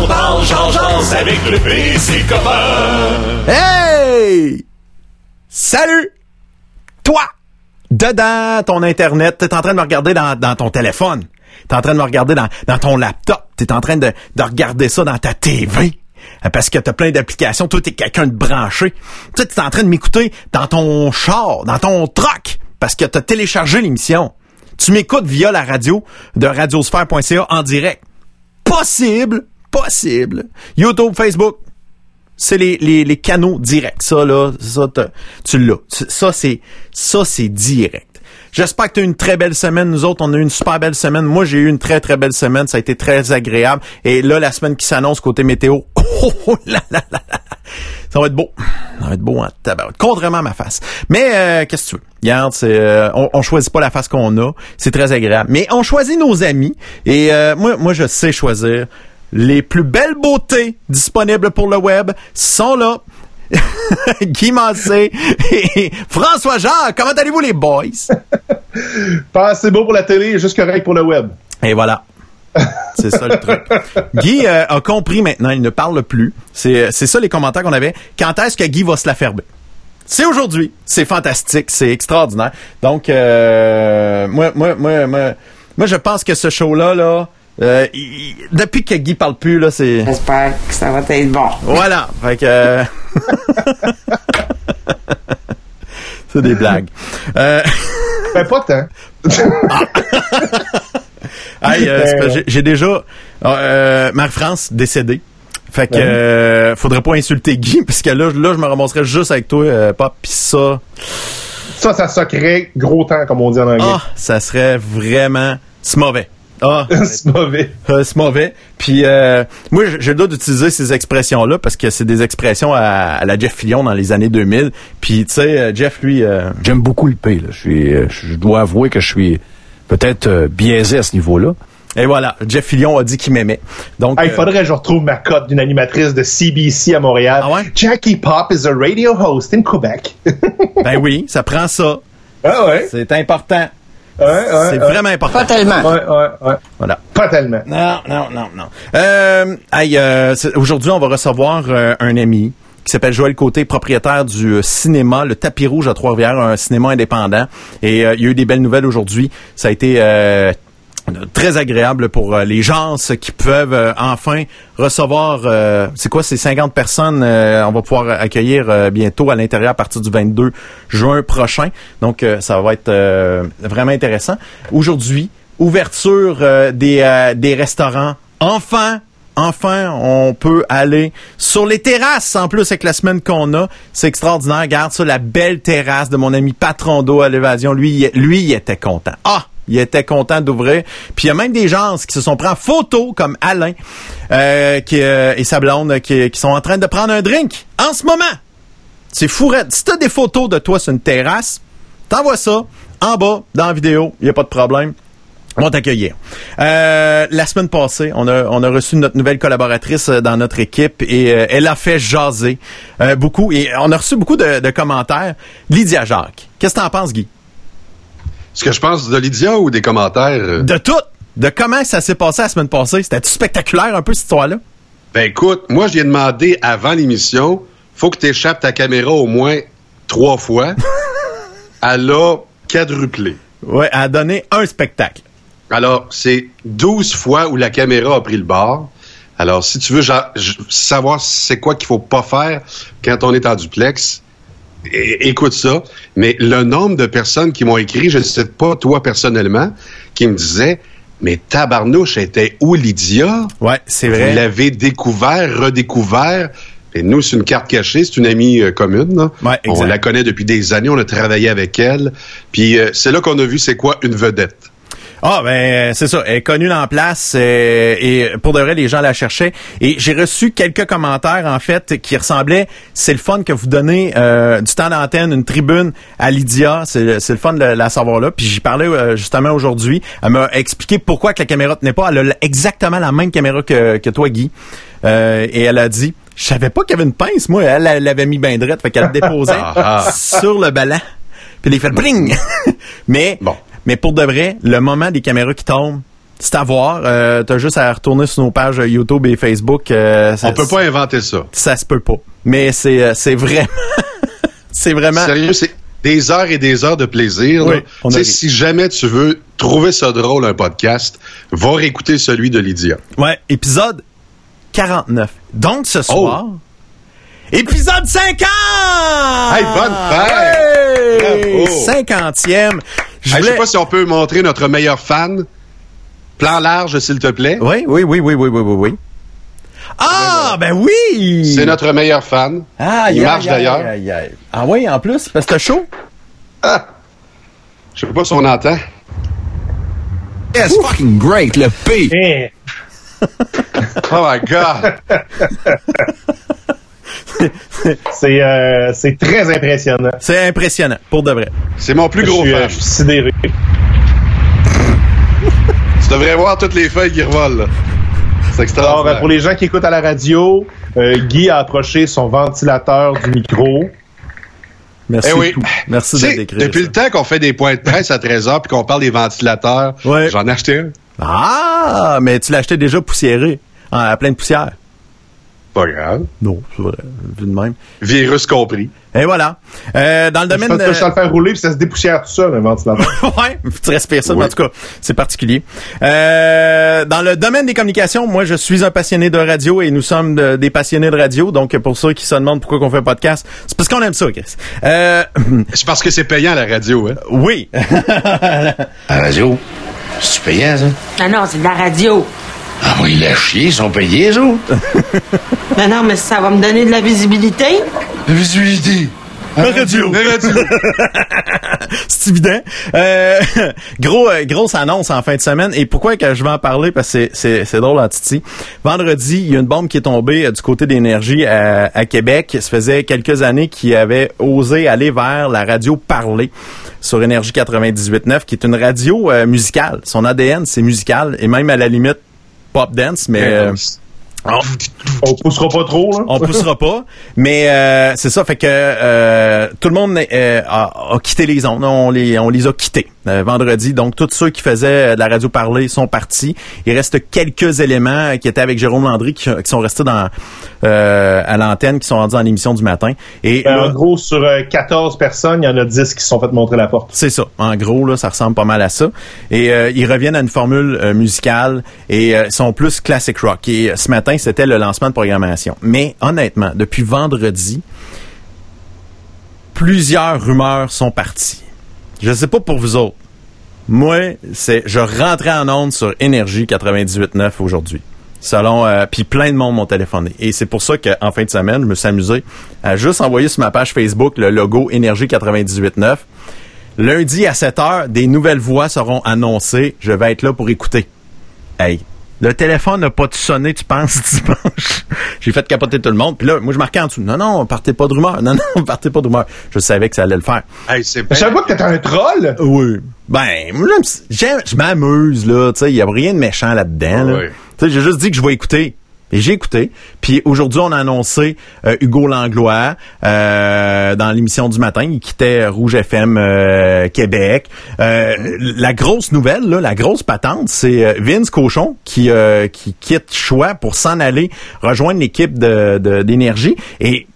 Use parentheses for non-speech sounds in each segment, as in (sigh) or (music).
On avec le copains. Hey! Salut! Toi! Dedans ton Internet, t'es en train de me regarder dans, ton téléphone. T'es en train de me regarder dans, ton laptop. T'es en train de, de regarder ça dans ta TV. Euh, Parce que t'as plein d'applications. Toi, t'es quelqu'un de branché. Tu t'es en train de m'écouter dans ton char, dans ton truck. Parce que t'as téléchargé l'émission. Tu m'écoutes via la radio de radiosphère.ca en direct. Possible, possible. YouTube, Facebook, c'est les, les, les canaux directs. Ça, là, ça, tu l'as. Ça, c'est, ça, c'est direct. J'espère que tu as une très belle semaine. Nous autres, on a eu une super belle semaine. Moi, j'ai eu une très, très belle semaine. Ça a été très agréable. Et là, la semaine qui s'annonce côté météo, (laughs) oh, oh là, là, là, là. ça va être beau. Ça va être beau en tabarouette. Contrairement à ma face. Mais, euh, qu'est-ce que tu veux? Regarde, euh, on, on choisit pas la face qu'on a. C'est très agréable. Mais on choisit nos amis. Et euh, moi, moi, je sais choisir. Les plus belles beautés disponibles pour le web sont là. (laughs) Guy Massé et François Jean, comment allez-vous les boys? (laughs) Pas assez beau pour la télé, juste correct pour le web. Et voilà. C'est ça le truc. (laughs) Guy euh, a compris maintenant, il ne parle plus. C'est c'est ça les commentaires qu'on avait. Quand est-ce que Guy va se la fermer? C'est aujourd'hui. C'est fantastique, c'est extraordinaire. Donc, euh, moi, moi, moi, moi, moi, je pense que ce show-là, là, euh, il- il- depuis que Guy parle plus, là, c'est... J'espère que ça va être bon. Voilà. Fait que. euh, (laughs) c'est des blagues. Euh, Ben, pas tant. (laughs) hey, euh, j'ai- j'ai déjà euh, Marc-France décédé. Fait que euh, faudrait pas insulter Guy (laughs) parce que là, là je me ramasserais juste avec toi, euh, pop, pis ça. Ça, ça sacrait gros temps, comme on dit en anglais. Ah, ça serait vraiment c'est mauvais. Ah, (laughs) c'est mauvais. Euh, c'est mauvais. Puis euh, moi, j'ai le droit d'utiliser ces expressions-là parce que c'est des expressions à, à la Jeff Fillion dans les années 2000. Puis tu sais, euh, Jeff, lui, euh, J'aime beaucoup le P. Là. Je, suis, je dois avouer que je suis peut-être euh, biaisé à ce niveau-là. et voilà, Jeff Fillion a dit qu'il m'aimait. Donc, Il euh, faudrait que je retrouve ma cote d'une animatrice de CBC à Montréal. Ah ouais? Jackie Pop is a radio host in Quebec. (laughs) ben oui, ça prend ça. ah ouais? C'est important. C'est ouais. vraiment important. Pas tellement. Ouais, ouais, ouais. Voilà. Pas tellement. Non, non, non, non. Euh, hey, euh, aujourd'hui, on va recevoir euh, un ami qui s'appelle Joël Côté, propriétaire du euh, cinéma Le Tapis Rouge à Trois-Rivières, un cinéma indépendant. Et euh, il y a eu des belles nouvelles aujourd'hui. Ça a été euh, très agréable pour euh, les gens qui peuvent euh, enfin recevoir, euh, c'est quoi, ces 50 personnes, on va pouvoir accueillir bientôt à l'intérieur à partir du 22 juin prochain. Donc, ça va être vraiment intéressant. Aujourd'hui, ouverture des, des restaurants. Enfin, enfin, on peut aller sur les terrasses. En plus, avec la semaine qu'on a, c'est extraordinaire. Regarde ça, la belle terrasse de mon ami Patron d'eau à l'évasion. Lui, lui, il était content. Ah! Il était content d'ouvrir. Puis il y a même des gens qui se sont pris en photo, comme Alain euh, qui, euh, et sa blonde, qui, sont en train de prendre un drink en ce moment. C'est fourette. Si t'as des photos de toi sur une terrasse, t'envoies ça en bas dans la vidéo. Il n'y a pas de problème. On va t'accueillir. Euh, la semaine passée, on a, reçu notre nouvelle collaboratrice dans notre équipe et elle a fait jaser beaucoup. Et on a reçu beaucoup de, de commentaires. Lydia Jacques, qu'est-ce que t'en penses, Guy? Ce que je pense de Lydia ou des commentaires? euh? De tout! De comment ça s'est passé la semaine passée? C'était spectaculaire un peu cette histoire-là? Ben écoute, moi je lui ai demandé avant l'émission, faut que tu échappes ta caméra au moins trois fois. (laughs) Elle a quadruplé. Ouais, elle a donné un spectacle. Alors, c'est 12 fois où la caméra a pris le bord. Alors, si tu veux savoir c'est quoi qu'il faut pas faire quand on est en duplex, écoute ça. Mais le nombre de personnes qui m'ont écrit, je ne sais pas toi personnellement, qui me disaient, mais tabarnouche, était où Lydia? Ouais, c'est Vous vrai. l'avez découvert, redécouvert. Et nous, c'est une carte cachée, c'est une amie euh, commune. Ouais, on la connaît depuis des années, on a travaillé avec elle. Puis euh, c'est là qu'on a vu c'est quoi une vedette. Ah ben c'est ça, elle est connue dans la place euh, et pour de vrai les gens la cherchaient et j'ai reçu quelques commentaires en fait qui ressemblaient c'est le fun que vous donnez euh, du temps d'antenne, une tribune à Lydia, c'est c'est le fun de la savoir là. Puis j'y parlais euh, justement aujourd'hui, elle m'a expliqué pourquoi que la caméra tenait pas, elle a exactement la même caméra que, que toi Guy. Euh, et elle a dit je savais pas qu'il y avait une pince moi, elle l'avait mis bien drette, fait qu'elle le déposait (laughs) Ah, ah. sur le ballon. Puis il fait bling. Mais Bon. Mais pour de vrai, le moment des caméras qui tombent, C'est à voir. Euh, T'as juste à retourner sur nos pages YouTube et Facebook. Euh, ça- On peut pas inventer ça. Ça se peut pas. Mais c'est euh, c'est vraiment... (laughs) c'est vraiment... Sérieux, c'est des heures et des heures de plaisir. Oui, si jamais tu veux trouver ça drôle, un podcast, va réécouter celui de Lydia. Ouais, épisode 49. Donc, ce Oh. soir... Épisode 50! Hey, bonne fête! Hey! Bravo! 50e. Je voulais- sais pas si on peut montrer notre meilleur fan. Plan large, s'il te plaît. Oui, oui, oui, oui, oui, oui, oui, oui. Ah, ben oui! C'est notre meilleur fan. Ah, Il marche d'ailleurs. Ah oui, en plus, parce que t'as chaud. Je sais pas si on entend. It's fucking great, le P. Eh, Oh my God! (laughs) c'est euh, c'est très impressionnant. C'est impressionnant, pour de vrai. C'est mon plus Je gros suis, euh, fan. je suis sidéré. (laughs) Tu devrais voir toutes les feuilles qui revolent. là. C'est Alors, euh, extraordinaire. pour les gens qui écoutent à la radio, euh, Guy a approché son ventilateur du micro. Merci. Eh oui. Merci de décrire. depuis ça. le temps qu'on fait des points de presse à 13h puis qu'on parle des ventilateurs, Ouais. j'en ai acheté un. Ah, mais tu l'achetais déjà poussiéré, hein, à plein de poussière. Pas grave. Non, c'est vrai, vu de même. Virus compris. Et voilà. Euh, dans le Je domaine pense que je le faire rouler puis ça se dépoussière tout seul, un ventilateur. (laughs) ouais, tu respires ça, mais en tout cas, c'est particulier. Euh, dans le domaine des communications, moi, je suis un passionné de radio et nous sommes de- des passionnés de radio. Donc, pour ceux qui se demandent pourquoi on fait un podcast, c'est parce qu'on aime ça, Chris. Euh, (laughs) C'est parce que c'est payant la radio, hein? oui. (laughs) La radio, c'est payant, ça? Ah non, c'est de la radio. Ah oui, la chier, ils sont payés, ça? (laughs) Ben non, mais ça va me donner de la visibilité. La visibilité. La radio. (laughs) c'est évident. Euh, (laughs) gros, euh, grosse annonce en fin de semaine. Et pourquoi que je vais en parler? Parce que c'est- c'est c'est drôle en Titi. Vendredi, il y a une bombe qui est tombée euh, du côté d'énergie à, à Québec. Ça faisait quelques années qu'il avait osé aller vers la radio parler sur Énergie 98.9, qui est une radio euh, musicale. Son ADN, c'est musical. Et même à la limite, pop dance, mais... euh, on- On poussera pas trop, là. on poussera pas, mais euh, c'est ça fait que euh, tout le monde euh, a, a quitté les ondes, on les on les a quittés euh, vendredi. Donc tous ceux qui faisaient de la radio parler sont partis. Il reste quelques éléments qui étaient avec Jérôme Landry qui, qui sont restés dans euh, à l'antenne, qui sont rendus dans l'émission du matin. Et Euh, là, en gros, sur euh, 14 personnes, il y en a 10 qui se sont fait montrer la porte. c'est ça. En gros, là, ça ressemble pas mal à ça. Et euh, ils reviennent à une formule euh, musicale et euh, sont plus classic rock. Et euh, ce matin, c'était le lancement de programmation. Mais honnêtement, depuis vendredi, plusieurs rumeurs sont parties. Je sais pas pour vous autres. Moi, c'est je rentrais en onde sur Énergie 98.9 aujourd'hui. Selon euh, puis plein de monde m'ont téléphoné et c'est pour ça qu'en fin de semaine, je me suis amusé à juste envoyer sur ma page Facebook le logo Énergie 98.9. Lundi à 7 heures, des nouvelles voix seront annoncées. Je vais être là pour écouter. Hey, le téléphone n'a pas sonné, tu penses, (laughs) dimanche? J'ai fait capoter tout le monde. Puis là, moi, je marquais en dessous. Non, non, partez pas de rumeur. Non, non, (laughs) partez pas de rumeur. Je savais que ça allait le faire. Hey, c'est Je savais pas que t'étais un troll. Oui. Ben, moi, je m'amuse, là. Tu sais, il y a rien de méchant là-dedans. là. Oui. Tu sais, j'ai juste dit que je vais écouter. Et j'ai écouté. Puis aujourd'hui, on a annoncé euh, Hugo Langlois euh, dans l'émission du matin. Il quittait Rouge FM euh, Québec. La grosse nouvelle, la grosse patente, c'est Vince Cochon qui, qui quitte Choix pour s'en aller rejoindre l'équipe de, de- d'énergie. Et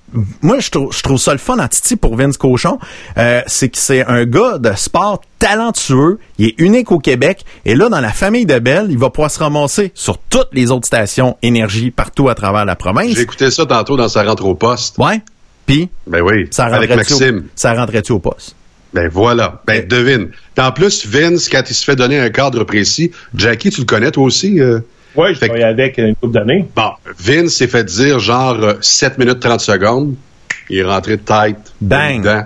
moi, je trouve, je trouve ça le fun en Titi pour Vince Cochon. Euh, c'est que c'est un gars de sport talentueux. Il est unique au Québec. Et là, dans la famille de Belle, il va pouvoir se ramasser sur toutes les autres stations énergie partout à travers la province. J'ai écouté ça tantôt dans sa rentre au poste. Ouais. Puis, Ben oui, ça avec au, Maxime. ça rentrait-tu au poste? Ben voilà. Ben devine. En plus, Vince, quand il se fait donner un cadre précis, Jackie, tu le connais toi aussi? euh? Ouais, je Fait travaillais avec une couple d'années. Bon, Vince s'est fait dire genre euh, 7 minutes 30 secondes. Il est rentré de tête. Bang. dedans.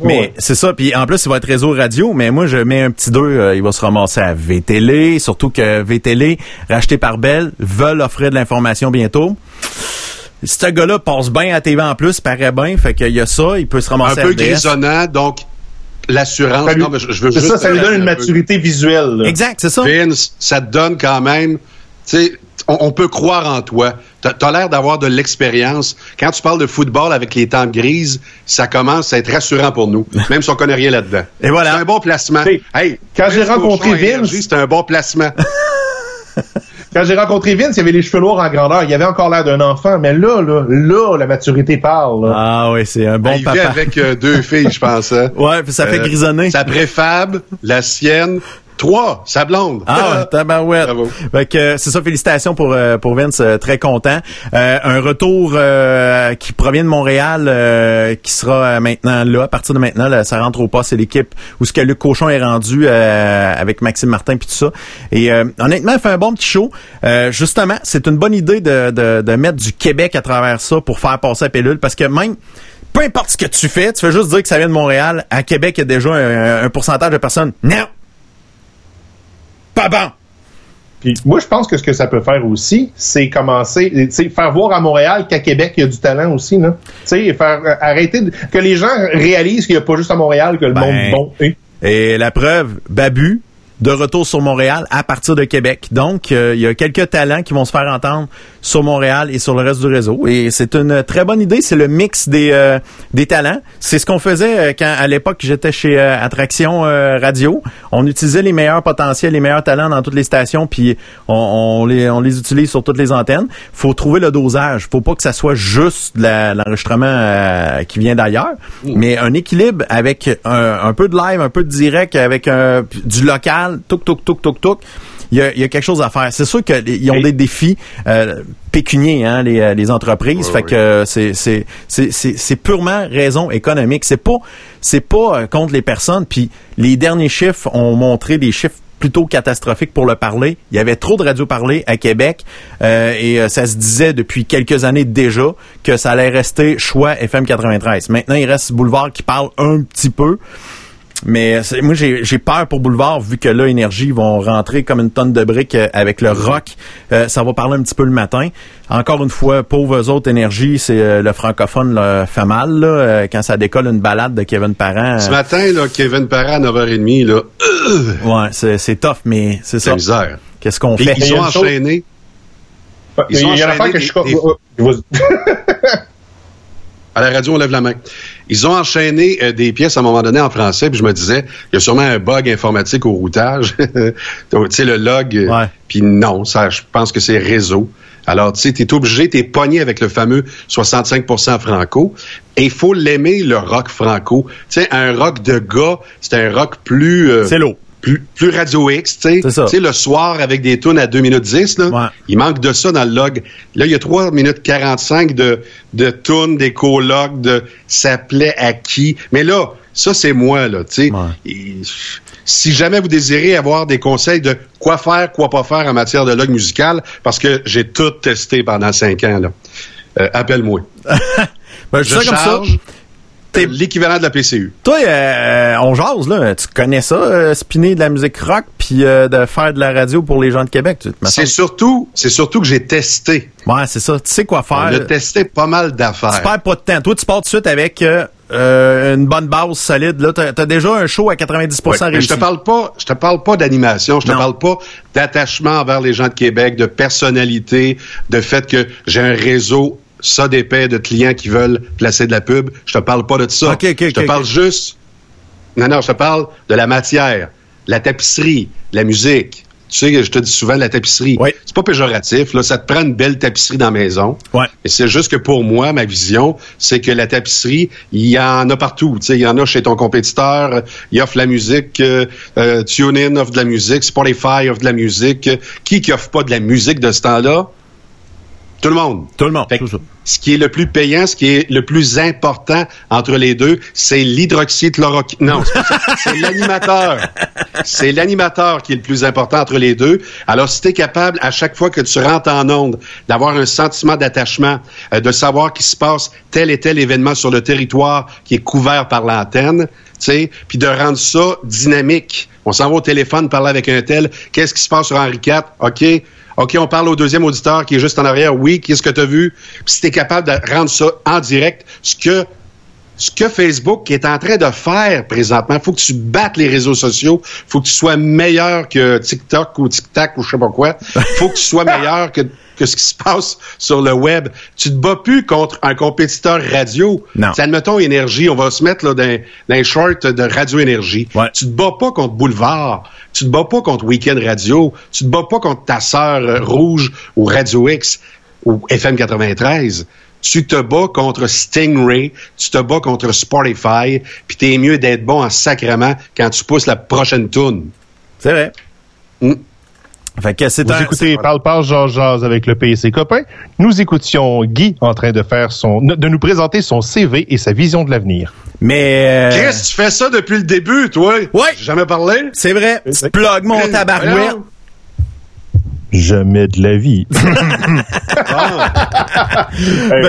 Mais Ouais. c'est ça. Puis en plus, il va être réseau radio. Mais moi, je mets un petit 2. il va se ramasser à VTL. Surtout que VTL, racheté par Bell, veulent offrir de l'information bientôt. Ce gars-là passe bien à TV en plus, paraît bien. Fait qu'il y a ça. Il peut se Un ramasser à peu RDS. grisonnant, donc l'assurance. Je, je veux C'est juste. ça, ça lui donne une un peu. maturité visuelle. là. Exact, c'est ça. Vince, ça te donne quand même. Tu sais, on, on peut croire en toi. T'as as, l'air d'avoir de l'expérience. Quand tu parles de football avec les tempes grises, ça commence à être rassurant pour nous, (laughs) même si on connaît rien là-dedans. Et voilà. C'est un bon placement. Hey, quand j'ai Vince rencontré Vince- c'est un bon placement. (laughs) Quand j'ai rencontré Vince, il avait les cheveux noirs en grandeur. Il avait encore l'air d'un enfant, mais là, là, là, la maturité parle. là. Ah oui, c'est un bon il vit papa. avec euh, deux (laughs) filles, je pense. hein. Ouais, puis ça fait Euh, grisonner. Sa préfab, la sienne. Trois, sa blonde. Ah, ouais, (laughs) tabarouette. Bravo. Fait que, euh, c'est ça, félicitations pour, euh, pour Vince, euh, très content. Euh, un retour euh, qui provient de Montréal, euh, qui sera maintenant là, à partir de maintenant, là, ça rentre au pas, c'est l'équipe où ce que Luc Cochon est rendu euh, avec Maxime Martin puis tout ça. Et euh, honnêtement, il fait un bon petit show. Euh, justement, c'est une bonne idée de, de, de mettre du Québec à travers ça pour faire passer la pilule, parce que même peu importe ce que tu fais, tu fais juste dire que ça vient de Montréal. À Québec, il y a déjà un, un pourcentage de personnes. Non! Pas bon! Puis moi, je pense que ce que ça peut faire aussi, c'est commencer, sais, faire voir à Montréal qu'à Québec, il y a du talent aussi, là. Tu sais, faire euh, arrêter de- que les gens réalisent qu'il n'y a pas juste à Montréal que le Ben, monde bon est. Et la preuve, Babu, de retour sur Montréal à partir de Québec. Donc, euh, il y a quelques talents qui vont se faire entendre sur Montréal et sur le reste du réseau. Et c'est une très bonne idée. C'est le mix des, euh, des talents. C'est ce qu'on faisait euh, quand, à l'époque, j'étais chez euh, Attraction euh, Radio. On utilisait les meilleurs potentiels, les meilleurs talents dans toutes les stations, puis on, on les, on les utilise sur toutes les antennes. faut trouver le dosage. faut pas que ça soit juste de l'enregistrement euh, qui vient d'ailleurs, mais un équilibre avec un, un peu de live, un peu de direct, avec un- du local, touk, touk, touk, touk, touk. Il y, a, il y a quelque chose à faire. C'est sûr qu'ils ont des défis euh, pécuniers, hein, les, euh, les entreprises. fait que euh, c'est c'est c'est c'est c'est purement raison économique. C'est pas c'est pas euh, contre les personnes. Puis les derniers chiffres ont montré des chiffres plutôt catastrophiques pour le parler. Il y avait trop de radio parler à Québec euh, et euh, ça se disait depuis quelques années déjà que ça allait rester choix FM 93. Maintenant, il reste Boulevard qui parle un petit peu. Mais c'est- moi, j'ai j'ai peur pour Boulevard, vu que là, Énergie vont rentrer comme une tonne de briques euh, avec le rock. Euh, ça va parler un petit peu le matin. Encore une fois, pauvres autres Énergie, c'est euh, le francophone là, fait mal. Là, euh, quand ça décolle une balade de Kevin Parent. Ce euh, matin, là, Kevin Parra à 9h30, là, (clears throat) ouais, c'est c'est tough, mais c'est c'est ça. misère. Qu'est-ce qu'on fait? ils il y a ont enchaîné. Ils Il y ont enchaîné que je. À la radio, on lève la main. Ils ont enchaîné euh, des pièces à un moment donné en français, puis je me disais, il y a sûrement un bug informatique au routage. (laughs) Donc, tu sais, le log. euh, Ouais. Puis non, ça, je pense que c'est réseau. Alors, tu sais, t'es obligé, t'es pogné avec le fameux 65% franco. Et il faut l'aimer, le rock franco. Tu sais, un rock de gars, c'est un rock plus... euh, C'est l'eau. Plus, plus Radio X, tu sais. Le soir avec des tunes à 2 minutes 10, là, Ouais. il manque de ça dans le log. Là, il y a 3 minutes 45 de, de tunes, des colocs, de ça plaît à qui. Mais là, ça, c'est moi, là, tu sais. Ouais. Si jamais vous désirez avoir des conseils de quoi faire, quoi pas faire en matière de log musical, parce que j'ai tout testé pendant 5 ans, là. Euh, appelle-moi. (laughs) Ben, je Je ça comme ça. T'es- l'équivalent de la PCU. Toi, euh, on jase, là. Tu connais ça, euh, spinner de la musique rock, puis euh, de faire de la radio pour les gens de Québec. Tu, C'est surtout, c'est surtout que j'ai testé. Ouais, c'est ça. Tu sais quoi faire? a testé pas mal Tu d'affaires. perds pas de temps. Toi, tu pars tout de suite avec euh, euh, une bonne base solide. Là, t'as as déjà un show à 90% Ouais, mais réussi. je te parle pas, je te parle pas d'animation, je te Non. parle pas d'attachement envers les gens de Québec, de personnalité, de fait que j'ai un réseau ça d'épais de clients qui veulent placer de la pub. Je te parle pas de ça. Je te parle juste. Non, non, je te parle de la matière, la tapisserie, la musique. Tu sais que je te dis souvent la tapisserie. Oui. C'est pas péjoratif, là. Ça te prend une belle tapisserie dans la maison. Ouais. Et c'est juste que pour moi, ma vision, c'est que la tapisserie, il y en a partout. Tu sais, il y en a chez ton compétiteur, il offre la musique, euh, euh, TuneIn offre de la musique, Spotify offre de la musique. Qui qui offre pas de la musique de ce temps-là? Tout le monde. Tout le monde. Tout ça. ce qui est le plus payant, ce qui est le plus important entre les deux, c'est l'hydroxychloroquine. Non, c'est l'animateur. C'est l'animateur qui est le plus important entre les deux. Alors, si tu es capable, à chaque fois que tu rentres en onde, d'avoir un sentiment d'attachement, euh, de savoir qu'il se passe tel et tel événement sur le territoire qui est couvert par l'antenne, tu sais, puis de rendre ça dynamique. On s'en va au téléphone, parler avec un tel. Qu'est-ce qui se passe sur Henri IV? OK. OK, on parle au deuxième auditeur qui est juste en arrière. Oui, qu'est-ce que tu as vu? Puis si tu es capable de rendre ça en direct, ce que ce que Facebook est en train de faire présentement, faut que tu battes les réseaux sociaux, faut que tu sois meilleur que TikTok ou TikTok ou je sais pas quoi, faut que tu sois meilleur que que ce qui se passe sur le web. Tu te bats plus contre un compétiteur radio. Non. C'est, admettons, Énergie. On va se mettre là, dans, dans un short de Radio Énergie. Ouais. Tu te bats pas contre Boulevard. Tu te bats pas contre Weekend Radio. Tu te bats pas contre ta sœur euh, Rouge ou Radio X ou FM 93. Tu te bats contre Stingray, tu te bats contre Spotify, puis t'es mieux d'être bon en sacrement quand tu pousses la prochaine tune. C'est vrai. Mm. Fait que c'est Vous un... écoutez Parle Parle Georges Jazz avec le P et ses copains. Nous écoutions Guy en train de faire son, de nous présenter son CV et sa vision de l'avenir. Mais... euh, Chris, tu fais ça depuis le début, toi? Ouais. J'ai jamais parlé? c'est vrai. C'est- Plug mon tabarouette. Jamais de la vie. (laughs) (laughs)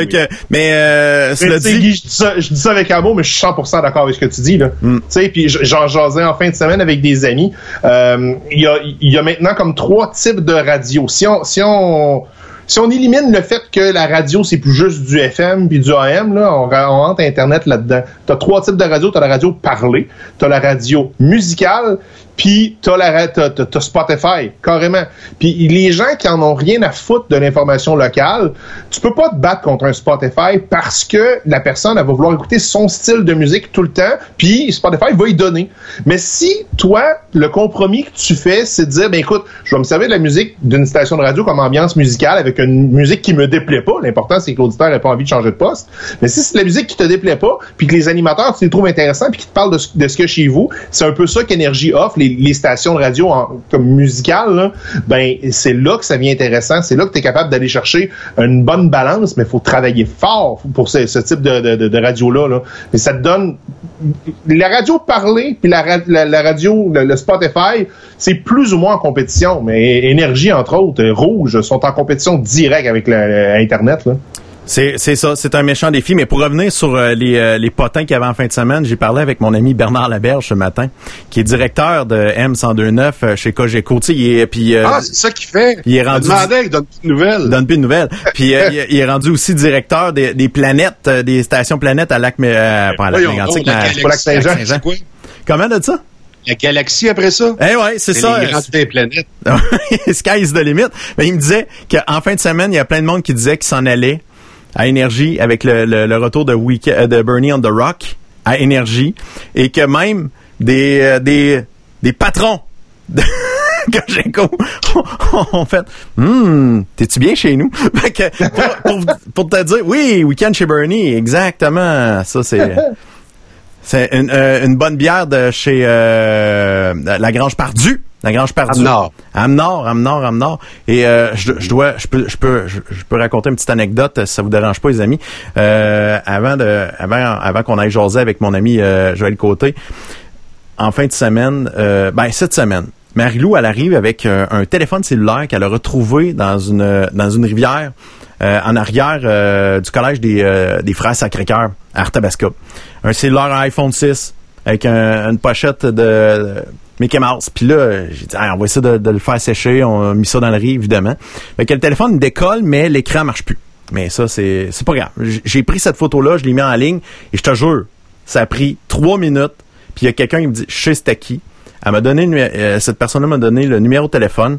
Que, mais euh, cela tu dit... Guy, je dis, ça, je dis ça avec amour, mais je suis 100% d'accord avec ce que tu dis. Là. Mm. Tu sais, puis j'en jasais en fin de semaine avec des amis. Euh, Il y, a, il y a maintenant comme trois types de radio. Si on, si on, si on élimine le fait que la radio, c'est plus juste du FM puis du AM, là, on, rentre Internet là-dedans. T'as trois types de radio. T'as la radio parlée, t'as la radio musicale, puis t'as la t'as, Spotify, carrément. Puis les gens qui en ont rien à foutre de l'information locale, tu peux pas te battre contre un Spotify parce que la personne, elle va vouloir écouter son style de musique tout le temps, puis Spotify va y donner. Mais si toi, le compromis que tu fais, c'est de dire, ben écoute, je vais me servir de la musique d'une station de radio comme ambiance musicale avec une musique qui me déplaît pas. L'important, c'est que l'auditeur n'ait pas envie de changer de poste. Mais si c'est la musique qui te déplaît pas, puis que les animateurs, tu les trouves intéressants, puis qui te parlent de, ce- de ce que chez vous, c'est un peu ça qu'Énergie offre, les, les stations de radio en- comme musicales, ben c'est là que ça devient intéressant. C'est là que tu es capable d'aller chercher une bonne balance, mais il faut travailler fort pour ce, type de, radio-là. Là. Mais ça te donne... La radio parlée, puis la, ra- la, la radio, le, Spotify, c'est plus ou moins en compétition. Mais Énergie, entre autres, Rouge, sont en compétition directe avec la- Internet. C'est, c'est ça, c'est un méchant défi. Mais pour revenir sur euh, les, euh, les potins qu'il y avait en fin de semaine, j'ai parlé avec mon ami Bernard Laberge ce matin, qui est directeur de M1029 euh, chez Cogeco. Est, puis, euh, Ah, c'est ça qu'il fait. il est rendu- demandais, il donne plus de nouvelles. donne plus de nouvelles. (laughs) Puis euh, il, est- il est rendu aussi directeur des, des planètes, euh, des stations planètes à Lac, euh, pas à Lac Mégantic, Saint-Jean. Comment de ça? La galaxie après ça? Eh ouais, c'est C'est ça. les grands des planètes. (laughs) Sky is the limit. Mais il me disait qu'en fin de semaine, il y a plein de monde qui disait qu'il s'en allait à Énergie avec le, le- le retour de, Week- euh, de Bernie on the Rock à Énergie et que même des, euh, des, des patrons de (laughs) Cogeco (laughs) ont fait Hum, t'es-tu bien chez nous? (laughs) Fait que pour, pour, pour te dire, oui, week-end chez Bernie, exactement. Ça, c'est... C'est une, euh, une bonne bière de chez euh, la Grange Pardue. La Grange Pardue. Amnord. Amnord, Amnord, Amnord. Et euh, je, je dois, je peux, je peux, je, peux raconter une petite anecdote si ça vous dérange pas, les amis. Euh, avant de, avant, avant qu'on aille jaser avec mon ami euh, Joël Côté, en fin de semaine, euh, ben cette semaine, Marie-Lou, elle arrive avec euh, un téléphone cellulaire qu'elle a retrouvé dans une dans une rivière euh, en arrière euh, du collège des, euh, des frères Sacré-Cœur Un cellulaire iPhone 6 avec un- une pochette de, Mickey Mouse. Puis là, j'ai dit, on va essayer de, le faire sécher. On a mis ça dans le riz, évidemment. Fait que le téléphone décolle, mais l'écran marche plus. Mais ça, c'est pas grave. J'ai pris cette photo-là, je l'ai mis en ligne, et je te jure, ça a pris trois minutes. Puis il y a quelqu'un qui me dit, je sais c'était qui. Elle m'a donné, euh, cette personne-là m'a donné le numéro de téléphone.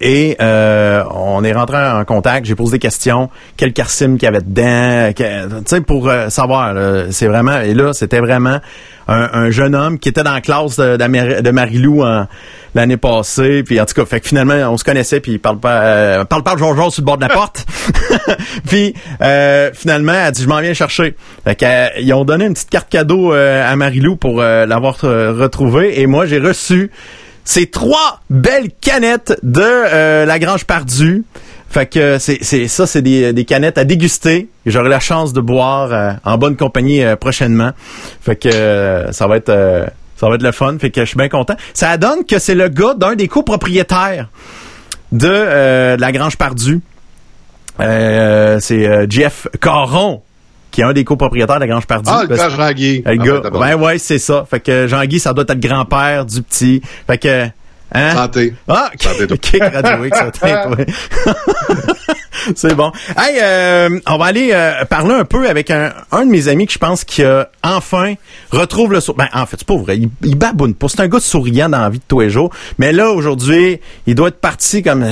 Et euh, on est rentré en contact, j'ai posé des questions, quel carcime qu'il y avait dedans, tu sais, pour euh, savoir. C'est vraiment, et là, c'était vraiment un, un jeune homme qui était dans la classe de, de Marilou l'année passée. Puis en tout cas, fait que finalement, on se connaissait, puis il parle pas, euh, parle pas de Jean-Jean sur le bord de la porte. (laughs) puis euh, finalement, elle dit, je m'en viens chercher. Fait que, euh, ont donné une petite carte cadeau à Marilou pour l'avoir retrouvée. Et moi, j'ai reçu ces trois belles canettes de euh, la Grange Pardue. Fait que c'est c'est ça, c'est des, des canettes à déguster. Et J'aurai la chance de boire euh, en bonne compagnie euh, prochainement. Fait que euh, ça va être euh, ça va être le fun. Fait que je suis bien content. Ça donne que c'est le gars d'un des copropriétaires de euh, la Grange Pardue. Euh, c'est euh, Jeff Caron qui est un des copropriétaires de la Grange Pardue. Ah, le père Jean-Guy. le Ah, gars, ben, ouais, ouais, c'est ça. Fait que Jean-Guy, ça doit être le grand-père du petit. Fait que, hein? Santé. Ah, Radio. (laughs) (laughs) C'est bon. Hey, euh, on va aller euh, parler un peu avec un, un de mes amis que je pense qui a enfin retrouve le sourire. Ben, en fait, c'est pas vrai. Il, il baboune pas. C'est un gars souriant dans la vie de tous les jours. Mais là, aujourd'hui, il doit être parti comme...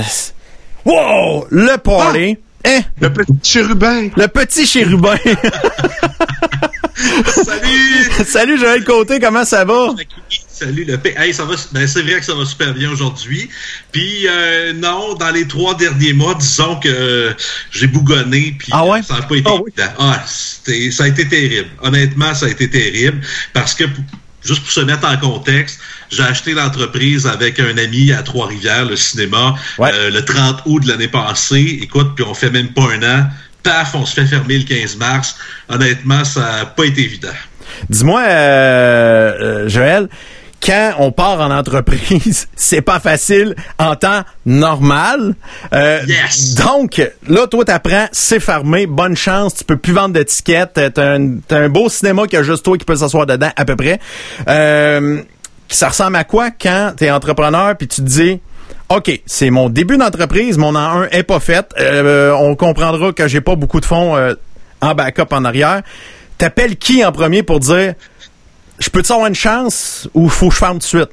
Wow! Le party. Hein? Le petit chérubin. Le petit chérubin. (laughs) Salut! Salut Joël Côté, comment ça va? Salut le P. Hey, ça va. Ben, c'est vrai que ça va super bien aujourd'hui. Puis euh, non, dans les trois derniers mois, disons que euh, j'ai bougonné. Puis Ah ouais? euh, ça n'a pas été. Ah, c'était- ça a été terrible. Honnêtement, ça a été terrible parce que Juste pour se mettre en contexte, j'ai acheté l'entreprise avec un ami à Trois-Rivières, le cinéma, Ouais. euh, le 30 août de l'année passée. Écoute, puis on fait même pas un an. Paf, on se fait fermer le 15 mars. Honnêtement, ça n'a pas été évident. Dis-moi, euh, euh, Joël, quand on part en entreprise, (laughs) c'est pas facile en temps normal. Euh, Yes. Donc, là, toi, t'apprends, c'est fermé, bonne chance, tu peux plus vendre d'étiquettes, t'as un, beau cinéma qui a juste toi qui peut s'asseoir dedans, à peu près. Euh, ça ressemble à quoi quand t'es entrepreneur puis tu te dis, OK, c'est mon début d'entreprise, mon an 1 est pas fait. Euh, on comprendra que j'ai pas beaucoup de fonds euh, en backup en arrière. T'appelles qui en premier pour dire je peux-tu avoir une chance ou faut que je ferme tout de suite?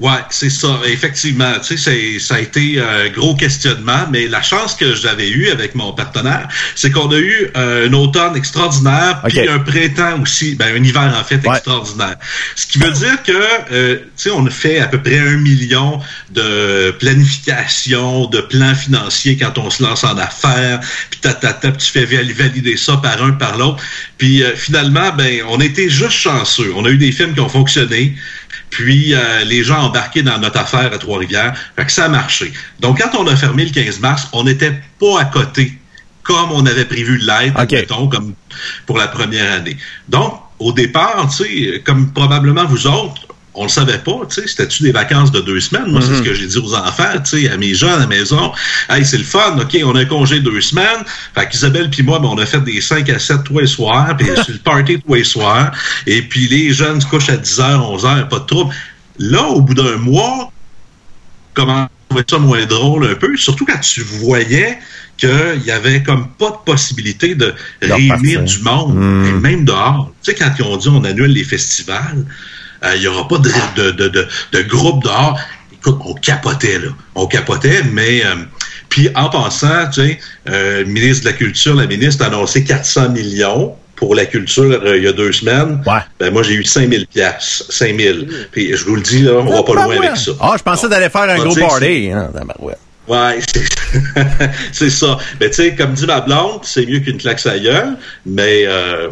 Ouais, c'est ça. Effectivement, tu sais, c'est- ça a été un gros questionnement, mais la chance que j'avais eue avec mon partenaire, c'est qu'on a eu euh, un automne extraordinaire, puis un printemps aussi, ben un hiver en fait Ouais. extraordinaire. Ce qui veut dire que, euh, tu sais, on a fait à peu près un million de planification, de plans financiers quand on se lance en affaires, puis ta, ta, ta, tu fais val- valider ça par un, par l'autre. Puis euh, finalement, ben, on était juste chanceux. On a eu des films qui ont fonctionné. Puis euh, les gens embarqués dans notre affaire à Trois-Rivières. Fait que ça a marché. Donc, quand on a fermé le 15 mars, on n'était pas à côté comme on avait prévu de l'être, OK. mettons, comme pour la première année. Donc, au départ, tu sais, comme probablement vous autres, on le savait pas, tu sais, c'était-tu des vacances de deux semaines? Moi, c'est ce que j'ai dit aux enfants, tu sais, à mes gens à la maison. Hey, c'est le fun, OK, on a un congé deux semaines. Fait qu'Isabelle puis moi, ben, on a fait des 5 à 7 tous les soirs, puis c'est le party tous les soirs. Et puis les jeunes se couchent à 10h, 11h, pas de trouble. Là, au bout d'un mois, comment trouver ça moins drôle un peu, surtout quand tu voyais qu'il y avait comme pas de possibilité de réunir du monde, et même dehors. Tu sais, quand ils ont dit on annule les festivals, il n'y aura pas de, de, de, de, de groupe dehors. Écoute, on capotait, là. On capotait, mais... euh, puis en passant, tu sais, euh, le ministre de la Culture, la ministre a annoncé 400 millions pour la culture euh, il y a deux semaines. Ouais. Ben moi, j'ai eu 5000 piastres. 5000. Puis je vous le dis, là, on va pas loin avec ça. Ah, je pensais d'aller faire un gros party. hein, tabarouette. Ouais, c'est- (laughs) c'est ça. Mais tu sais, comme dit ma blonde, c'est mieux qu'une claque à gueule, mais euh,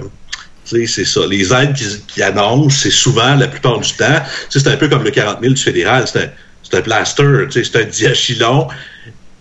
c'est ça. Les aides qui, qui annoncent, c'est souvent, la plupart du temps, c'est un peu comme le 40 000 du fédéral, c'est un, un plaster, c'est un diachylon,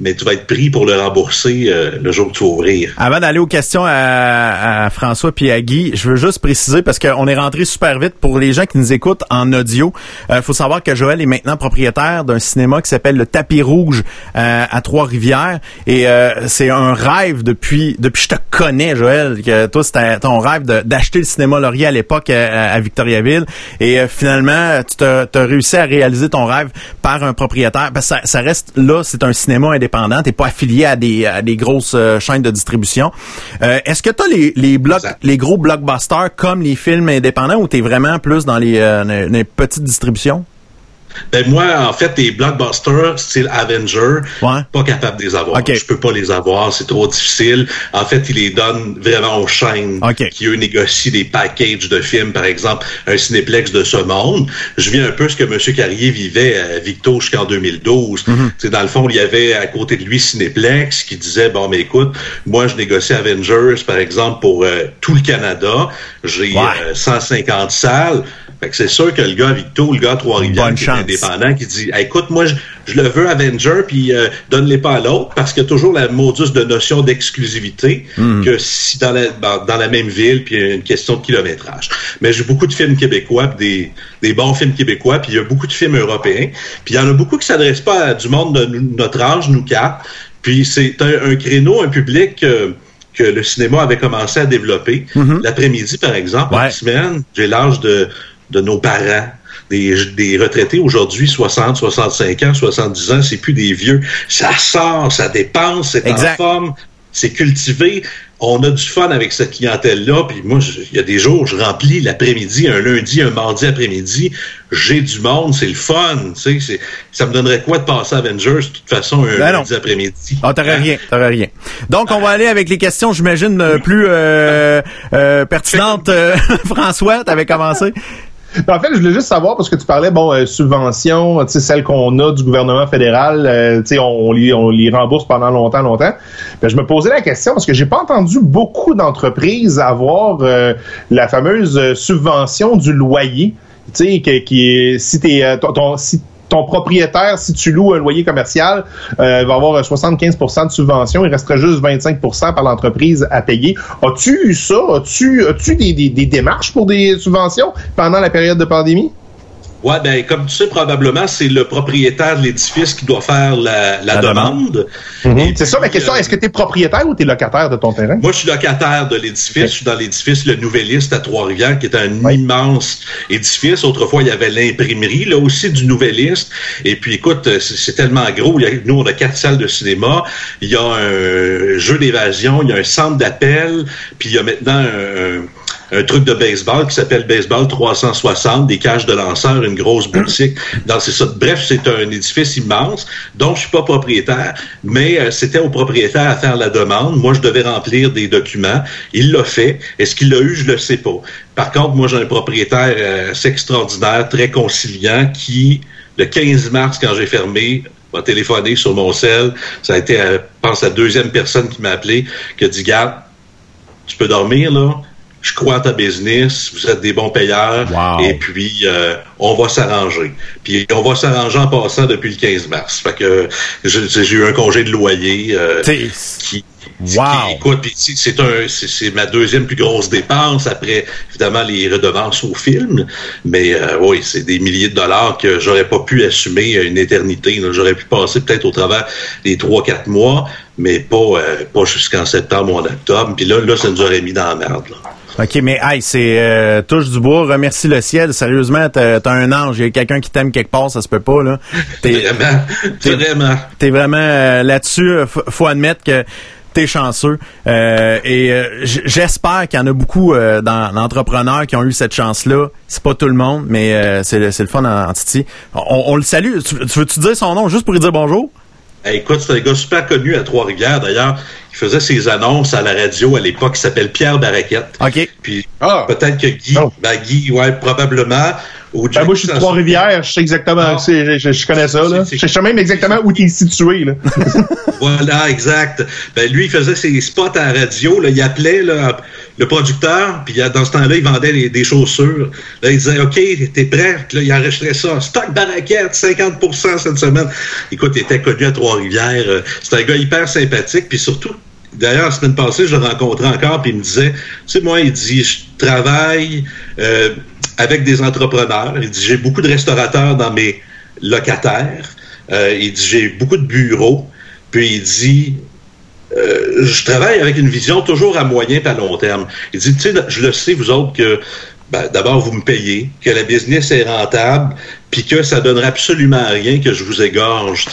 mais tu vas être pris pour le rembourser euh, le jour que tu vas ouvrir. Avant d'aller aux questions à, à François puis à Guy, je veux juste préciser parce qu'on est rentré super vite pour les gens qui nous écoutent en audio. Il faut savoir que Joël est maintenant propriétaire d'un cinéma qui s'appelle le Tapis Rouge euh, à Trois-Rivières et euh, c'est un rêve depuis depuis je te connais Joël que toi c'était ton rêve d'acheter le cinéma Laurier à l'époque euh, à, Victoriaville et euh, finalement tu as réussi à réaliser ton rêve par un propriétaire parce que ça, ça reste là c'est un cinéma indépendant t'es pas affilié à des à des grosses euh, chaînes de distribution Euh, est-ce que tu as les les blocs Exact. les gros blockbusters comme les films indépendants ou t'es vraiment plus dans les, euh, les- les petites distributions? Ben moi, en fait, les blockbusters style Avenger, Ouais. pas capable de les avoir. Ok. Je peux pas les avoir, c'est trop difficile. En fait, ils les donnent vraiment aux chaînes qui, eux, négocient des packages de films, par exemple, un cinéplex de ce monde. Je viens un peu ce que M. Carrier vivait à Victo jusqu'en 2012. Mm-hmm. Tu sais, Dans le fond, il y avait à côté de lui Cinéplex qui disait, bon, mais écoute, moi, je négocie Avengers, par exemple, pour euh, tout le Canada. J'ai Ouais. euh, 150 salles. Fait que c'est sûr que le gars à Victo, le gars à Trois-Rivières, qui est indépendant, qui dit Hey, écoute, moi, je, je le veux Avenger, puis euh, donne-les pas à l'autre, parce qu'il y a toujours la modus de notion d'exclusivité Hmm. que si dans la, dans, dans la même ville, puis il y a une question de kilométrage. Mais j'ai beaucoup de films québécois, puis des, des bons films québécois, puis il y a beaucoup de films européens, puis il y en a beaucoup qui s'adressent pas à du monde de notre âge, nous quatre, puis c'est un, un créneau, un public... euh, que le cinéma avait commencé à développer. L'après-midi, par exemple, Ouais. une semaine, j'ai l'âge de, de nos parents. Des, des retraités aujourd'hui, 60, 65 ans, 70 ans, c'est plus des vieux. Ça sort, ça dépense, c'est en forme, c'est cultivé. on a du fun avec cette clientèle-là. Puis moi, il y a des jours, je remplis l'après-midi, un lundi, un mardi après-midi. J'ai du monde, c'est le fun. Tu sais, c'est- ça me donnerait quoi de passer Avengers de toute façon un Ben lundi après-midi? Ah, t'aurais rien, t'aurais rien. Donc, on va aller avec les questions, j'imagine, euh, plus euh, euh, pertinentes. Euh, (laughs) François, t'avais commencé. En fait, je voulais juste savoir, parce que tu parlais, bon, euh, subventions, tu sais, celles qu'on a du gouvernement fédéral, euh, tu sais, on, on les, on les rembourse pendant longtemps, longtemps. Ben, je me posais la question, parce que j'ai pas entendu beaucoup d'entreprises avoir euh, la fameuse euh, subvention du loyer, tu sais, qui est, si t'es, euh, ton- si ton propriétaire, si tu loues un loyer commercial, euh, va avoir euh, 75% de subvention, il resterait juste 25% par l'entreprise à payer. As-tu eu ça? As-tu as-tu des, des, des démarches pour des subventions pendant la période de pandémie? Ouais, ben comme tu sais probablement, c'est le propriétaire de l'édifice qui doit faire la, la La demande. Mhm. Et C'est ça ma question. euh, Est-ce que tu es propriétaire ou tu es locataire de ton terrain? Moi, je suis locataire de l'édifice. Je suis dans l'édifice Le Nouvelliste à Trois-Rivières, qui est un Oui. immense édifice. Autrefois, il y avait l'imprimerie, là aussi, du Nouvelliste. Et puis, écoute, euh, c'est c'est tellement gros. Il y a- nous, on a quatre salles de cinéma. Il y a un jeu d'évasion. Il y a un centre d'appel. Puis, il y a maintenant un, un truc de baseball qui s'appelle Baseball 360, des cages de lanceurs, une grosse boutique. Dans. Bref, c'est un édifice immense dont je suis pas propriétaire, mais euh, c'était au propriétaire à faire la demande. Moi, je devais remplir des documents. Il l'a fait. Est-ce qu'il l'a eu? Je le sais pas. Par contre, moi, j'ai un propriétaire euh, assez extraordinaire, très conciliant, qui, le 15 mars, quand j'ai fermé, m'a téléphoné sur mon cell. Ça a été, euh, je pense, la deuxième personne qui m'a appelé, qui a dit, garde, tu peux dormir, là. Je crois en ta business, vous êtes des bons payeurs, Wow. et puis euh, on va s'arranger. Puis on va s'arranger en passant depuis le 15 mars. Fait que j'ai eu un congé de loyer euh, qui, Wow. qui- écoute, puis c'est- un, ma deuxième plus grosse dépense après évidemment les redevances au film, mais euh, oui, c'est des milliers de dollars que j'aurais pas pu assumer une éternité. J'aurais pu passer peut-être au travers des trois quatre mois, mais pas euh, pas jusqu'en septembre ou en octobre. Puis là, là, ça nous aurait mis dans la merde. Là. OK, mais hey, c'est euh, touche du bois, remercie le ciel. Sérieusement, t'as un ange, il y a quelqu'un qui t'aime quelque part, ça se peut pas là. (laughs) T'es Vraiment, vraiment. t'es vraiment euh, là-dessus, euh, faut admettre que t'es chanceux. Euh, et euh, j'espère qu'il y en a beaucoup euh, dans d'entrepreneurs qui ont eu cette chance-là. C'est pas tout le monde, mais euh, c'est le, le fun en, en Titi. On, on le salue. Tu, tu veux-tu dire son nom juste pour lui dire bonjour? Hey, écoute, c'est un gars super connu à Trois-Rivières. D'ailleurs, il faisait ses annonces à la radio à l'époque. Il s'appelle Pierre Barraquette. OK. Puis Ah. peut-être que Guy, Non. ben Guy, ouais, probablement. Ou Ben, moi, je suis de Trois-Rivières, je sais exactement, Ah. c'est- je, je connais ça, là. Je sais même exactement où tu es situé, là. (laughs) Voilà, exact. Ben, lui, il faisait ses spots à la radio. Là, il appelait là, le producteur, puis dans ce temps-là, il vendait des, des chaussures. Là, il disait, OK, t'es prêt? Puis là, il enregistrait ça. Stock Barraquette, 50% cette semaine. Écoute, il était connu à Trois-Rivières. Euh, C'est un gars hyper sympathique, puis surtout, D'ailleurs, la semaine passée, je le rencontrais encore, puis il me disait, tu sais, moi, il dit, je travaille euh, avec des entrepreneurs. Il dit, j'ai beaucoup de restaurateurs dans mes locataires. Euh, il dit, j'ai beaucoup de bureaux. Puis il dit, euh, je travaille avec une vision toujours à moyen et à long terme. Il dit, tu sais, je le sais, vous autres, que ben, d'abord, vous me payez, que la business est rentable, puis que ça donnerait absolument rien que je vous égorge.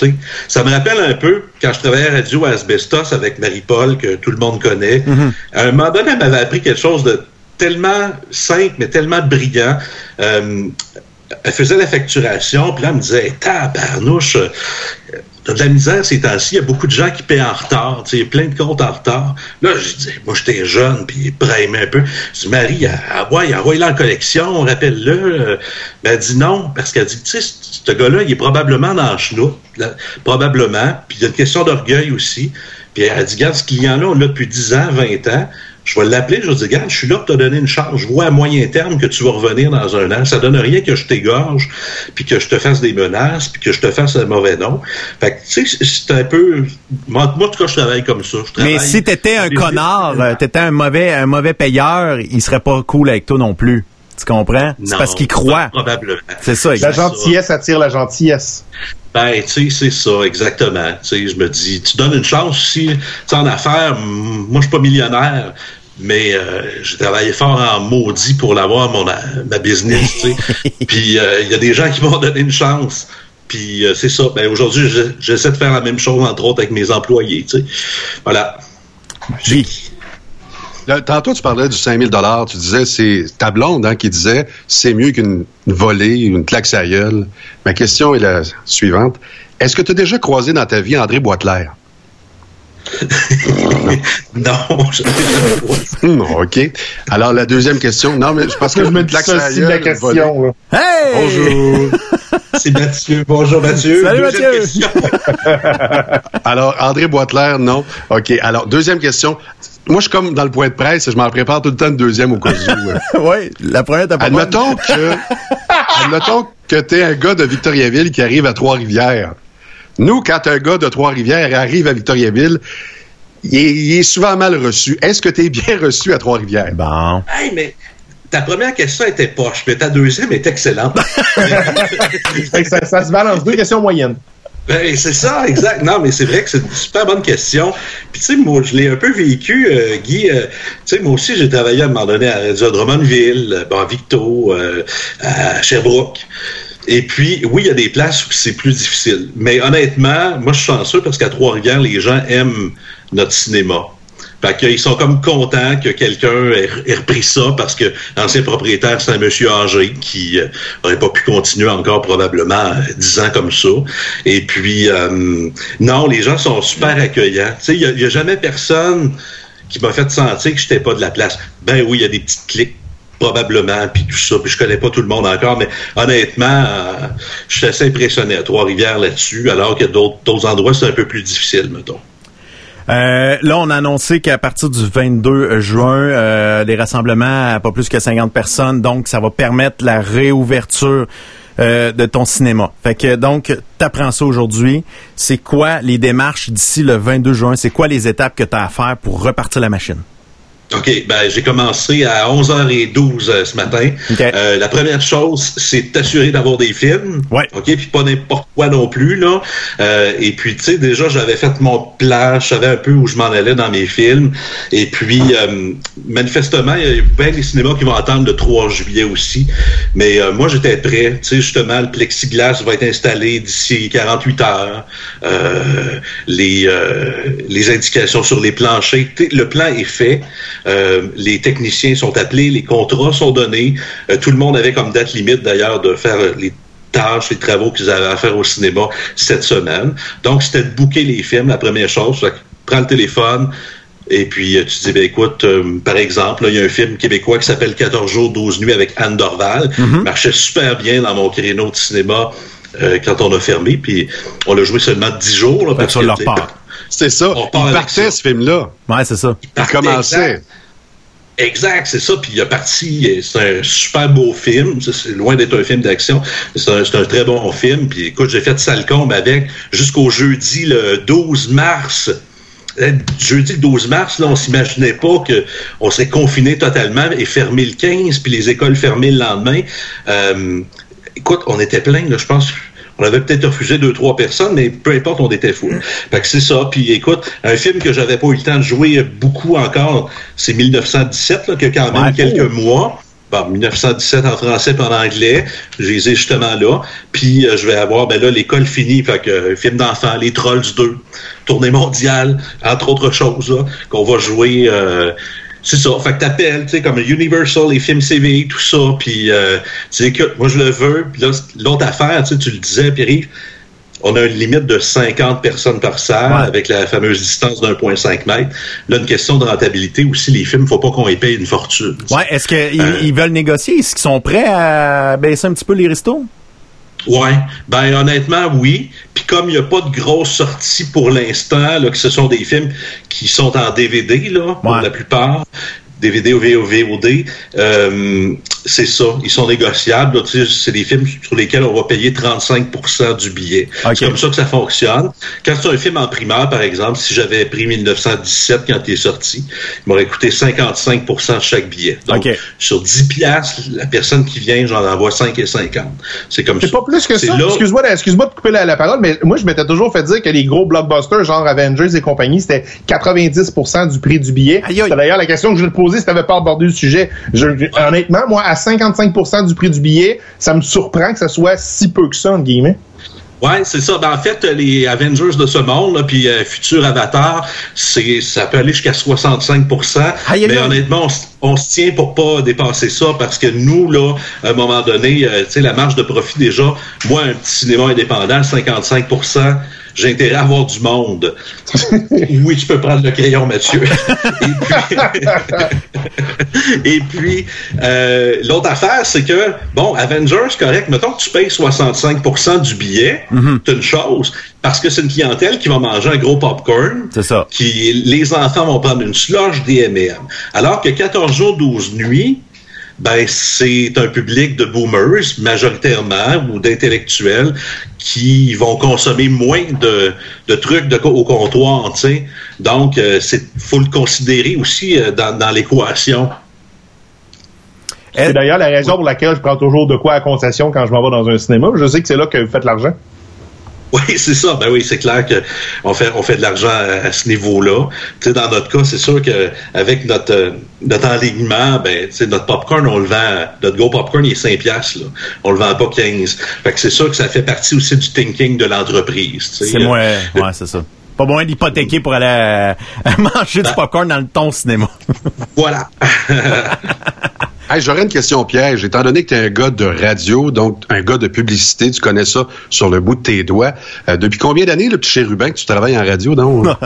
Ça me rappelle un peu quand je travaillais à Radio Asbestos avec Marie-Paul, que tout le monde connaît. À un moment donné, elle m'avait appris quelque chose de tellement simple, mais tellement brillant. Euh, elle faisait la facturation, puis là, elle me disait, tabarnouche, de la misère ces temps-ci, il y a beaucoup de gens qui paient en retard, il y a plein de comptes en retard. Là, je disais, moi, j'étais jeune, puis prême un peu. Je dis, Marie, ah, ouais, en collection, rappelle-le. Euh, Ben, elle dit non, parce qu'elle dit, tu sais, ce gars-là, il est probablement dans le chenoute, là, probablement, puis il y a une question d'orgueil aussi. Puis elle dit, regarde, ce client-là, on l'a depuis 10 ans, 20 ans. Je vais l'appeler, je vais dire, regarde, je suis là pour te donner une chance. Je vois à moyen terme que tu vas revenir dans un an. Ça donne rien que je t'égorge, puis que je te fasse des menaces, puis que je te fasse un mauvais nom. Fait que, tu sais, c'est un peu... Moi, moi, en tout cas, je travaille comme ça. Je Mais travaille- si t'étais un connard, t'étais un mauvais, un mauvais payeur, il serait pas cool avec toi non plus. Tu comprends? C'est Non, parce qu'il croit. Probablement. C'est ça, La exact. gentillesse attire la gentillesse. Ben, tu sais, c'est ça, exactement. Tu sais, je me dis, tu donnes une chance aussi. Tu sais, en affaires, moi, je suis pas millionnaire, mais euh, j'ai travaillé fort en maudit pour l'avoir, mon, ma business, tu sais. (laughs) Puis, euh, il y a des gens qui m'ont donné une chance. Puis, euh, c'est ça. Ben, aujourd'hui, je- j'essaie de faire la même chose, entre autres, avec mes employés, tu sais. Voilà. Là, tantôt, tu parlais du 5000 dollars. Tu disais, c'est ta blonde hein, qui disait, c'est mieux qu'une volée, une claque sa gueule. Ma question est la suivante. Est-ce que tu as déjà croisé dans ta vie André Boitelaire? (laughs) non, je Hum, OK. Alors, la deuxième question. Non, mais parce que je me claque de la volée. question. là. Hey! Bonjour. (laughs) c'est Mathieu. Bonjour Mathieu. Salut, Deuxième Mathieu. (laughs) Alors, André Boitelaire, non. OK. Alors, deuxième question. Moi, je suis comme dans le point de presse, je m'en prépare tout le temps une deuxième au cas où. oui, la première, t'as pas bonne. Admettons que, admettons que t'es un gars de Victoriaville qui arrive à Trois-Rivières. Nous, quand un gars de Trois-Rivières arrive à Victoriaville, il est, il est souvent mal reçu. Est-ce que tu es bien reçu à Trois-Rivières? Bon. Hey, mais ta première question était poche, mais ta deuxième est excellente. (laughs) Ça, ça se balance deux questions moyennes. Ben, c'est ça, exact. Non, mais c'est vrai que c'est une super bonne question. Puis, tu sais, moi, je l'ai un peu vécu, euh, Guy. euh, tu sais, moi aussi, j'ai travaillé à un moment donné à Radio Drummondville, euh, à Victo, euh, à Sherbrooke. Et puis, oui, il y a des places où c'est plus difficile. Mais honnêtement, moi, je suis chanceux parce qu'à Trois-Rivières, les gens aiment notre cinéma. Fait qu'ils sont comme contents que quelqu'un ait, repris ça parce que l'ancien propriétaire, c'est un monsieur âgé qui euh, aurait pas pu continuer encore probablement euh, dix ans comme ça. Et puis, euh, non, les gens sont super accueillants. Tu sais, il y a- jamais personne qui m'a fait sentir que j'étais pas de la place. Ben oui, il y a des petites clics probablement, puis tout ça, puis je connais pas tout le monde encore, mais honnêtement, euh, je suis assez impressionné à Trois-Rivières là-dessus, alors que d'autres endroits, c'est un peu plus difficile, mettons. Euh, là, on a annoncé qu'à partir du 22 juin, euh, des rassemblements à pas plus que 50 personnes, donc ça va permettre la réouverture euh, de ton cinéma. Fait que donc, t'apprends ça aujourd'hui. C'est quoi les démarches d'ici le 22 juin? C'est quoi les étapes que tu as à faire pour repartir la machine? OK, ben j'ai commencé à 11h12 euh, ce matin. Euh, la première chose, c'est t'assurer d'avoir des films. Ouais. OK, puis pas n'importe quoi non plus là. Euh, et puis tu sais déjà j'avais fait mon plan, je savais un peu où je m'en allais dans mes films. Et puis manifestement, il y a bien des cinémas qui vont attendre le 3 juillet aussi. Mais moi j'étais prêt. Tu sais justement le plexiglas va être installé d'ici 48 heures. Les les indications sur les planchers, le plan est fait. Euh, les techniciens sont appelés, les contrats sont donnés. Euh, tout le monde avait comme date limite d'ailleurs de faire euh, les tâches, les travaux qu'ils avaient à faire au cinéma cette semaine. Donc, c'était de booker les films, la première chose. Fait prends le téléphone, et puis tu te dis, ben, écoute, euh, par exemple, il y a un film québécois qui s'appelle 14 jours, 12 nuits avec Anne Dorval. Marchait super bien dans mon créneau de cinéma euh, quand on a fermé. Puis on l'a joué seulement 10 jours. Là, parce que, leur part. C'est ça. On part Il partait, ça. ce film-là. Ouais, c'est ça. Il commençait. exact. C'est ça. Puis il a parti, c'est un super beau film. C'est loin d'être un film d'action. mais C'est un, très bon film. Puis écoute, j'ai fait Salcombe avec jusqu'au jeudi le 12 mars. Euh, Jeudi le 12 mars, là, on s'imaginait pas que on serait confiné totalement et fermé le 15, puis les écoles fermées le lendemain. Euh, écoute, on était plein, là, je pense. On avait peut-être refusé deux, trois personnes, mais peu importe, on était fous. Fait que c'est ça. Puis écoute, un film que j'avais pas eu le temps de jouer beaucoup encore, c'est 1917, là, qui a quand même Ouais. quelques mois. Bon, 1917 en français et en anglais. Je les ai justement là. Puis euh, je vais avoir, ben là, l'école finie. Fait que euh, film d'enfant, Les Trolls 2, tournée mondiale, entre autres choses, là, qu'on va jouer. euh, c'est ça. Fait que t'appelles, tu sais, comme Universal, les films CV, tout ça. Puis euh, tu dis, écoute, moi je le veux. Puis là, l'autre affaire, tu sais, tu le disais, Pierre, on a une limite de 50 personnes par salle Ouais. avec la fameuse distance d'1,5 mètre. Là, une question de rentabilité aussi, les films, faut pas qu'on les paye une fortune. Ouais, est-ce qu'ils Euh. veulent négocier? Est-ce qu'ils sont prêts à baisser un petit peu les restos? Ouais, ben honnêtement, oui. Puis comme il n'y a pas de grosses sorties pour l'instant, que ce sont des films qui sont en DVD, là, pour Ouais. la plupart, DVD ou VOD, euh, c'est ça. Ils sont négociables. là, c'est des films sur lesquels on va payer 35% du billet. C'est comme ça que ça fonctionne. Quand c'est un film en primaire, par exemple, si j'avais pris 1917 quand il est sorti, il m'aurait coûté 55 de chaque billet. Donc, sur 10 piastres, la personne qui vient, j'en envoie 5 et 50. C'est comme ça. C'est pas plus que C'est ça. là- Excuse-moi, excuse-moi de couper la, la parole, mais moi, je m'étais toujours fait dire que les gros blockbusters, genre Avengers et compagnie, c'était 90% du prix du billet. Aïe, aïe. C'est d'ailleurs la question que je te poser si t'avais pas abordé le sujet. Je- je- honnêtement, moi, à 55% du prix du billet, ça me surprend que ça soit si peu que ça, entre guillemets. Ouais, c'est ça. Ben, en fait, les Avengers de ce monde, là, puis euh, futur Avatar, c'est ça peut aller jusqu'à 65 Aïe, aïe, Mais honnêtement, on se tient pour pas dépasser ça parce que nous, là, à un moment donné, euh, tu sais, la marge de profit déjà, moi, un petit cinéma indépendant, 55 j'ai intérêt à avoir du monde. (laughs) oui, tu peux prendre le crayon, Mathieu. (laughs) Et puis, euh, l'autre affaire, c'est que, bon, Avengers, correct, mettons que tu payes 65% du billet, c'est une chose, parce que c'est une clientèle qui va manger un gros popcorn. C'est ça. Qui, les enfants vont prendre une slush DMM. Alors que 14 jours, 12 nuits, ben, c'est un public de boomers, majoritairement, ou d'intellectuels, qui vont consommer moins de, de trucs au comptoir, tu sais. Donc, euh, c'est faut le considérer aussi euh, dans, dans l'équation. C'est d'ailleurs la raison pour laquelle je prends toujours de quoi à concession quand je m'en vais dans un cinéma. Je sais que c'est là que vous faites l'argent. Oui, (laughs) c'est ça. Ben oui, c'est clair que on fait on fait de l'argent à, à ce niveau-là. Tu sais, dans notre cas, c'est sûr que avec notre euh, notre enlignement, ben tu sais, notre popcorn, on le vend. Notre Go popcorn, il est 5 piastres, là. On le vend pas 15. Fait que c'est sûr que ça fait partie aussi du thinking de l'entreprise. tu sais. C'est moins. Ouais, c'est ça. Pas moins d'hypothéquer pour aller à (laughs) manger du popcorn dans le ton cinéma. Voilà. (laughs) Hey, J'aurais une question piège. Étant donné que tu es un gars de radio, donc un gars de publicité, tu connais ça sur le bout de tes doigts. Euh, depuis combien d'années, le petit chérubin, que tu travailles en radio, donc? (laughs)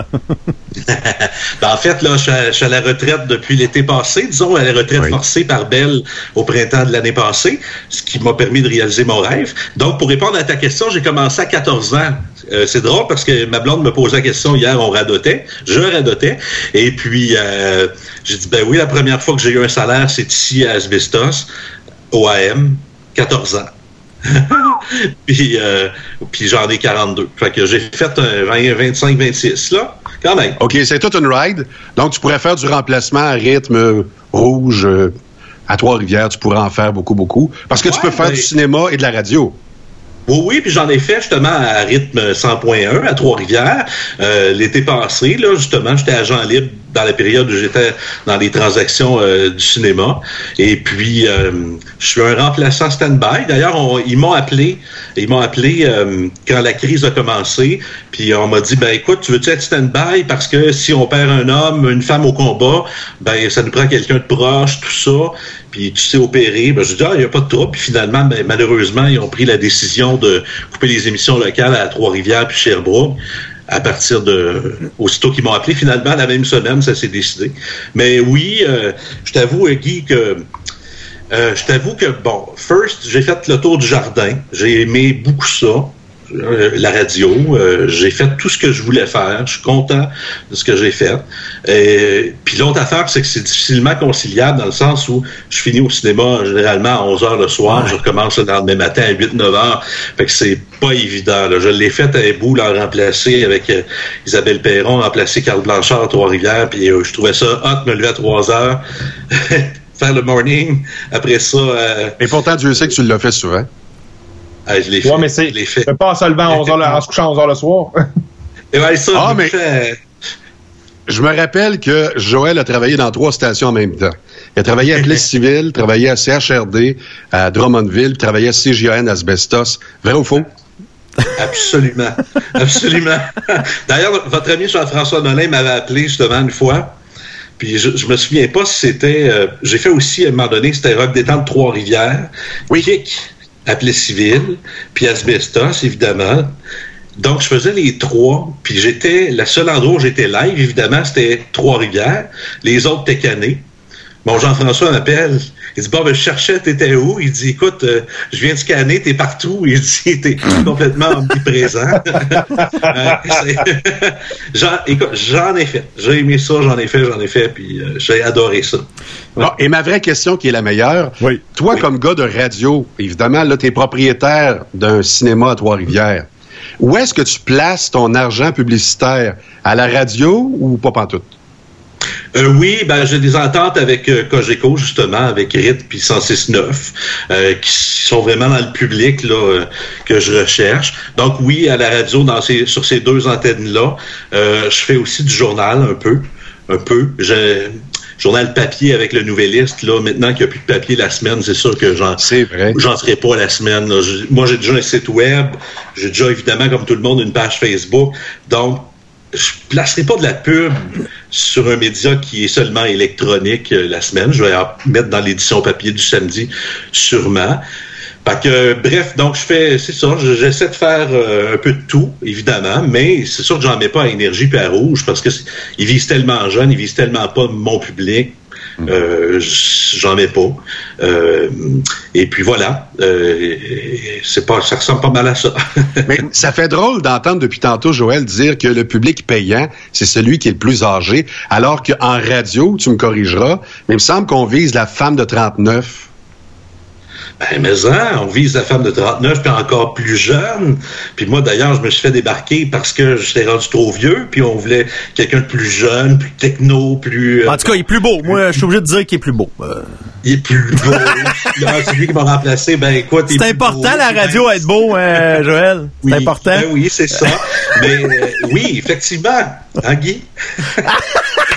Ben, en fait, là, je suis, à, je suis à la retraite depuis l'été passé, disons, à la retraite forcée par Belle au printemps de l'année passée, ce qui m'a permis de réaliser mon rêve. Donc, pour répondre à ta question, j'ai commencé à 14 ans. Euh, c'est drôle parce que ma blonde me posait la question hier, on radotait, je radotais, et puis euh, j'ai dit, ben oui, la première fois que j'ai eu un salaire, c'est ici à Asbestos, au AM, 14 ans. (laughs) puis euh, puis j'en ai 42. Fait que j'ai fait un 20, 25, 26, là, quand même. OK, c'est toute une ride. Donc, tu pourrais faire du remplacement à rythme rouge à Trois-Rivières. Tu pourrais en faire beaucoup, beaucoup. Parce que tu peux faire mais- du cinéma et de la radio. Oui, oui, puis j'en ai fait justement à rythme 100.1 à Trois-Rivières. Euh, L'été passé, là, justement, j'étais agent libre dans la période où j'étais dans les transactions euh, du cinéma. Et puis, euh, je suis un remplaçant stand-by. D'ailleurs, ils m'ont appelé, ils m'ont appelé euh, quand la crise a commencé. Puis on m'a dit, ben écoute, tu veux-tu être stand-by? Parce que si on perd un homme, une femme au combat, ben ça nous prend quelqu'un de proche, tout ça. Puis tu sais opérer. Ben, je dis, ah, il n'y a pas de trouble. Puis finalement, ben, malheureusement, ils ont pris la décision de couper les émissions locales à Trois-Rivières puis Sherbrooke à partir de aussitôt qu'ils m'ont appelé finalement la même semaine ça s'est décidé. Mais oui euh, je t'avoue euh, Guy que euh, je t'avoue que bon first j'ai fait le tour du jardin. J'ai aimé beaucoup ça la radio, euh, j'ai fait tout ce que je voulais faire. Je suis content de ce que j'ai fait. Et, puis l'autre affaire, c'est que c'est difficilement conciliable dans le sens où je finis au cinéma généralement à 11 heures le soir, je recommence le lendemain matin à 8-9 heures. Fait que c'est pas évident. là. Je l'ai fait à un bout, là, remplacé avec euh, Isabelle Perron, remplacé Carl Blanchard à Trois-Rivières, puis euh, je trouvais ça hot, me lever à 3 heures, (laughs) faire le morning. Après ça, euh, Et pourtant, Dieu sait que tu l'as fait souvent. Ah, je l'ai fait. Ouais, mais c'est. Je fait. Fais pas en se levant à 11 heures, (laughs) le- en se couchant à 11 heures le soir. Et ouais, ça, Ah, je mais- l'ai fait. Je me rappelle que Joël a travaillé dans trois stations en même temps. Il a travaillé à Police (laughs) civile, travaillé à CHRD, à Drummondville, travaillé à CGN Asbestos. Vrai ou faux? Absolument. Absolument. (laughs) D'ailleurs, votre ami Jean-François Nolin m'avait appelé justement une fois. Puis je, je me souviens pas si c'était. euh, J'ai fait aussi à un moment donné, c'était Rock Détente Trois-Rivières. Oui. Kick, appelé civil, puis Asbestos, évidemment. Donc, je faisais les trois, puis j'étais. Le seul endroit où j'étais live, évidemment, c'était Trois-Rivières. Les autres étaient canés. Bon, Jean-François m'appelle. Il dit, bon, ben, je cherchais, t'étais où? Il dit, écoute, euh, je viens de scanner, t'es partout. Il dit, (laughs) t'es complètement omniprésent. (laughs) Euh, (laughs) j'en, écoute, j'en ai fait. J'ai aimé ça, j'en ai fait, j'en ai fait, puis euh, j'ai adoré ça. Bon, et ma vraie question qui est la meilleure. Toi, comme gars de radio, évidemment, là, tu es propriétaire d'un cinéma à Trois-Rivières. Où est-ce que tu places ton argent publicitaire? À la radio ou pas pantoute? Euh, oui, ben j'ai des ententes avec euh, Cogeco, justement, avec RIT puis 106.9, euh, qui sont vraiment dans le public là, euh, que je recherche. Donc oui, à la radio, dans ces, sur ces deux antennes-là, euh, je fais aussi du journal un peu. Un peu. Je, journal papier avec le Nouvelliste. Là, maintenant qu'il n'y a plus de papier la semaine, c'est sûr que j'en j'en serai pas la semaine. là. Je- moi, j'ai déjà un site web. J'ai déjà, évidemment, comme tout le monde, une page Facebook. Donc, je placerai pas de la pub sur un média qui est seulement électronique euh, la semaine. Je vais en mettre dans l'édition papier du samedi, sûrement. Fait que, bref, donc je fais, c'est ça, je- j'essaie de faire euh, un peu de tout, évidemment, mais c'est sûr que j'en mets pas à énergie puis à rouge parce que ils visent tellement jeunes, ils visent tellement pas mon public. Euh, j'en mets pas. Euh, et puis voilà, euh, c'est pas, ça ressemble pas mal à ça. (laughs) Mais ça fait drôle d'entendre depuis tantôt Joël dire que le public payant, c'est celui qui est le plus âgé, alors qu'en radio, tu me corrigeras, mais il me semble qu'on vise la femme de 39. Ben, mais hein, on vise la femme de 39 puis encore plus jeune. Puis moi, d'ailleurs, je me suis fait débarquer parce que j'étais rendu trop vieux, puis on voulait quelqu'un de plus jeune, plus techno, plus... euh, En tout cas, il est plus beau. Moi, je suis obligé de dire qu'il est plus beau. Euh, il est plus beau. (laughs) C'est lui qui m'a remplacé. Ben écoute, c'est important, beau. la radio, Ben, être beau, euh, (laughs) Joël. C'est important. ben oui, c'est ça. Mais euh, oui, effectivement. Hein, Guy? (laughs)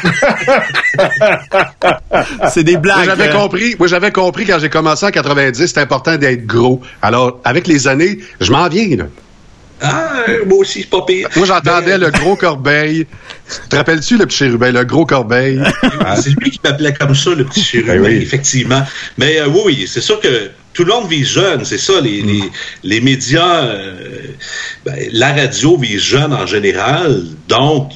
(laughs) C'est des Moi, blagues. j'avais euh. compris, moi, j'avais compris quand j'ai commencé en 90, c'est important d'être gros. Alors, avec les années, je m'en viens, là. Ah, moi aussi, c'est pas pire. Moi, j'entendais le gros corbeil. Te rappelles-tu, le petit chérubin, le gros corbeil? (laughs) Ah, C'est lui qui m'appelait comme ça, le petit chérubin, Ben oui. effectivement. Mais euh, oui, oui, c'est sûr que tout le monde vise jeune, c'est ça. Les, Mm. les, les médias, euh, ben, la radio vise jeune en général. Donc,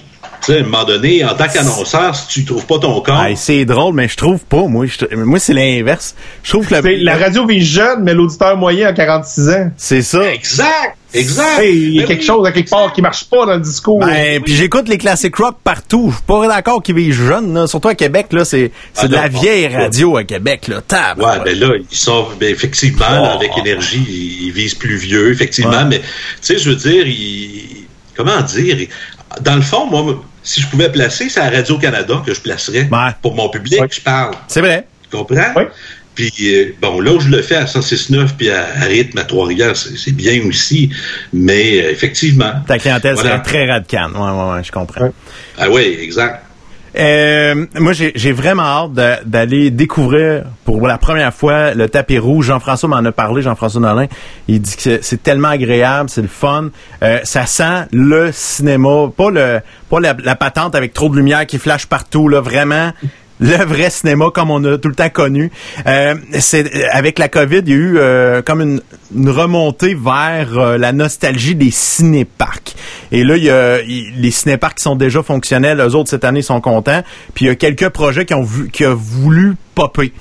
sais, à un moment donné, en tant qu'annonceur, si tu trouves pas ton compte, Hey, c'est drôle, mais je trouve pas, moi. Je- moi, c'est l'inverse. Je trouve que La radio vit jeune, mais l'auditeur moyen a 46 ans. c'est ça. exact, exact. Hey, il y a quelque oui, chose à quelque part qui marche pas dans le discours. Ben, puis j'écoute les classiques rock partout. Je suis pas d'accord qu'ils vivent jeunes, là. Surtout à Québec, là. C'est, c'est Ah de la non, vieille non. radio à Québec, là. Tab. Ouais, ben là, ils sont ben, effectivement là, avec énergie, ils, ils visent plus vieux, effectivement. Ouais. Mais tu sais, je veux dire, ils, comment dire Dans le fond, moi, si je pouvais placer, c'est à Radio Canada que je placerais Ouais. pour mon public. Ouais. Je parle, C'est vrai. tu comprends? Ouais. Puis euh, bon, là où je le fais à 106.9 puis à, à rythme à Trois-Rivières, c'est c'est bien aussi. Mais euh, effectivement. Ta clientèle Voilà. serait très radicane. Ouais, ouais, ouais, je comprends. Ouais. Ah oui, exact. Euh, moi, j'ai vraiment hâte d'aller découvrir pour la première fois le tapis rouge. Jean-François m'en a parlé, Jean-François Nolin. Il dit que c'est- tellement agréable, c'est le fun. Euh, ça sent le cinéma, pas le pas la, la patente avec trop de lumière qui flash partout, là, vraiment. Le vrai cinéma comme on a tout le temps connu. Euh, c'est avec la COVID, il y a eu euh, comme une, une remontée vers euh, la nostalgie des cinéparcs. Et là, il y a les cinéparcs qui sont déjà fonctionnels, eux autres cette année sont contents. Puis il y a quelques projets qui ont vu qui ont voulu popper.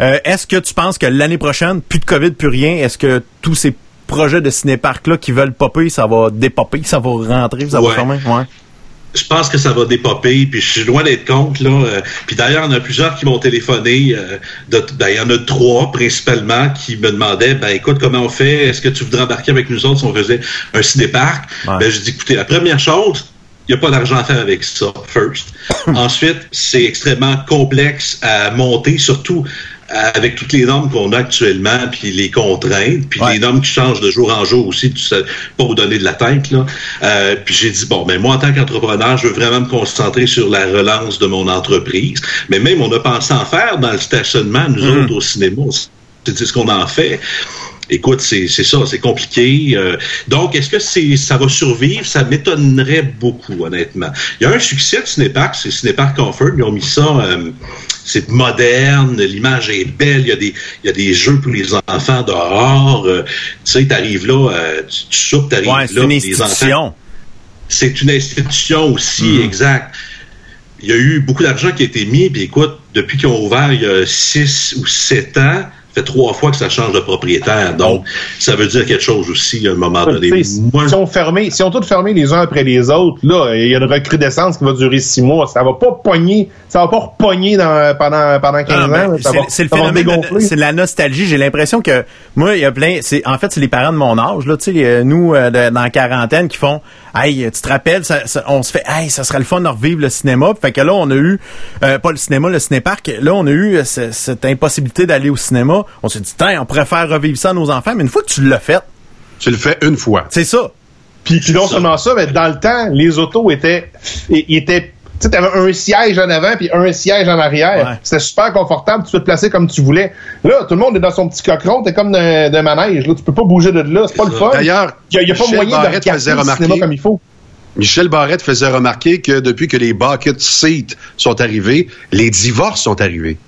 Euh, Est-ce que tu penses que l'année prochaine, plus de COVID, plus rien, est-ce que tous ces projets de cinéparcs là qui veulent popper, ça va dépopper, ça va rentrer, ça va Ouais. fermer? Ouais. Je pense que ça va dépopper, puis je suis loin d'être contre. Là. Euh, puis d'ailleurs, il y en a plusieurs qui m'ont téléphoné. euh, de- ben, il y en a trois principalement qui me demandaient ben écoute, comment on fait? Est-ce que tu voudrais embarquer avec nous autres si on faisait un cinéparc? Ouais. Ben, je dis écoutez, la première chose, il n'y a pas d'argent à faire avec ça, first. (coughs) Ensuite, c'est extrêmement complexe à monter, surtout avec toutes les normes qu'on a actuellement, puis les contraintes, puis Ouais. les normes qui changent de jour en jour aussi, tu sais, pas vous donner de la tête. Là. Euh, puis j'ai dit, bon, mais moi, en tant qu'entrepreneur, je veux vraiment me concentrer sur la relance de mon entreprise. Mais même, on a pensé en faire dans le stationnement, nous Mhm. autres, au cinéma. C'est ce qu'on en fait. Écoute, c'est ça, c'est compliqué. Euh, donc, est-ce que c'est ça va survivre? Ça m'étonnerait beaucoup, honnêtement. Il y a un succès de Cinépark, c'est Cinépark Comfort. Ils ont mis ça, euh, c'est moderne, l'image est belle, il y, a des, il y a des jeux pour les enfants dehors. euh, tu sais, t'arrives là, euh, tu, tu soupes, t'arrives Ouais, là, c'est une institution. c'est une institution aussi, Mhm. exact. Il y a eu beaucoup d'argent qui a été mis, puis écoute, depuis qu'ils ont ouvert il y a six ou sept ans, fait trois fois que ça change de propriétaire. Donc, ça veut dire quelque chose aussi à un moment donné. Moi, si on fermé, si on tous fermé les uns après les autres, là, il y a une recrudescence qui va durer six mois. Ça va pas pogner, ça va pas repogner dans, pendant, pendant 15 Ah, ben, ans. C'est- le phénomène, c'est de la nostalgie. J'ai l'impression que moi, il y a plein. C'est en fait, c'est les parents de mon âge là, tu sais, euh, nous euh, de- dans la quarantaine qui font, hey, tu te rappelles, ça- ça- on se fait, hey, ça serait le fun de revivre le cinéma. Fait que là, on a eu euh, pas le cinéma, le cinéparc. Là, on a eu euh, ce- cette impossibilité d'aller au cinéma. On s'est dit, tiens, on pourrait faire revivre ça à nos enfants. Mais une fois que tu l'as fait, Tu le fais une fois. c'est ça. Puis, puis non ça. seulement ça, mais dans le temps, les autos étaient, tu sais, t'avais un siège en avant puis un siège en arrière. Ouais. C'était super confortable. Tu peux te placer comme tu voulais. Là, tout le monde est dans son petit cochon. T'es comme d'un d'un manège. Là, tu peux pas bouger de là. C'est pas le fun. D'ailleurs, il y a, pas Michel moyen de Barrette regarder faisait le cinéma comme il faut. Michel Barrette faisait remarquer que depuis que les bucket seats sont arrivés, les divorces sont arrivés.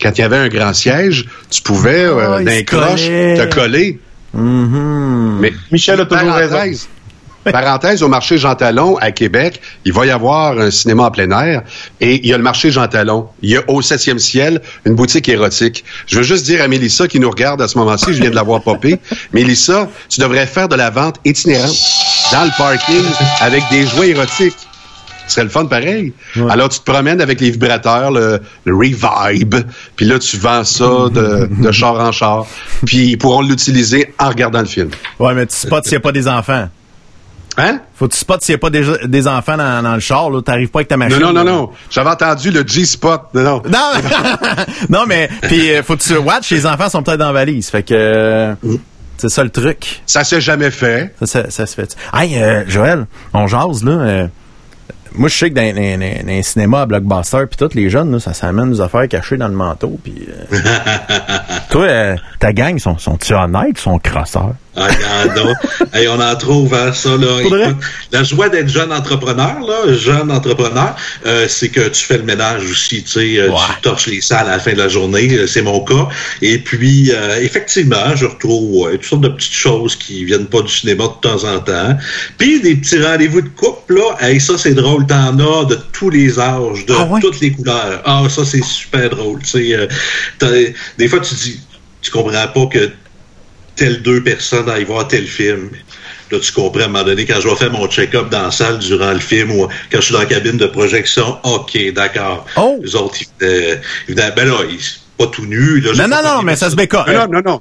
Quand il y avait un grand siège, tu pouvais, euh, Ah, il d'un croche, te coller. Mhm. Mais Michel a toujours raison. parenthèse, parenthèse, au marché Jean Talon à Québec, il va y avoir un cinéma en plein air et il y a le marché Jean Talon. Il y a au septième ciel une boutique érotique. Je veux juste dire à Mélissa qui nous regarde à ce moment-ci, je viens de la voir popper. (laughs) Mélissa, tu devrais faire de la vente itinérante dans le parking avec des jouets érotiques. Ce serait le fun pareil. Alors, tu te promènes avec les vibrateurs, le, le Revibe, puis là, tu vends ça de, de char en char, puis ils pourront l'utiliser en regardant le film. Ouais, mais tu spots s'il n'y a pas des enfants. Hein? Faut que tu spots s'il n'y a pas des, des enfants dans, dans le char, là. T'arrives pas avec ta Non, machine. non, non, là. non. J'avais entendu le G-Spot. Non, non. Non, (laughs) non mais puis euh, faut que tu watch, les enfants sont peut-être dans la valise. Fait que euh, c'est ça le truc. Ça s'est jamais fait. Ça, ça, ça se fait. Hey, euh, Joël, on jase là. euh, moi, je sais que dans, dans, dans- dans les cinémas à Blockbuster, puis tous les jeunes, là, ça s'amène des affaires cachées dans le manteau. Puis, euh, (laughs) toi, euh, ta gang, sont, sont-ils honnêtes, sont crosseurs? Ah. (laughs) Hey, on en trouve, hein, ça, là. Écoute, la joie d'être jeune entrepreneur, là, jeune entrepreneur, euh, c'est que tu fais le ménage aussi, tu sais, euh, Ouais. tu torches les salles à la fin de la journée, euh, c'est mon cas. Et puis, euh, effectivement, je retrouve ouais, toutes sortes de petites choses qui viennent pas du cinéma de temps en temps. Puis, des petits rendez-vous de couple, là, hey, ça, c'est drôle, t'en as de tous les âges, de Ah ouais? toutes les couleurs. Ah, ça, c'est super drôle, tu sais. euh, t'as- des fois, tu dis, tu comprends pas que telle deux personnes à y voir tel film. Là, tu comprends à un moment donné, quand je vais faire mon check-up dans la salle durant le film ou quand je suis dans la cabine de projection, OK, d'accord. Oh! Les autres, ils venaient, ils venaient- ben là, ils pas tout nus. Là, Non, non, non, mais ça se bécote. Non, non, non.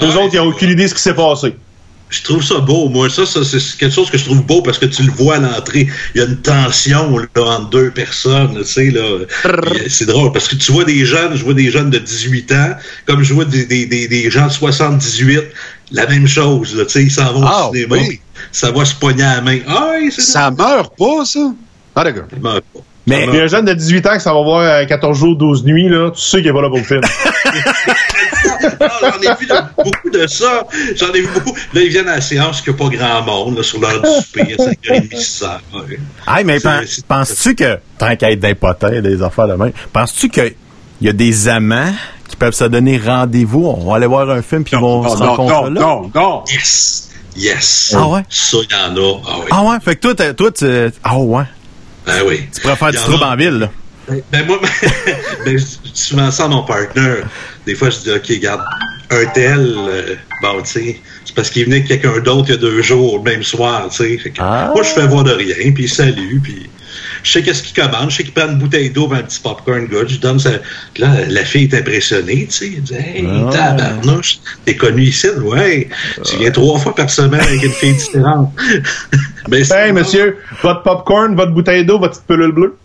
Les Ouais, autres, ils n'ont aucune idée de ce qui s'est passé. Je trouve ça beau, moi. Ça, ça c'est quelque chose que je trouve beau parce que tu le vois à l'entrée. Il y a une tension là, entre deux personnes, tu sais, là. Euh, C'est drôle parce que tu vois des jeunes, je vois des jeunes de 18 ans, comme je vois des, des, des, des gens de 78, la même chose, là, tu sais, ils s'en vont Ah, au cinéma. oui. Ça va se pogner à la main. Ah, oui, Ça meurt pas, ça? Ah, d'accord. Ça meurt pas. Mais- Il y a un jeune de 18 ans qui s'en va voir euh, 14 jours, 12 nuits, là. Tu sais qu'il est pas là pour le film. (laughs) Ah, j'en ai vu de- beaucoup de ça. J'en ai vu beaucoup. Là, ils viennent à la séance qu'il n'y a pas grand monde, là, sur l'heure du souper, à 5h30, 6h. Ouais. Hey, mais penses-tu que, tant qu'à être d'impotent, des affaires de même, penses-tu qu'il y a des amants qui peuvent se donner rendez-vous? On va aller voir un film puis ils vont Non, se non, rencontrer non, là? non, non. Yes! Yes! Ah ouais? Ça, il y en a. Ah oui. Ah ouais? Fait que toi, toi tu... Ah ouais? Ben oui. Tu pourrais faire Il du trouble en ville, là. Ben moi, (laughs) ben, je dis souvent ça à mon partner. Des fois, je dis, OK, regarde, un tel, euh, bon, tu sais, c'est parce qu'il venait avec quelqu'un d'autre il y a deux jours, le même soir, tu sais. Fait que Ah. Moi, je fais voir de rien, puis il salue, puis je sais qu'est-ce qu'il commande, je sais qu'il prend une bouteille d'eau, puis un petit popcorn, good, je donne ça. Puis là, la fille est impressionnée, tu sais. Elle dit, hey, Ah. tabarnouche, t'es connu ici, ouais. Tu viens trois fois par semaine avec une fille différente. (laughs) Ben, hey, monsieur, votre popcorn, votre bouteille d'eau, votre petite pelule bleue.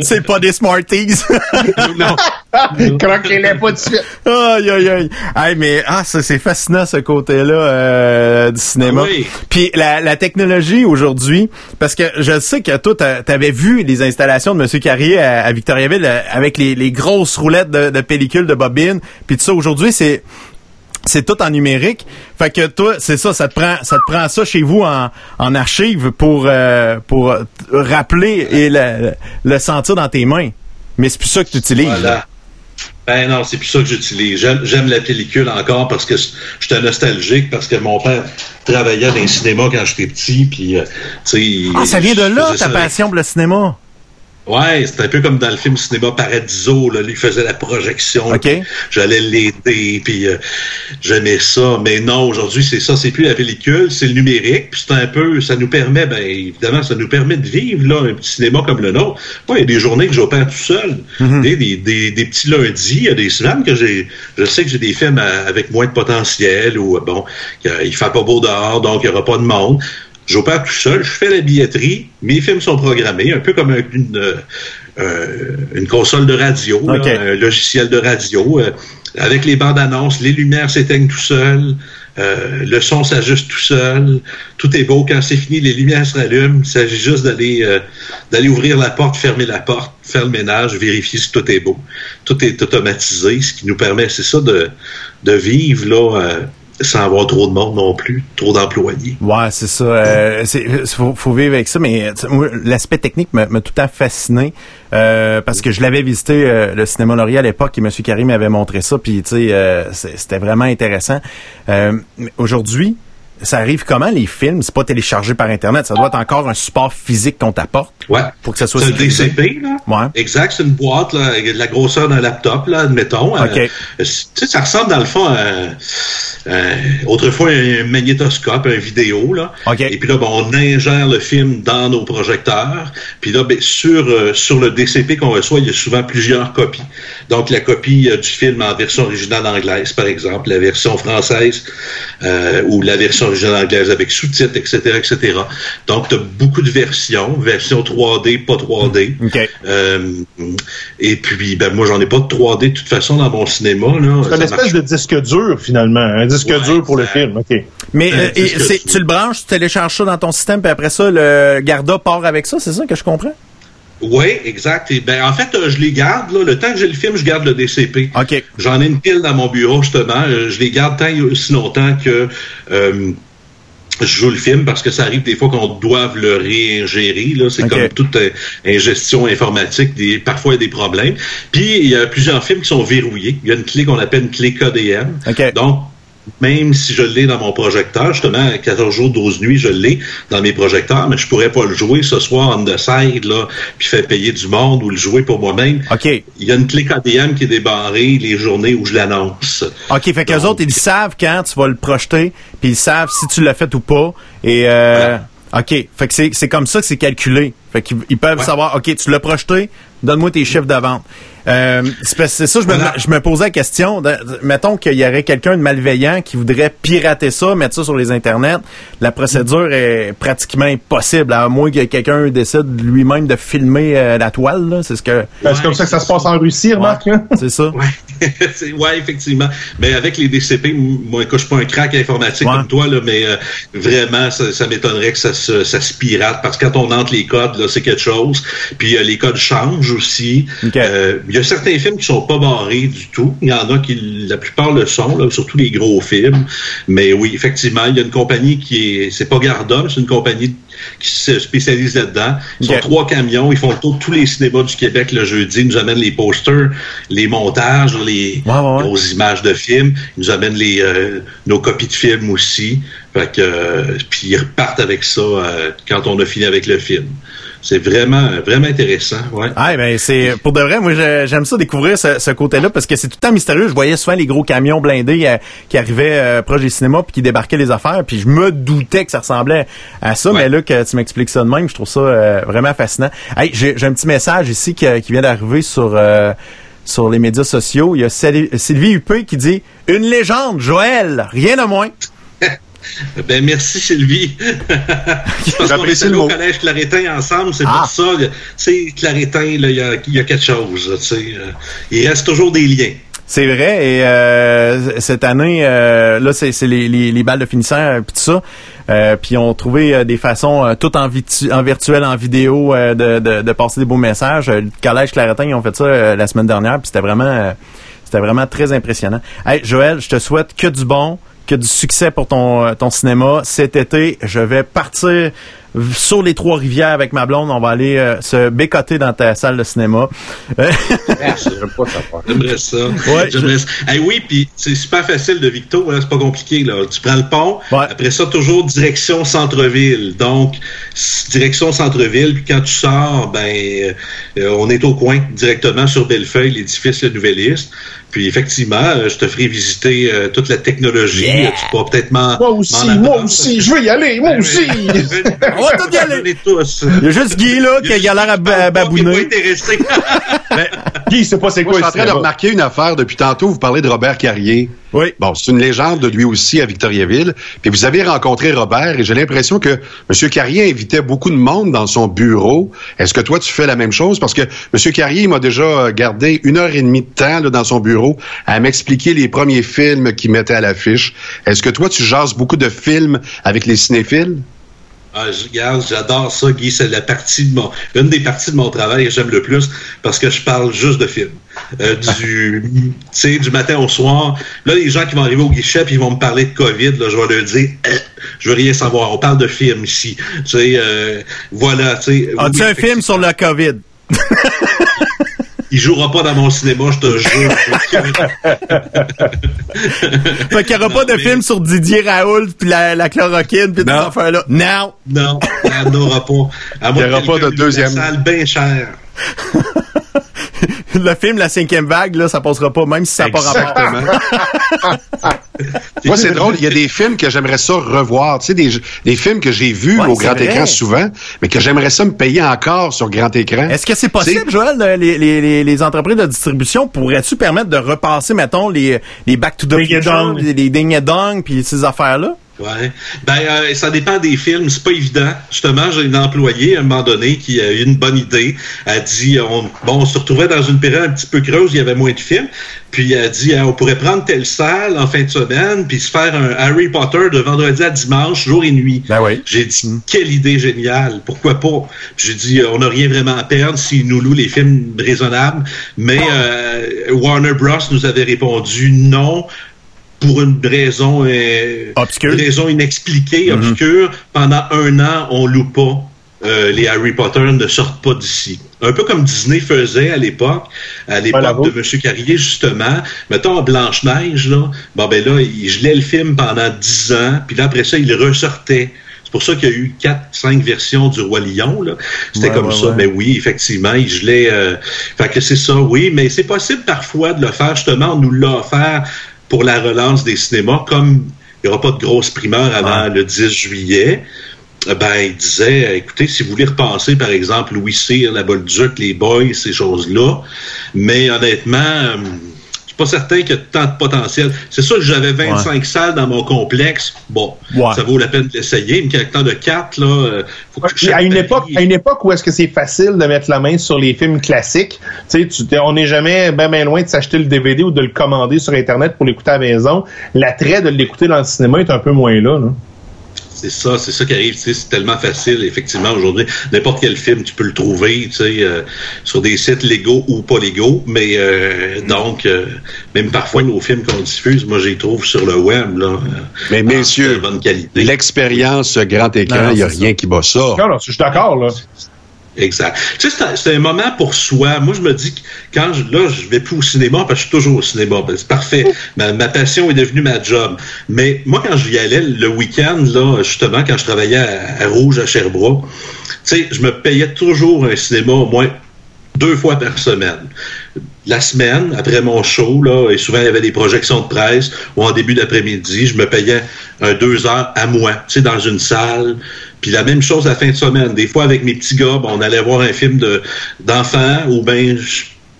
C'est pas des Smarties. (laughs) non. (laughs) Croquez-les pas de suite. aïe, aïe, aïe. Hey, mais, ah, ça, c'est fascinant, ce côté-là, euh, du cinéma. Oui. Puis la, la technologie aujourd'hui, parce que je sais que toi, t'a- t'avais vu les installations de M. Carrier à, à Victoriaville euh, avec les, les grosses roulettes de, de pellicule, de bobine. Puis tout ça, aujourd'hui, c'est c'est tout en numérique. Fait que toi, c'est ça, ça te prend ça te prend ça chez vous en, en archive pour euh, pour rappeler et le, le sentir dans tes mains. Mais c'est plus ça que tu utilises. Voilà. Ben non, c'est plus ça que j'utilise. J'aime, j'aime la pellicule encore parce que j'étais nostalgique parce que mon père travaillait dans les cinémas quand j'étais petit. Puis, euh, tu sais, Ah, ça vient de là, ta passion pour le cinéma. Ouais, c'était un peu comme dans le film Cinéma Paradiso. Là, lui faisait la projection. OK. puis J'allais l'aider, puis euh, j'aimais ça. Mais non, aujourd'hui, c'est ça. C'est plus la pellicule, c'est le numérique. Puis c'est un peu, ça nous permet, ben évidemment, ça nous permet de vivre là un petit cinéma comme le nôtre. Moi, il y a des journées que j'opère tout seul. des, des, des, des petits lundis, il y a des semaines que j'ai, je sais que j'ai des films à- avec moins de potentiel ou bon, il fait pas beau dehors, donc il y aura pas de monde. J'opère tout seul, je fais la billetterie, mes films sont programmés, un peu comme une, euh, euh, une console de radio, là, un logiciel de radio. euh, avec les bandes annonces, les lumières s'éteignent tout seuls. Euh, le son s'ajuste tout seul. Tout est beau. Quand c'est fini, les lumières se rallument. Il s'agit juste d'aller d'aller ouvrir la porte, fermer la porte, faire le ménage, vérifier si tout est beau. Tout est automatisé, ce qui nous permet, c'est ça, de, de vivre là. Sans avoir trop de monde non plus, trop d'employés. Ouais, c'est ça. Euh, c'est, faut, vivre avec ça, mais l'aspect technique m'a, tout le temps fasciné euh, parce que je l'avais visité euh, le cinéma Laurier à l'époque et M. Karim m'avait montré ça, puis tu sais, euh, c'était vraiment intéressant. Aujourd'hui, ça arrive comment les films? C'est pas téléchargé par internet, ça doit être encore un support physique qu'on t'apporte Ouais. pour que ça soit C'est un. DCP, là. Ouais. Exact, c'est une boîte, là, avec de la grosseur d'un laptop, là, admettons. OK. Euh, tu sais, ça ressemble dans le fond à, euh, autrefois, un magnétoscope, un vidéo, là. OK. Et puis là, ben, on ingère le film dans nos projecteurs. Puis là, ben, sur, euh, sur le DCP qu'on reçoit, il y a souvent plusieurs copies. Donc, la copie euh, du film en version originale anglaise, par exemple, la version française euh, ou la version originale anglaise avec sous-titres, etc., etc. Donc, tu as beaucoup de versions, version 3D, pas 3D. OK. Euh, et puis, ben, moi, j'en ai pas de 3D de toute façon dans mon cinéma. Là. C'est une espèce marche de disque dur, finalement. Un disque Ouais, dur pour le film. OK. Mais Euh, et tu le branches, tu télécharges ça dans ton système, puis après ça, le Garda part avec ça, c'est ça que je comprends? Oui, exact. Et ben, en fait, euh, je les garde. Là, le temps que j'ai le film, je garde le DCP. OK. J'en ai une pile dans mon bureau, justement. Euh, Je les garde tant aussi longtemps que euh, je joue le film parce que ça arrive des fois qu'on doive le réingérer. Là. C'est comme toute euh, ingestion informatique. Des, parfois, il y a des problèmes. Puis, il y a plusieurs films qui sont verrouillés. Il y a une clé qu'on appelle une clé KDM. OK. Donc, même si je l'ai dans mon projecteur, justement, 14 jours, 12 nuits, je l'ai dans mes projecteurs, mais je pourrais pas le jouer ce soir on the side, là, puis faire payer du monde ou le jouer pour moi-même. OK. Il y a une clé KDM qui est débarrée les journées où je l'annonce. OK, fait qu'eux Donc, autres, ils savent quand tu vas le projeter, puis ils savent si tu l'as fait ou pas. Et euh, OK, fait que c'est comme ça que c'est calculé. Fait qu'ils ils peuvent Ouais. savoir, OK, tu l'as projeté, donne-moi tes chiffres de vente. Euh, c'est ça, je me, je me posais la question. de- de- mettons qu'il y aurait quelqu'un de malveillant qui voudrait pirater ça, mettre ça sur les internets. La procédure est pratiquement impossible, à moins que quelqu'un décide lui-même de filmer euh, la toile. là. C'est ce que. Ben, c'est comme ça que ça se passe en Russie, remarque. hein? (laughs) C'est ça. Ouais, (laughs) ouais, effectivement. Mais avec les DCP, moi, je suis pas un crack informatique Ouais. comme toi, là, mais euh, vraiment, ça, ça m'étonnerait que ça se, ça se pirate parce que quand on entre les codes, là, c'est quelque chose. Puis euh, les codes changent aussi. Euh, Il y a certains films qui sont pas barrés du tout. Il y en a qui, la plupart le sont, là, surtout les gros films. Mais oui, effectivement, il y a une compagnie qui est, c'est pas Garda, mais c'est une compagnie qui se spécialise là-dedans. Ils OK. sont trois camions, ils font le tour de tous les cinémas du Québec le jeudi, ils nous amènent les posters, les montages, les Ouais, ouais, ouais. grosses images de films, ils nous amènent les euh, nos copies de films aussi. Fait que euh, puis ils repartent avec ça euh, quand on a fini avec le film. C'est vraiment vraiment intéressant, ouais. Ah, ben c'est pour de vrai, moi j'ai- j'aime ça découvrir ce, ce côté-là parce que c'est tout le temps mystérieux. Je voyais souvent les gros camions blindés euh, qui arrivaient euh, proche des cinémas puis qui débarquaient les affaires, puis je me doutais que ça ressemblait à ça. Ouais. Mais là que tu m'expliques ça de même, je trouve ça euh, vraiment fascinant. Hey, j'ai un petit message ici qui, qui vient d'arriver sur euh, sur les médias sociaux. Il y a Sylvie Sylvie Huppé qui dit une légende, Joël, rien de moins. (laughs) Ben merci Sylvie. (laughs) J'apprécie le au mot. collège Claretin ensemble, c'est Ah. pour ça. Tu là, il y a, il y a quelque chose. euh, il reste toujours des liens. C'est vrai. Et euh, cette année, euh, là, c'est les, les, les balles de finissant puis tout ça. Euh, puis on trouvé des façons tout en, virtuel, en vidéo, de, de, de passer des beaux messages. Le collège Claretin, ils ont fait ça la semaine dernière, puis c'était vraiment, c'était vraiment très impressionnant. Hey, Joël, je te souhaite que du bon, que du succès pour ton euh, ton cinéma cet été. Je vais partir sur les trois rivières avec ma blonde. On va aller euh, se bécoter dans ta salle de cinéma. Euh, J'aime pas ça part. J'aimerais ça. Ouais. J'aimerais ça. Hey, oui, puis c'est super facile de Victo, hein, c'est pas compliqué. Là. Tu prends le pont, Ouais. après ça, toujours direction centre-ville. Donc, direction centre-ville, puis quand tu sors, ben, euh, on est au coin, directement sur Bellefeuille, l'édifice Le Nouvelliste. Puis effectivement, euh, je te ferai visiter euh, toute la technologie. Yeah. Tu pourras peut-être m'en. Moi aussi, m'en moi aussi, je veux y aller, moi aussi. (laughs) On va tous y aller. Tous. Il y a juste Guy là qui a l'air à, ba- Qui est pas intéressé. (laughs) Guy, c'est pas c'est quoi je suis en train de remarquer une affaire depuis tantôt. Vous parlez de Robert Carrier. Oui. Bon, c'est une légende de lui aussi à Victoriaville. Puis vous avez rencontré Robert et j'ai l'impression que M. Carrier invitait beaucoup de monde dans son bureau. Est-ce que toi, tu fais la même chose? Parce que M. Carrier il m'a déjà gardé une heure et demie de temps là, dans son bureau bureau à m'expliquer les premiers films qu'ils mettaient à l'affiche. Est-ce que toi, tu jases beaucoup de films avec les cinéphiles? Ah, je regarde, j'adore ça, Guy. C'est la partie de mon, une des parties de mon travail que j'aime le plus parce que je parle juste de films. Euh, (laughs) du, tu sais, du matin au soir. Là, les gens qui vont arriver au guichet puis ils vont me parler de COVID, là, je vais leur dire, Eh, je veux rien savoir. On parle de films ici. Tu sais, euh, voilà, tu sais. As-tu Oui, un film sur le COVID? (laughs) Il jouera pas dans mon cinéma, je te jure. (laughs) Fait qu'il n'y aura pas de mais- film sur Didier Raoult puis la, la chloroquine puis ces Non. affaires-là. Non! non, il n'y en aura pas. À Il y aura pas de deuxième. salle bien cher. (laughs) (laughs) Le film La cinquième vague, là, ça passera pas, même si ça n'a pas rapport. Exactement. Moi, c'est drôle. Il y a des films que j'aimerais ça revoir. Tu sais, des, des films que j'ai vus Ouais, au grand vrai. écran souvent, mais que j'aimerais ça me payer encore sur grand écran. Est-ce que c'est possible, Joël, les, les, les, les entreprises de distribution pourraient-tu permettre de repasser, mettons, les, les Back to the Future, les, Ding et Dong, puis ces affaires-là? Ouais. Ben, euh, ça dépend des films. C'est pas évident. Justement, j'ai une employée à un moment donné qui a eu une bonne idée. Elle a dit, on, bon, on se retrouvait dans une période un petit peu creuse, il y avait moins de films. Puis elle a dit, hein, on pourrait prendre telle salle en fin de semaine, puis se faire un Harry Potter de vendredi à dimanche, jour et nuit. Ben oui. J'ai dit, quelle idée géniale, pourquoi pas? Puis J'ai dit, euh, on n'a rien vraiment à perdre s'ils nous louent les films raisonnables. Mais euh, Warner Bros. nous avait répondu non pour une raison, euh, Obscure. une raison inexpliquée, obscure. Pendant un an, on loue pas. euh, les Harry Potter ne sortent pas d'ici. Un peu comme Disney faisait à l'époque, à l'époque Voilà, de M. Carrier, justement. Mettons, en Blanche-Neige, là, bon, ben là, il gelait le film pendant dix ans, puis là, après ça, il ressortait. C'est pour ça qu'il y a eu quatre, cinq versions du Roi Lion. Là. C'était Ouais, comme ouais, ça. ouais. Mais oui, effectivement, il gelait. Euh... Fait que c'est ça, oui. Mais c'est possible parfois de le faire. Justement, on nous l'a offert pour la relance des cinémas, comme il n'y aura pas de grosse primeur avant le 10 juillet. euh, Ben, il disait, euh, écoutez, si vous voulez repenser, par exemple, Louis Cyr, la Bolduc, les Boys, ces choses-là, mais honnêtement, euh, suis pas certain qu'il y a tant de potentiel. C'est sûr que j'avais 25 salles dans mon complexe. Bon, Ouais. ça vaut la peine de l'essayer. Une caractère de 4, là, euh, faut que chaque à une époque, à une époque où est-ce que c'est facile de mettre la main sur les films classiques, tu sais, on n'est jamais bien ben loin de s'acheter le DVD ou de le commander sur Internet pour l'écouter à la maison. L'attrait de l'écouter dans le cinéma est un peu moins là. là. C'est ça, c'est ça qui arrive. tu sais, C'est tellement facile, effectivement, aujourd'hui. N'importe quel film, tu peux le trouver, tu sais, euh, sur des sites légaux ou pas légaux. Mais euh, donc, euh, même parfois, nos films qu'on diffuse, moi, je les trouve sur le web, là. euh, Mais messieurs, très bonne qualité. L'expérience grand écran, il n'y a rien qui bat ça. Non, non, je suis d'accord, là. Exact. Tu sais, c'est un- moment pour soi. Moi, je me dis que quand je, là, je vais plus au cinéma parce que je suis toujours au cinéma. Ben, c'est parfait. (laughs) Ma, ma passion est devenue ma job. Mais moi, quand j'y allais le week-end, là, justement, quand je travaillais à, à Rouge, à Sherbrooke, tu sais, je me payais toujours un cinéma au moins deux fois par semaine. La semaine, après mon show, là, et souvent il y avait des projections de presse, ou en début d'après-midi, je me payais un deux heures à moi, tu sais, dans une salle. Puis la même chose la fin de semaine. Des fois, avec mes petits gars, ben, on allait voir un film de d'enfants, ou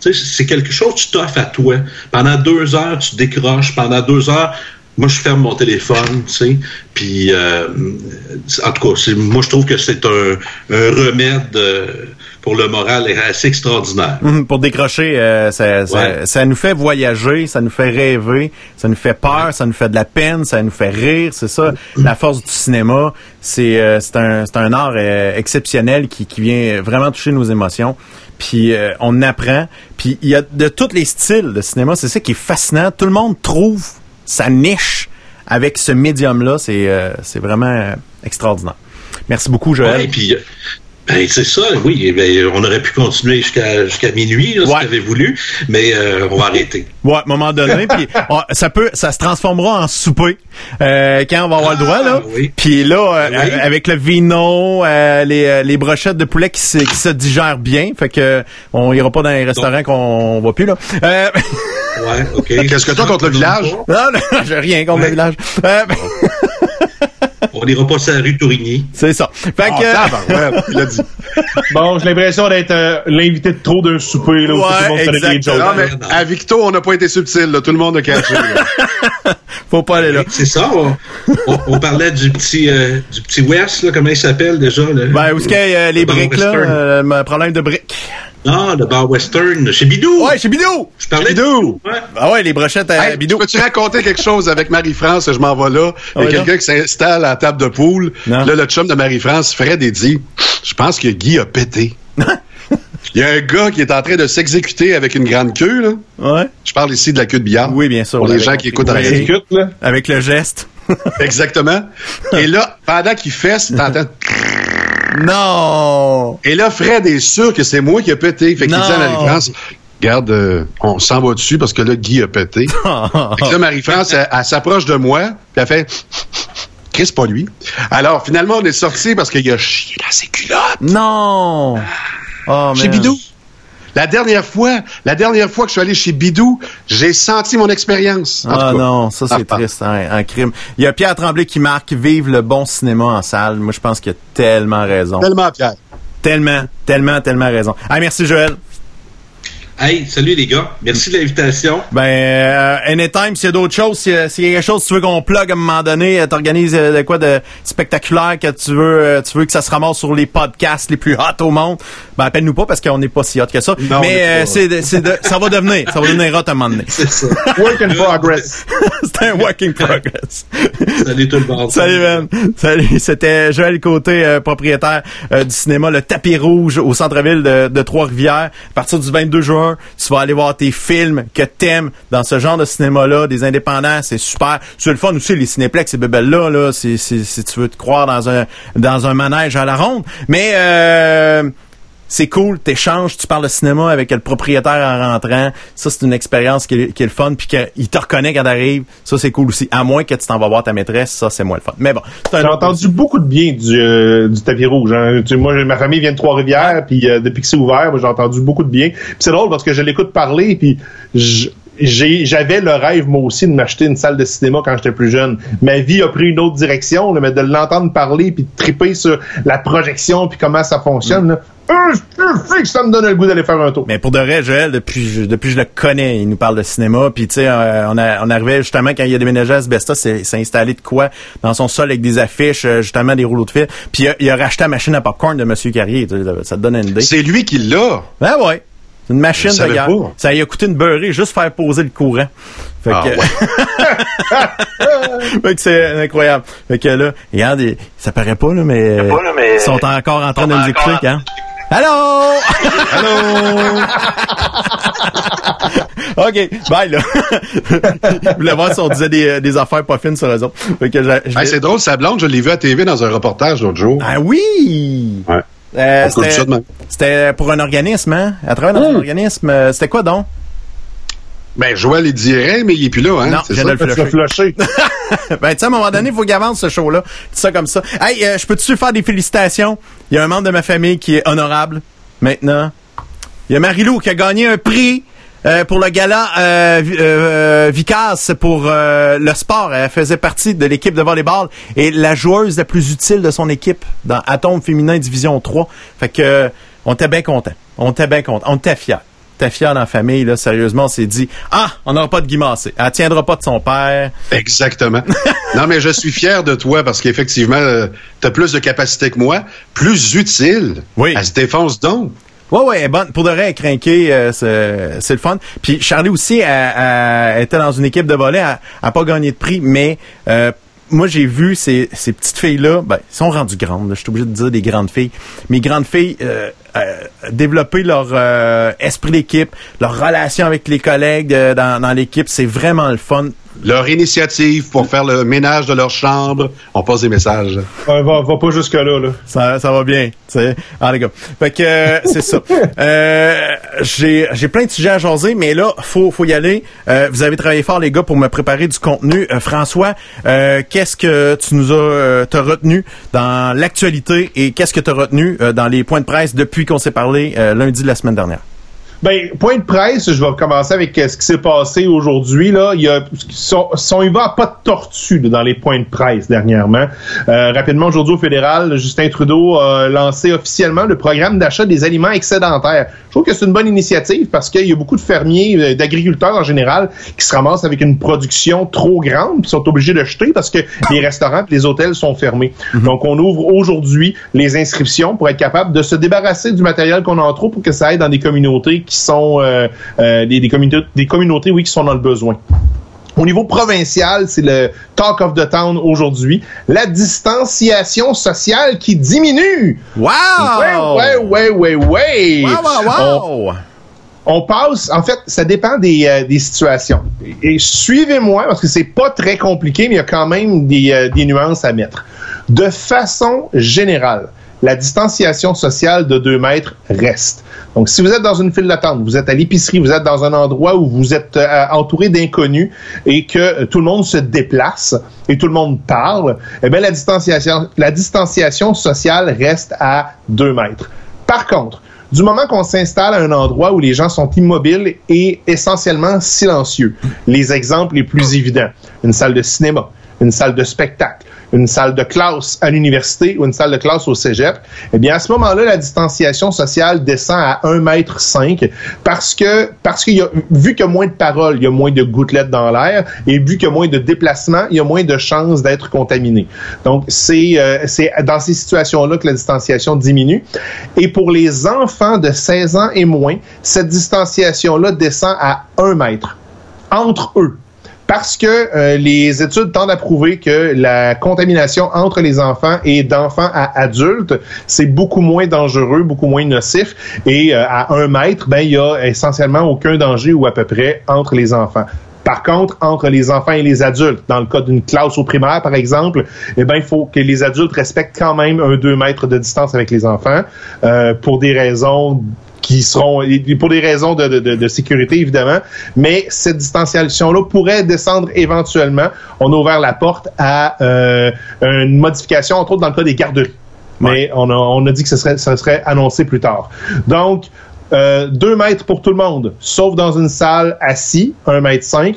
sais, c'est quelque chose tu t'offres à toi. Pendant deux heures, tu décroches. Pendant deux heures, moi, je ferme mon téléphone, tu sais. Puis, euh, en tout cas, moi, je trouve que c'est un, un remède euh, pour le moral assez extraordinaire. Hum, Pour décrocher, euh, ça, ça, Ouais. ça nous fait voyager, ça nous fait rêver, ça nous fait peur, ça nous fait de la peine, ça nous fait rire. C'est ça, la force du cinéma. C'est euh, c'est un, c'est un art euh, exceptionnel qui, qui vient vraiment toucher nos émotions. Puis euh, on apprend. Puis il y a de tous les styles de cinéma. C'est ça qui est fascinant. Tout le monde trouve sa niche avec ce médium-là. C'est euh, c'est vraiment euh, extraordinaire. Merci beaucoup, Joël. Ouais, puis, euh, ben, c'est ça, oui. ben, on aurait pu continuer jusqu'à jusqu'à minuit, là, si Ouais. tu avais voulu, mais euh, on va arrêter. Ouais, à un moment donné, (laughs) puis ça peut, ça se transformera en souper euh, quand on va avoir le droit là. Ah, oui. Puis là, euh, Ah, oui. avec le vino, euh, les, euh, les brochettes de poulet qui se, qui se digèrent bien, fait que on ira pas dans les restaurants qu'on va plus là. Euh, Ouais, OK. Qu'est-ce que t'as contre le (laughs) village? non, non, (laughs) j'ai rien contre Ouais. le village. On n'ira pas sur la rue Tourigny. c'est ça. Fait Ah, que tabarouette, il a dit. (laughs) Bon, j'ai l'impression d'être euh, l'invité de trop d'un souper, là, où Ouais, tout le monde connaît des exactement. jokes. Non, mais à Victo, on n'a pas été subtil, là. Tout le monde a caché. là. (laughs) faut pas aller là. C'est ça, on, on- on parlait du petit euh, du petit West, là, comment il s'appelle déjà? Là? Ben, où est-ce qu'il y a euh, les briques là, euh, problème de briques. Non, le bar western chez Bidou. Ouais, chez Bidou! Je parlais Bidou! Ouais. Ah ouais, les brochettes à Hey, Bidou. Peux-tu raconter quelque chose avec Marie-France? Je m'en vais là. Il y a quelqu'un qui s'installe à la table de poule. Non. Là, le chum de Marie-France, Fred, il dit Je pense que Guy a pété. (laughs) Il y a un gars qui est en train de s'exécuter avec une grande queue. Là. Ouais. Je parle ici de la queue de billard. Oui, bien sûr. Pour les gens qui écoutent à la Oui, radio. Discute, là. Avec le geste. Exactement. Et là, pendant qu'il fesse, t'entends. (laughs) Non! Et là, Fred est sûr que c'est moi qui a pété. Fait qu'il dit à Marie-France Regarde, euh, on s'en va dessus parce que là, Guy a pété. (laughs) Fait que là, Marie-France, elle, elle s'approche de moi, puis elle fait Chris, pas lui. Alors, finalement, on est sorti parce qu'il a chié dans ses culottes. non! Oh, Chez. Bidou? La dernière fois, la dernière fois que je suis allé chez Bidou, j'ai senti mon expérience. En Ah non, ça c'est Ah, (laughs) triste, hein, un crime. Il y a Pierre Tremblay qui marque Vive le bon cinéma en salle. Moi, je pense qu'il a tellement raison. Tellement, Pierre. Tellement, tellement, tellement raison. Ah, merci Joël. Hey, salut les gars. Merci de l'invitation. Ben, euh, anytime, s'il y a d'autres choses, s'il y, a- s'il y a quelque chose que tu veux qu'on plug à un moment donné, euh, t'organises euh, de quoi de spectaculaire que tu veux, euh, tu veux que ça se ramasse sur les podcasts les plus hot au monde, ben appelle-nous pas parce qu'on n'est pas si hot que ça. Non, on Mais euh, c'est, de- c'est de- ça va devenir, ça va devenir hot à un moment donné. C'est ça. (laughs) Work in progress. (laughs) c'est un working progress. Salut tout le monde. Salut Ben. Salut. C'était Joël Côté, euh, propriétaire euh, du cinéma Le Tapis Rouge au centre-ville de, de Trois-Rivières. À partir du 22 juin, tu vas aller voir tes films que t'aimes dans ce genre de cinéma-là, des indépendants, c'est super. C'est le fun aussi, les cinéplex, ces bébelles-là, là, c'est- si tu veux te croire dans un dans un manège à la ronde. Mais euh, c'est cool, t'échanges, tu parles de cinéma avec le propriétaire en rentrant. Ça, c'est une expérience qui est, qui est le fun, puis qu'il te reconnaît quand t'arrives. Ça, c'est cool aussi. À moins que tu t'en vas voir ta maîtresse, ça, c'est moins le fun. Mais bon, J'ai entendu beaucoup de bien du, euh, du tapis rouge. hein. Tu sais, moi, ma famille vient de Trois-Rivières, puis euh, depuis que c'est ouvert, j'ai entendu beaucoup de bien. Puis c'est drôle parce que je l'écoute parler, puis j'avais le rêve, moi aussi, de m'acheter une salle de cinéma quand j'étais plus jeune. Ma vie a pris une autre direction, là, mais de l'entendre parler, puis de triper sur la projection, puis comment ça fonctionne, là, euh, ça me donne le goût d'aller faire un tour. Mais pour de vrai, Joël, depuis, je- depuis que je le connais, il nous parle de cinéma. Puis tu sais, euh, on, a, on arrivait justement quand il a déménagé à Asbestos, c'est s'est installé de quoi? Dans son sol avec des affiches, euh, justement des rouleaux de fil. Puis il a, il a racheté la machine à popcorn de Monsieur Carrier. Tu sais, Ça te donne une idée. C'est lui qui l'a. Ben ouais. C'est une machine Je de guerre. pas. Ça lui a coûté une beurrée juste faire poser le courant. Fait Ah que, (laughs) fait que c'est incroyable. Fait que là, regarde, ça paraît pas, là, mais, ils sont encore en train de nous écouter, hein. Allô? Allô? (laughs) OK, bye, là. (laughs) Je voulais voir si on disait des, des affaires pas fines sur eux autres. Hey, c'est drôle, sa blonde, je l'ai vu à TV dans un reportage l'autre jour. ah oui! Ouais. Euh, c'était- pour un organisme, hein? À travers dans un organisme. euh, C'était quoi donc? Ben, Joël, il dirait, mais il est plus là, hein? Non, c'est je le flusher. (laughs) ben, tu sais, à un moment donné, il faut qu'il avance ce show-là. C'est ça comme ça. Hey, euh, je peux-tu faire des félicitations? Il y a un membre de ma famille qui est honorable maintenant. Il y a Marilou qui a gagné un prix euh, pour le gala euh, euh, Vicas pour euh, le sport. Elle faisait partie de l'équipe de volleyball et la joueuse la plus utile de son équipe dans Atome Féminin Division 3. Fait que euh, on était bien content. On était bien content. On était fiers. On était fiers dans la famille, là, sérieusement, on s'est dit Ah, on n'aura pas de Guimassé. Elle tiendra pas de son père. Exactement. (laughs) non, mais je suis fier de toi parce qu'effectivement, tu as plus de capacité que moi, plus utile. Oui. Elle se défonce donc. Ouais, ouais, bonne. Pour de vrai, crinquée, euh, c'est le fun. Puis Charlie aussi, elle, elle- était dans une équipe de volley, elle n'a pas gagné de prix, mais euh, moi, j'ai vu ces, ces petites filles-là, ben, ils sont rendues grandes, je suis obligé de dire des grandes filles. Mais grandes filles, euh, développer leur euh, esprit d'équipe, leur relation avec les collègues euh, dans, dans l'équipe, c'est vraiment le fun. Leur initiative pour faire le ménage de leur chambre, on passe des messages. Ouais, va, va pas jusque-là, là. Ça, ça va bien, tu sais. Ah, les gars. Fait que, euh, c'est ça. (laughs) Euh, j'ai, j'ai plein de sujets à jaser, mais là, faut, faut y aller. Euh, vous avez travaillé fort, les gars, pour me préparer du contenu. Euh, François, euh, qu'est-ce que tu nous as, euh, t'as retenu dans l'actualité et qu'est-ce que tu as retenu euh, dans les points de presse depuis qu'on s'est parlé euh, lundi de la semaine dernière? Ben, point de presse, je vais commencer avec euh, ce qui s'est passé aujourd'hui. Là, il y a, si on, si on y va à pas de tortue là, dans les points de presse dernièrement. Euh, rapidement, aujourd'hui au fédéral, Justin Trudeau a lancé officiellement le programme d'achat des aliments excédentaires. Je trouve que c'est une bonne initiative parce qu'il y a beaucoup de fermiers, euh, d'agriculteurs en général, qui se ramassent avec une production trop grande, puis sont obligés de jeter parce que les restaurants, et les hôtels sont fermés. Donc, on ouvre aujourd'hui les inscriptions pour être capable de se débarrasser du matériel qu'on a en trop pour que ça aille dans des communautés qui sont euh, euh, des, des communautés, des communautés, oui, qui sont dans le besoin. Au niveau provincial, c'est le talk of the town aujourd'hui. La distanciation sociale qui diminue. Wow! Ouais, ouais, ouais, ouais, ouais. Wow, wow, wow! On, on passe, en fait, ça dépend des, euh, des situations. Et, et suivez-moi, parce que c'est pas très compliqué, mais il y a quand même des, euh, des nuances à mettre. De façon générale, la distanciation sociale de 2 mètres reste. Donc, si vous êtes dans une file d'attente, vous êtes à l'épicerie, vous êtes dans un endroit où vous êtes euh, entouré d'inconnus et que euh, tout le monde se déplace et tout le monde parle, eh bien, la distanciation, la distanciation sociale reste à 2 mètres. Par contre, du moment qu'on s'installe à un endroit où les gens sont immobiles et essentiellement silencieux, les exemples les plus évidents, une salle de cinéma, une salle de spectacle, une salle de classe à l'université ou une salle de classe au cégep, eh bien, à ce moment-là, la distanciation sociale descend à 1 mètre 5 parce que, parce qu'il y a, vu qu'il y a moins de paroles, il y a moins de gouttelettes dans l'air et vu qu'il y a moins de déplacements, il y a moins de chances d'être contaminé. Donc, c'est, euh, c'est dans ces situations-là que la distanciation diminue. Et pour les enfants de 16 ans et moins, cette distanciation-là descend à 1 mètre entre eux parce que euh, les études tendent à prouver que la contamination entre les enfants et d'enfants à adultes, c'est beaucoup moins dangereux, beaucoup moins nocif. Et euh, à un mètre, ben il y a essentiellement aucun danger ou à peu près entre les enfants. Par contre, entre les enfants et les adultes, dans le cas d'une classe au primaire, par exemple, eh ben, il faut que les adultes respectent quand même un 2 mètres de distance avec les enfants euh, pour des raisons qui seront pour des raisons de, de, de, sécurité évidemment, mais cette distanciation-là pourrait descendre éventuellement. On a ouvert la porte à euh, une modification, entre autres dans le cas des garderies. Mais on a, on a dit que ce serait, ça serait annoncé plus tard. Donc, euh, deux mètres pour tout le monde, sauf dans une salle assis, un mètre cinq.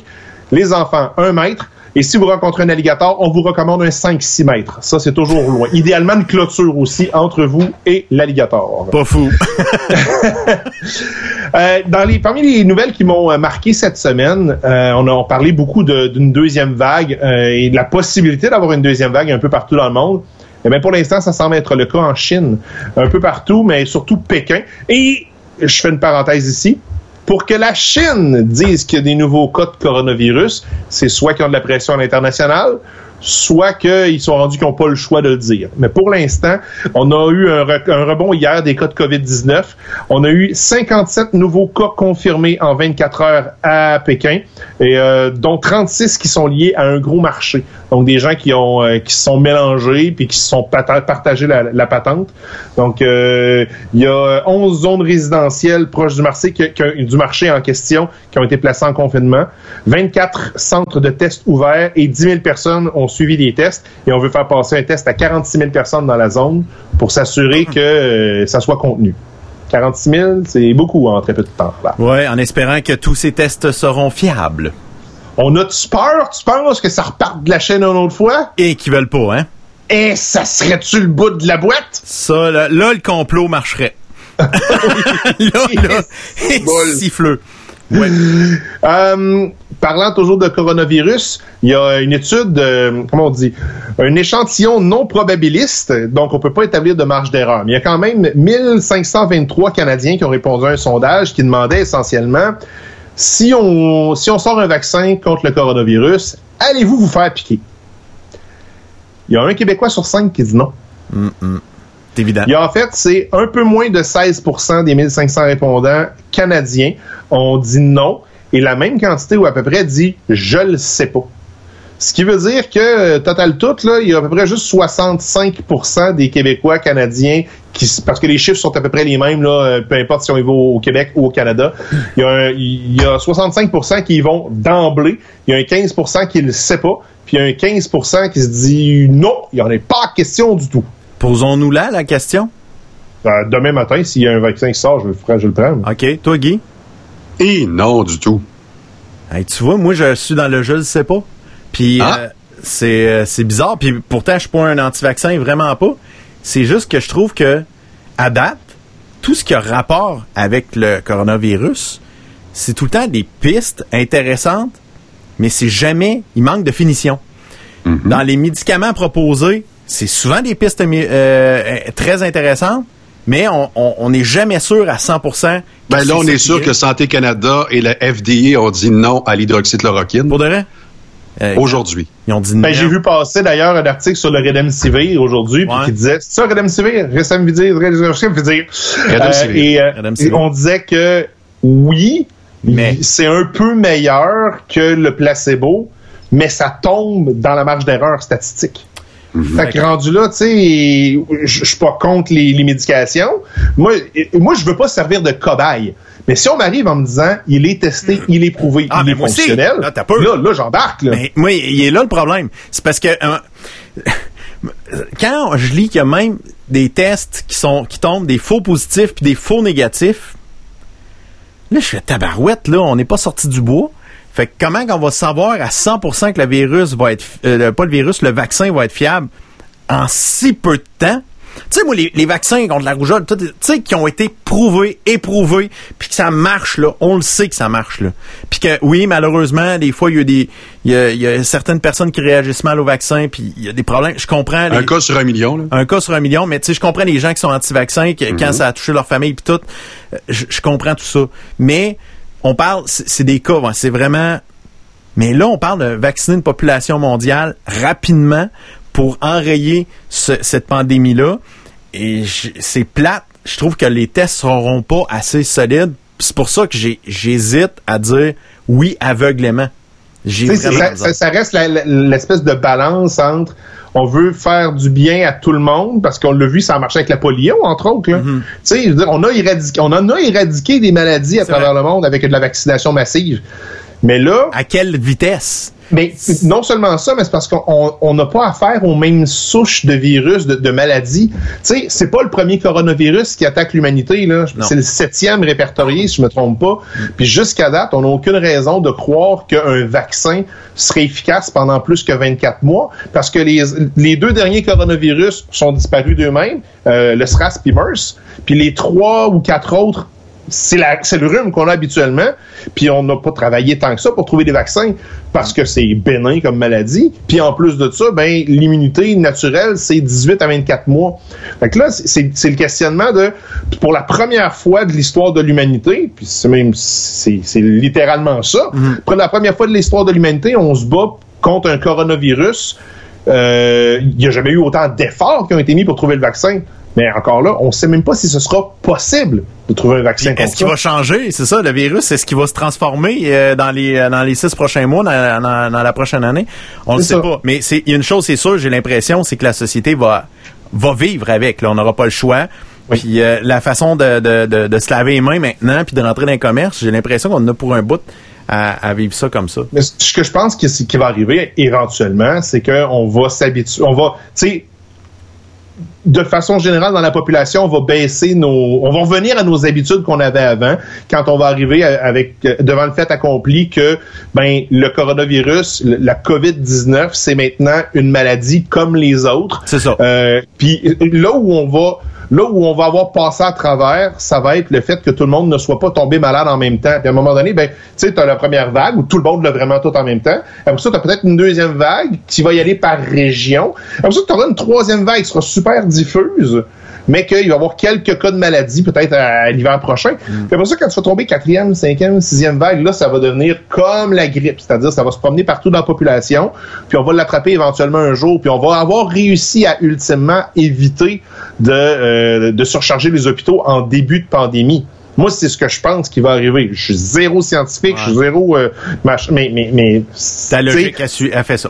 Les enfants, un mètre. Et si vous rencontrez un alligator, on vous recommande un 5-6 mètres. Ça, c'est toujours loin. Idéalement, une clôture aussi entre vous et l'alligator. Pas fou. (laughs) (laughs) euh, dans les, parmi les nouvelles qui m'ont marqué cette semaine, euh, on a parlé beaucoup d'une deuxième vague euh, et de la possibilité d'avoir une deuxième vague un peu partout dans le monde. Eh bien, pour l'instant, ça semble être le cas en Chine, un peu partout, mais surtout Pékin. Et je fais une parenthèse ici. Pour que la Chine dise qu'il y a des nouveaux cas de coronavirus, c'est soit qu'ils ont de la pression à l'international, soit qu'ils sont rendus qu'ils n'ont pas le choix de le dire. Mais pour l'instant, on a eu un, re un, rebond hier des cas de COVID-19. On a eu 57 nouveaux cas confirmés en 24 heures à Pékin, euh, dont 36 qui sont liés à un gros marché. Donc des gens qui euh, se sont mélangés puis qui se sont partagés la, patente. Donc euh, il y a 11 zones résidentielles proches du marché, du marché en question qui ont été placées en confinement, 24 centres de tests ouverts et 10 000 personnes ont suivi des tests et on veut faire passer un test à 46 000 personnes dans la zone pour s'assurer que euh, ça soit contenu. 46 000, c'est beaucoup en très peu de temps. Oui, en espérant que tous ces tests seront fiables. On a-tu peur? Tu penses que ça reparte de la chaîne une autre fois? Et qu'ils veulent pas, hein? Et ça serait-tu le bout de la boîte? Ça, là, là le complot marcherait. (laughs) (laughs) là, là, (laughs) siffleux. Ouais. Euh, parlant toujours de coronavirus, il y a une étude, euh, comment on dit, un échantillon non probabiliste, donc on peut pas établir de marge d'erreur. Mais il y a quand même 1523 Canadiens qui ont répondu à un sondage qui demandait essentiellement si on, si on sort un vaccin contre le coronavirus, allez-vous vous faire piquer? Il y a un Québécois sur cinq qui dit non. Mm -mm. A, en fait, c'est un peu moins de 16 des 1500 répondants canadiens ont dit non et la même quantité ou à peu près dit je le sais pas. Ce qui veut dire que, total tout, il y a à peu près juste 65% des Québécois canadiens qui, parce que les chiffres sont à peu près les mêmes, là, peu importe si on y va au Québec ou au Canada. Il y a, un, il y a 65% qui y vont d'emblée. Il y a un 15% qui ne le sait pas. Puis il y a un 15% qui se dit non, il n'y en a pas question du tout. Posons-nous là la question. Euh, demain matin, s'il y a un vaccin qui sort, je, je, je le prends. OK. Toi, Guy? Et non, du tout. Hey, tu vois, moi, je suis dans le je le sais pas. Puis Ah. euh, c'est euh, c'est bizarre. Puis pourtant, je suis pas un anti-vaccin, vraiment pas. C'est juste que je trouve que, à date, tout ce qui a rapport avec le coronavirus, c'est tout le temps des pistes intéressantes, mais c'est jamais, il manque de finition. Dans les médicaments proposés, c'est souvent des pistes euh, euh, très intéressantes, mais on- on on n'est jamais sûr à 100%. que Ben là, on est sûr que Santé Canada et la FDA ont dit non à l'hydroxychloroquine Pour de vrai? Euh, aujourd'hui. Ils ont dit Ben, non. j'ai vu passer d'ailleurs un article sur le Redemsivir aujourd'hui, Ouais. qui disait, c'est ça Redemsivir? Redemsivir, Redemsivir. Redemsivir. Euh, et, euh, Redemsivir. et on disait que oui, Mais- c'est un peu meilleur que le placebo, mais ça tombe dans la marge d'erreur statistique. Fait que rendu là, tu sais, je suis pas contre les, les médications. Moi, moi, je veux pas servir de cobaye. Mais si on m'arrive en me disant, il est testé, il est prouvé, Ah, il est aussi. fonctionnel, Là, t'as peur. là, là, j'embarque. Là. Mais moi, il est là le problème. C'est parce que euh, (laughs) quand je lis qu'il y a même des tests qui sont qui tombent des faux positifs puis des faux négatifs, là je fais tabarouette là, on n'est pas sorti du bois. Fait que comment qu'on va savoir à 100% que le virus va être euh, pas le virus, le vaccin va être fiable en si peu de temps? Tu sais, moi, les, les vaccins contre la rougeole, tu sais, qui ont été prouvés, éprouvés, puis que ça marche, là. On le sait que ça marche, là. Puis que, oui, malheureusement, des fois, il y a des, il y a, y a certaines personnes qui réagissent mal au vaccin, puis il y a des problèmes. Je comprends. les- Un cas sur un million, là. un cas sur un million, mais tu sais, je comprends les gens qui sont anti-vaccins, que quand ça a touché leur famille puis tout, euh, je, je comprends tout ça. Mais on parle, c'est des cas, c'est vraiment. Mais là, on parle de vacciner une population mondiale rapidement pour enrayer ce- cette pandémie-là. Et c'est plate. Je trouve que les tests seront pas assez solides. C'est pour ça que j'ai- j'hésite à dire oui aveuglément. Ça, besoin. ça- ça reste l'espèce de balance entre on veut faire du bien à tout le monde parce qu'on l'a vu, ça a marché avec la polio, entre autres. là. Dire, on a éradiqué, on en a éradiqué des maladies à travers vrai. le monde avec de la vaccination massive. Mais là, À quelle vitesse? mais non seulement ça, mais c'est parce qu'on on n'a pas affaire aux mêmes souches de virus, de, de maladies. Tu sais, c'est pas le premier coronavirus qui attaque l'humanité. là. Non. C'est le septième répertorié, si je me trompe pas. Puis jusqu'à date, on n'a aucune raison de croire qu'un vaccin serait efficace pendant plus que 24 mois, parce que les, les deux derniers coronavirus sont disparus d'eux-mêmes, euh, le SRAS puis MERS, puis les trois ou quatre autres c'est le rhume qu'on a habituellement, puis on n'a pas travaillé tant que ça pour trouver des vaccins parce que c'est bénin comme maladie. Puis en plus de ça, ben l'immunité naturelle c'est 18 à 24 mois. Fait que là c'est- le questionnement de pour la première fois de l'histoire de l'humanité, puis c'est même c'est littéralement ça. Pour la première fois de l'histoire de l'humanité, on se bat contre un coronavirus. Euh, Il n'y a jamais eu autant d'efforts qui ont été mis pour trouver le vaccin. Mais encore là, on ne sait même pas si ce sera possible de trouver un vaccin contre Est-ce qu'il va changer? C'est ça, le virus, est-ce qu'il va se transformer euh, dans les euh, dans les six prochains mois, dans, dans- dans la prochaine année? On ne C'est sait ça. pas. Mais c'est il y a une chose, c'est sûr, j'ai l'impression, c'est que la société va va vivre avec. Là, on n'aura pas le choix. Oui. Puis euh, la façon de, de, de, de se laver les mains maintenant, puis de rentrer dans le commerce, j'ai l'impression qu'on en a pour un bout à, à vivre ça comme ça. Mais ce que je pense que qui va arriver éventuellement, c'est qu'on va s'habituer, on va, tu sais, de façon générale dans la population, on va baisser nos, on va revenir à nos habitudes qu'on avait avant quand on va arriver avec devant le fait accompli que ben le coronavirus, la Covid-19, c'est maintenant une maladie comme les autres. C'est ça. Euh, Puis là où on va là où on va avoir passé à travers, ça va être le fait que tout le monde ne soit pas tombé malade en même temps. Puis à un moment donné, ben, tu sais, t'as la première vague où tout le monde l'a vraiment tout en même temps. Après ça, t'as peut-être une deuxième vague qui va y aller par région. Après ça, t'auras une troisième vague qui sera super diffuse, mais qu'il va y avoir quelques cas de maladie peut-être à, à l'hiver prochain. Puis après ça, quand tu vas tomber quatrième, cinquième, sixième vague, là, ça va devenir comme la grippe. C'est-à-dire, ça va se promener partout dans la population, puis on va l'attraper éventuellement un jour, puis on va avoir réussi à ultimement éviter de, euh, de surcharger les hôpitaux en début de pandémie. Moi, c'est ce que je pense qui va arriver. Je suis zéro scientifique, je suis zéro... euh, mach- mais, mais, mais, Ta logique a, su, a fait ça.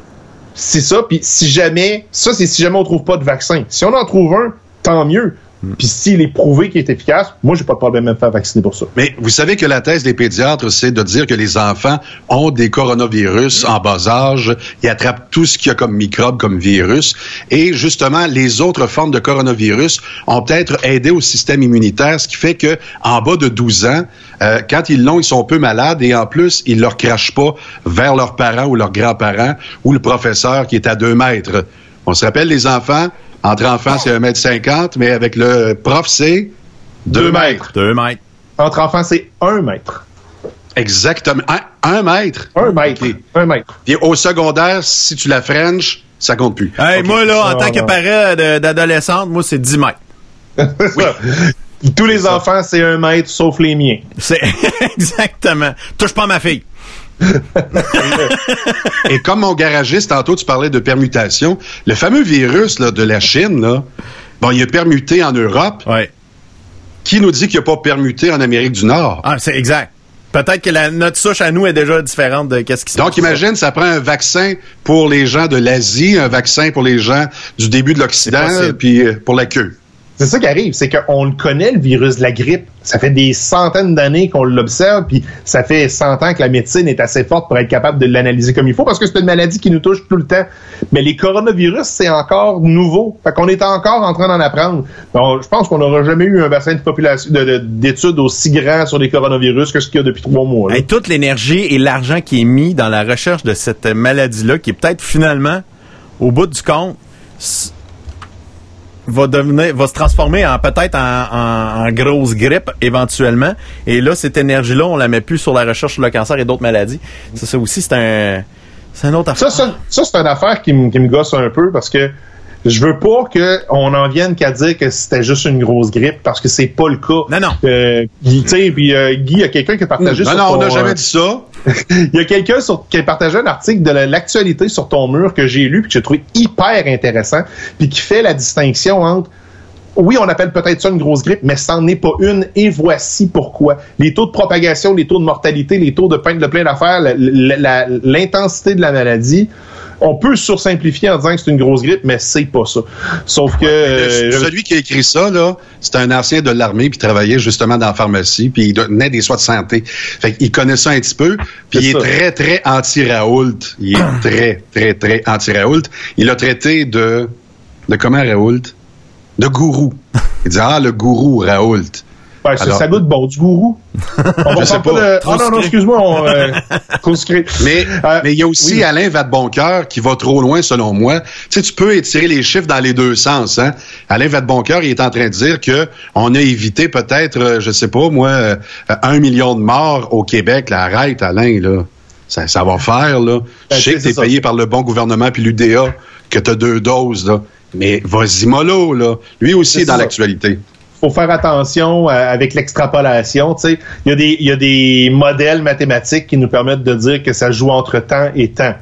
c'est ça. Puis si jamais, ça c'est si jamais on trouve pas de vaccin. Si on en trouve un, tant mieux. Puis s'il est prouvé qu'il est efficace, moi, j'ai pas de problème à me faire vacciner pour ça. Mais vous savez que la thèse des pédiatres, c'est de dire que les enfants ont des coronavirus en bas âge, ils attrapent tout ce qu'il y a comme microbe, comme virus, et justement, les autres formes de coronavirus ont peut-être aidé au système immunitaire, ce qui fait que en bas de 12 ans, euh, quand ils l'ont, ils sont peu malades et en plus, ils leur crachent pas vers leurs parents ou leurs grands-parents ou le professeur qui est à deux mètres. On se rappelle, les enfants, entre enfants, c'est 1m50, mais avec le prof, c'est 2 mètres. Deux mètres. Entre enfants, c'est un mètre. Exactement. Un, un mètre? Un mètre. Ok. Un mètre. Puis au secondaire, si tu la French, ça compte plus. Hey, moi, là, en Non, tant que parent d'adolescente, moi, c'est 10 mètres. (laughs) Tous les enfants, c'est un mètre, sauf les miens. C'est (laughs) exactement. Touche pas ma fille. (laughs) Et comme mon garagiste, tantôt, tu parlais de permutation. Le fameux virus là, de la Chine, là, bon, il est permuté en Europe. Ouais. Qui nous dit qu'il n'a pas permuté en Amérique du Nord? Ah, c'est exact. Peut-être que la, notre souche à nous est déjà différente de qu'est-ce qui se Donc, passe. imagine, ça prend un vaccin pour les gens de l'Asie, un vaccin pour les gens du début de l'Occident, puis euh, pour la queue. C'est ça qui arrive, c'est qu'on le connaît, le virus de la grippe. Ça fait des centaines d'années qu'on l'observe, puis ça fait 100 ans que la médecine est assez forte pour être capable de l'analyser comme il faut, parce que c'est une maladie qui nous touche tout le temps. Mais les coronavirus, c'est encore nouveau. Fait qu'on est encore en train d'en apprendre. Je pense qu'on n'aura jamais eu un bassin de population de- de- d'études aussi grand sur les coronavirus que ce qu'il y a depuis trois mois. Hey, toute l'énergie et l'argent qui est mis dans la recherche de cette maladie-là, qui est peut-être finalement, au bout du compte, va devenir, va se transformer en peut-être en, en- en grosse grippe éventuellement. Et là, cette énergie-là, on la met plus sur la recherche sur le cancer et d'autres maladies. Ça, ça aussi, c'est un, c'est un autre affaire. Ça, ça, ça, c'est une affaire qui, me- qui me gosse un peu parce que je veux pas qu'on en vienne qu'à dire que c'était juste une grosse grippe parce que c'est pas le cas. Non, non. Euh, Guy, tu sais, puis euh, Guy, il y a quelqu'un qui a partagé Non, sur non, on n'a jamais euh, dit ça. (laughs) il y a quelqu'un qui a partagé un article de la- l'actualité sur ton mur que j'ai lu puis que j'ai trouvé hyper intéressant puis qui fait la distinction entre oui, on appelle peut-être ça une grosse grippe, mais c'en n'est pas une, et voici pourquoi. Les taux de propagation, les taux de mortalité, les taux de plein de plein d'affaires, l'intensité de la maladie, on peut sursimplifier en disant que c'est une grosse grippe, mais c'est pas ça. Sauf que... Euh, celui qui a écrit ça, là, c'est un ancien de l'armée, puis travaillait justement dans la pharmacie, puis il donnait des soins de santé. Fait qu'il connaît ça un petit peu, puis il est ça. très, très anti-Raoult. Il est (coughs) très, très, très anti-Raoult. Il a traité de... De comment, Raoult? De gourou. Il dit, ah, le gourou, Raoult. Ben, ça, Alors- ça goûte bon, du gourou. On va (laughs) Je sais pas pas. de... Ah non, non, excuse-moi, on... Euh. Mais Euh, mais il y a aussi oui. Alain Vadeboncoeur qui va trop loin selon moi. Tu sais, tu peux étirer les chiffres dans les deux sens. Hein? Alain Vadeboncoeur, il est en train de dire que on a évité peut-être, euh, je sais pas moi, euh, un million de morts au Québec. Là, arrête, Alain, là. Ça, ça va faire, là. Ben, je sais que t'es payé par le bon gouvernement puis l'UDA, que t'as deux doses, là. Mais vas-y mollo, là. Lui aussi est dans l'actualité. Faut faire attention euh, avec l'extrapolation. Il y a des y a des modèles mathématiques qui nous permettent de dire que ça joue entre temps et temps.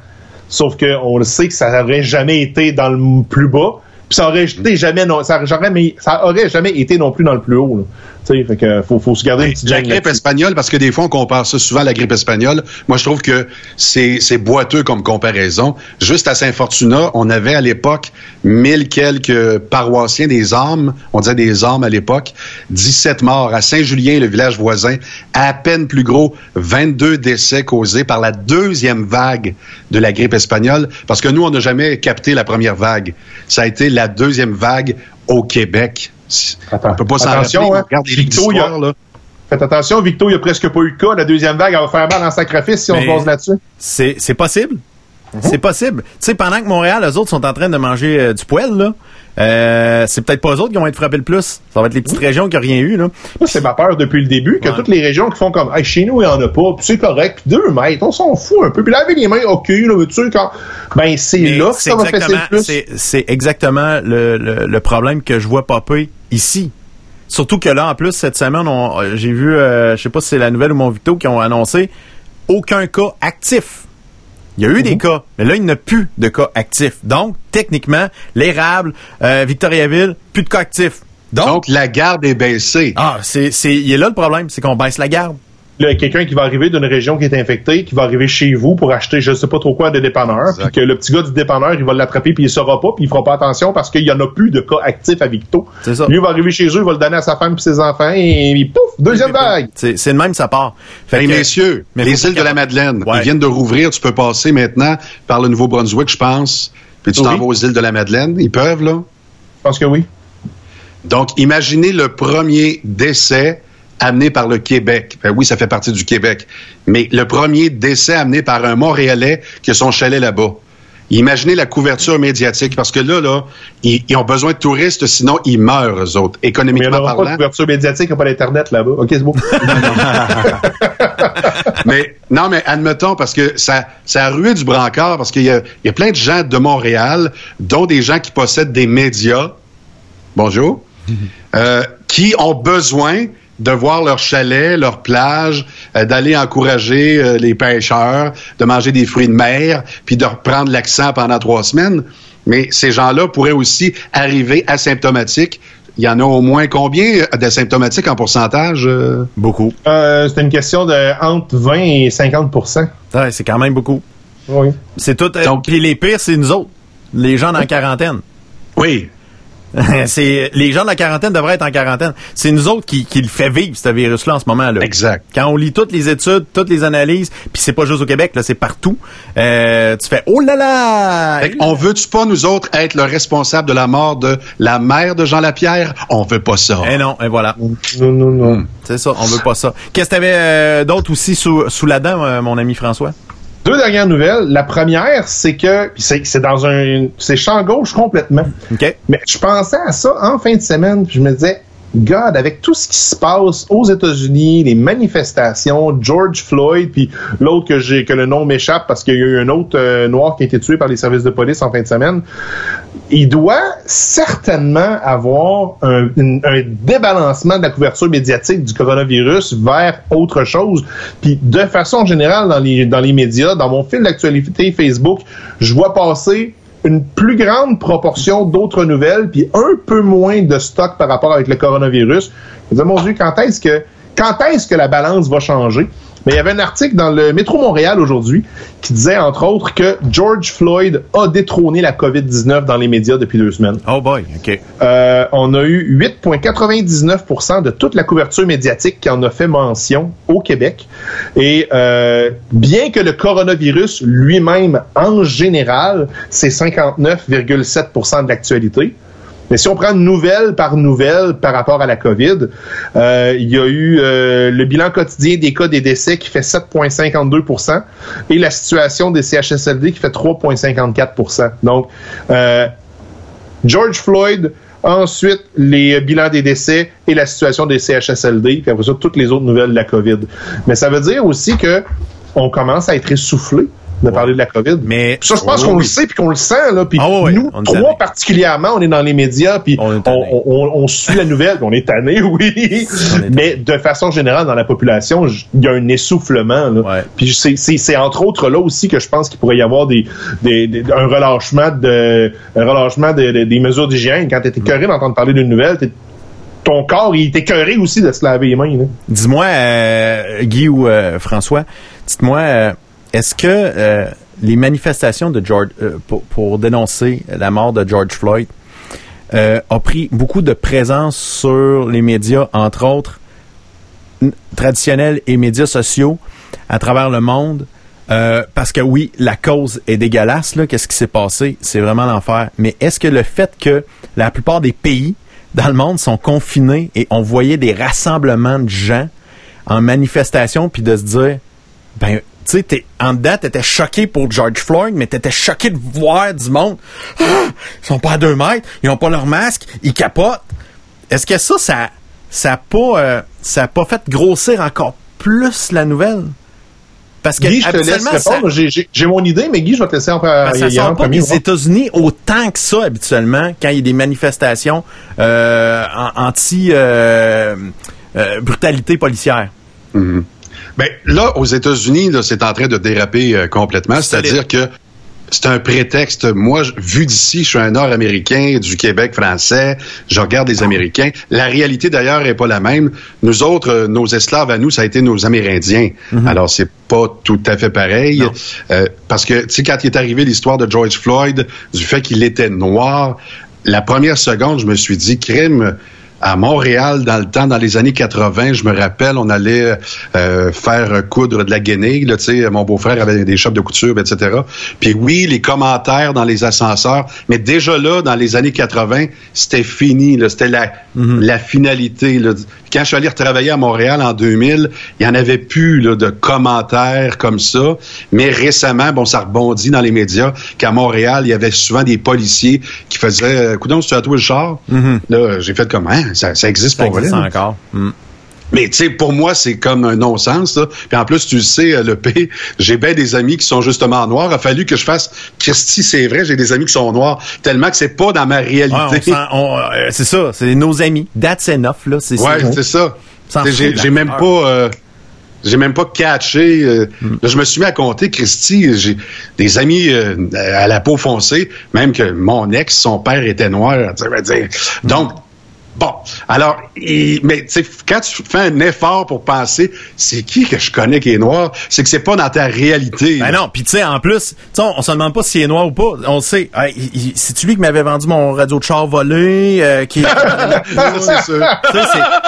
Sauf que on le sait que ça n'aurait jamais été dans le plus bas, puis ça aurait jamais non, ça, aurait, jamais été non plus dans le plus haut. Tu sais, fait que faut faut se garder une petite La grippe espagnole, parce que des fois, on compare ça souvent à la grippe espagnole. Moi, je trouve que c'est c'est boiteux comme comparaison. Juste à Saint-Fortuna, on avait à l'époque mille quelques paroissiens des armes, on disait des armes à l'époque, 17 morts. À Saint-Julien, le village voisin, à peine plus gros, 22 décès causés par la deuxième vague de la grippe espagnole, parce que nous, on n'a jamais capté la première vague. Ça a été la deuxième vague au Québec. Attends. On peut pas Attention, rappeler. hein. Regarde les Victo, il y a- là. Faites attention, Victo, il n'y a presque pas eu de cas. La deuxième vague, elle va faire mal en sacrifice si on Mais- se base là-dessus. C'est, possible. C'est possible. Tu sais, pendant que Montréal, eux autres sont en train de manger euh, du poêle, là, euh, c'est peut-être pas eux autres qui vont être frappés le plus. Ça va être les petites régions qui n'ont rien eu, là. Ça, c'est ma peur depuis le début, que Ouais. toutes les régions qui font comme Hey, chez nous, il n'y en a pas, puis c'est correct, puis deux mètres, on s'en fout un peu. Puis laver les mains, ok, là, mais tu quand. Ben, c'est là que ça va exactement- le plus. c'est- exactement le, le- le problème que je vois popper ici. Surtout que là, en plus, cette semaine, on- euh, j'ai vu, euh, je sais pas si c'est la nouvelle ou mon Vito qui ont annoncé aucun cas actif. Il y a eu Mhm. des cas, mais là, il n'y a plus de cas actifs. Donc, techniquement, l'érable, euh, Victoriaville, plus de cas actifs. Donc, Donc, la garde est baissée. ah, c'est, c'est, il est là le problème, c'est qu'on baisse la garde. Le- quelqu'un qui va arriver d'une région qui est infectée, qui va arriver chez vous pour acheter je sais pas trop quoi de dépanneur, puis que le petit gars du dépanneur, il va l'attraper puis il saura pas, puis il fera pas attention parce qu'il y en a plus de cas actifs à Victo. C'est ça. Lui il va arriver chez eux, il va le donner à sa femme puis ses enfants et, pouf, deuxième vague. C'est c'est de même ça part. Fait Hey, que- messieurs, mais les îles de la Madeleine, Ouais. ils viennent de rouvrir. Tu peux passer maintenant par le Nouveau-Brunswick, je pense. Puis tu t'en vas aux îles de la Madeleine. Ils peuvent, là? Je pense que oui. Donc, imaginez le premier décès amené par le Québec. Ben oui, ça fait partie du Québec. Mais le premier décès amené par un Montréalais qui a son chalet là-bas. Imaginez la couverture médiatique, parce que là, là, ils, ils ont besoin de touristes, sinon ils meurent, eux autres, Mais il économiquement aura pas de parlant. couverture médiatique, il n'y a pas d'internet là-bas. Ok, c'est beau. (laughs) mais non, mais admettons, parce que ça, ça a rué du brancard, parce qu'il y a, il y a plein de gens de Montréal, dont des gens qui possèdent des médias, bonjour, (laughs) euh, qui ont besoin de voir leur chalet, leur plage, euh, d'aller encourager euh, les pêcheurs, de manger des fruits de mer, puis de reprendre l'accent pendant trois semaines. Mais ces gens-là pourraient aussi arriver asymptomatiques. Il y en a au moins combien euh, d'asymptomatiques en pourcentage? euh? Beaucoup. Euh, c'est une question de entre 20 et 50 Ouais, c'est quand même beaucoup. Oui. C'est tout. euh, Donc- Puis les pires, c'est nous autres. Les gens dans la quarantaine. Oui, (laughs) c'est les gens de la quarantaine devraient être en quarantaine. C'est nous autres qui, qui le fait vivre ce virus-là en ce moment là. Exact. Quand on lit toutes les études, toutes les analyses, puis c'est pas juste au Québec, là, c'est partout. euh, tu fais oh là là. Fait on veut-tu pas, nous autres, être le responsable de la mort de la mère de Jean Lapierre? On veut pas ça. Eh non, et voilà. Non, non, non. C'est ça, on veut pas ça. Qu'est-ce que t'avais euh, d'autre aussi sous, sous la dent, euh, mon ami François? Deux dernières nouvelles. La première, c'est que c'est c'est dans un c'est champ gauche complètement. Mais je pensais à ça en fin de semaine, puis je me disais, God, avec tout ce qui se passe aux États-Unis, les manifestations, George Floyd, puis l'autre que j'ai que le nom m'échappe parce qu'il y a eu un autre euh, noir qui a été tué par les services de police en fin de semaine. Il doit certainement avoir un, un débalancement de la couverture médiatique du coronavirus vers autre chose. Puis de façon générale dans les dans les médias, dans mon fil d'actualité Facebook, je vois passer une plus grande proportion d'autres nouvelles, puis un peu moins de stock par rapport avec le coronavirus. Je me disais, mon Dieu, quand est-ce que quand est-ce que la balance va changer? Mais il y avait un article dans le Métro Montréal aujourd'hui qui disait, entre autres, que George Floyd a détrôné la COVID-19 dans les médias depuis deux semaines. Oh boy, OK. Euh, on a eu 8,99% de toute la couverture médiatique qui en a fait mention au Québec. Et euh, bien que le coronavirus lui-même, en général, c'est 59,7% de l'actualité. Mais si on prend nouvelle par nouvelle par rapport à la COVID, euh, il y a eu euh, le bilan quotidien des cas des décès qui fait 7,52% et la situation des CHSLD qui fait 3,54% Donc, euh, George Floyd, ensuite les bilans des décès et la situation des CHSLD, puis après ça, toutes les autres nouvelles de la COVID. Mais ça veut dire aussi que on commence à être essoufflé de parler de la COVID. Mais- ça, je pense qu'on le sait puis qu'on le sent là. Puis Ah nous trois particulièrement, on est dans les médias puis On suit la nouvelle, on est tanné, (laughs) oui. Mais de façon générale, dans la population, il y a un essoufflement. Puis c'est, entre autres là aussi que je pense qu'il pourrait y avoir des, un relâchement de relâchement de- de- des mesures d'hygiène. Quand tu es écœuré d'entendre parler d'une nouvelle, t'es- ton corps il est écœuré aussi de se laver les mains. Dis-moi, euh, Guy ou euh, François, dites-moi, euh, est-ce que euh, les manifestations de George euh, pour, pour dénoncer la mort de George Floyd euh, a pris beaucoup de présence sur les médias, entre autres traditionnels et médias sociaux à travers le monde? Euh, parce que oui, la cause est dégueulasse, là. Qu'est-ce qui s'est passé? C'est vraiment l'enfer. Mais est-ce que le fait que la plupart des pays dans le monde sont confinés et on voyait des rassemblements de gens en manifestation puis de se dire, ben, tu sais, t'es- en dedans, t'étais choqué pour George Floyd, mais t'étais choqué de voir du monde. Ah! ils sont pas à deux mètres, ils ont pas leur masque, ils capotent. Est-ce que ça, ça, ça a pas, euh, ça a pas fait grossir encore plus la nouvelle? Parce que Guy, je te laisse habituellement, ça- répondre. J'ai, mon idée, mais Guy, je vais te laisser en, ben, ça sort pas des États-Unis autant que ça habituellement quand il y a des manifestations euh, en- anti euh, policière. Ben, là, aux États-Unis, c'est en train de déraper euh, complètement. C'est-à-dire que c'est un prétexte. Moi, vu d'ici, je suis un Nord-Américain du Québec français. Je regarde les Américains. La réalité d'ailleurs est pas la même. Nous autres, euh, nos esclaves à nous, ça a été nos Amérindiens. Alors c'est pas tout à fait pareil. Euh, parce que tu sais quand il est arrivé l'histoire de George Floyd, du fait qu'il était noir, la première seconde, je me suis dit crime à Montréal, dans le temps, dans les années 80, je me rappelle, on allait euh, faire coudre de la guenille. Là, tu sais, mon beau-frère avait des shops de couture, etc. Puis oui, les commentaires dans les ascenseurs, mais déjà là, dans les années 80, c'était fini. C'était la, la finalité. Là. Quand je suis allé retravailler à Montréal en 2000, il n'y en avait plus là, de commentaires comme ça. Mais récemment, bon, ça rebondit dans les médias qu'à Montréal, il y avait souvent des policiers qui faisaient euh, Coudonc, tu as tout le char? Là, j'ai fait comme, hein, ça, ça existe Ça pour existe encore. Mm. Mais tu sais, pour moi, c'est comme un non-sens. ça. Puis en plus, tu le sais, euh, le P, j'ai bien des amis qui sont justement noirs. Il a fallu que je fasse, Christy, c'est vrai, j'ai des amis qui sont noirs, tellement que c'est pas dans ma réalité. euh, c'est ça, c'est nos amis. That's enough, là. C'est Ouais, c'est- c'est ça. J'ai même pas... euh, j'ai même pas catché. euh, là, je me suis mis à compter, Christy, j'ai des amis euh, à la peau foncée, même que mon ex, son père était noir. dire. Donc, bon. Alors, mais tu sais, quand tu fais un effort pour penser, c'est qui que je connais qui est noir, c'est que c'est pas dans ta réalité. Ben non, puis tu sais, en plus, tu sais, on, on se demande pas s'il est noir ou pas. On le sait. Hey, C'est-tu lui qui m'avait vendu mon radio de char volé? euh, qui... (laughs) C'est sûr.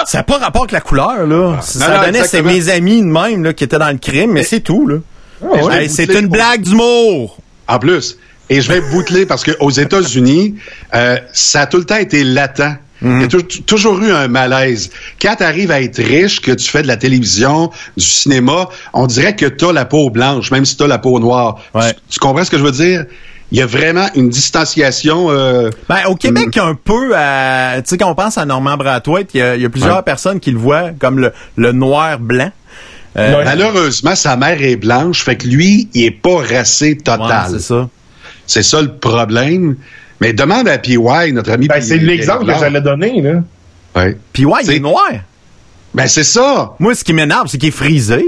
Ça n'a pas rapport avec la couleur, là. ça non, donnait, c'est mes amis de même là, qui étaient dans le crime, mais c'est tout, là. ouais. Hey, c'est une blague d'humour. En plus. Et je vais bouteler parce qu'aux États-Unis, euh, ça a tout le temps été latent. Il y a tou- toujours eu un malaise. Quand tu arrives à être riche, que tu fais de la télévision, du cinéma, on dirait que tu as la peau blanche, même si tu as la peau noire. Ouais. Tu, tu comprends ce que je veux dire? Il y a vraiment une distanciation. euh, Ben, au Québec, un peu, à- tu sais, quand on pense à Normand Brathwaite, il y a, il y a plusieurs Ouais. personnes qui le voient comme le, le noir-blanc. Euh, Malheureusement, sa mère est blanche, fait que lui, il est pas racé ouais, total. c'est ça. c'est ça le problème. Mais demande à PY, notre ami. Ben, c'est l'exemple que j'allais donner, là. Ouais. Ouais, il C'est- est noir. Ben, c'est ça. Moi, ce qui m'énerve, c'est qu'il est frisé.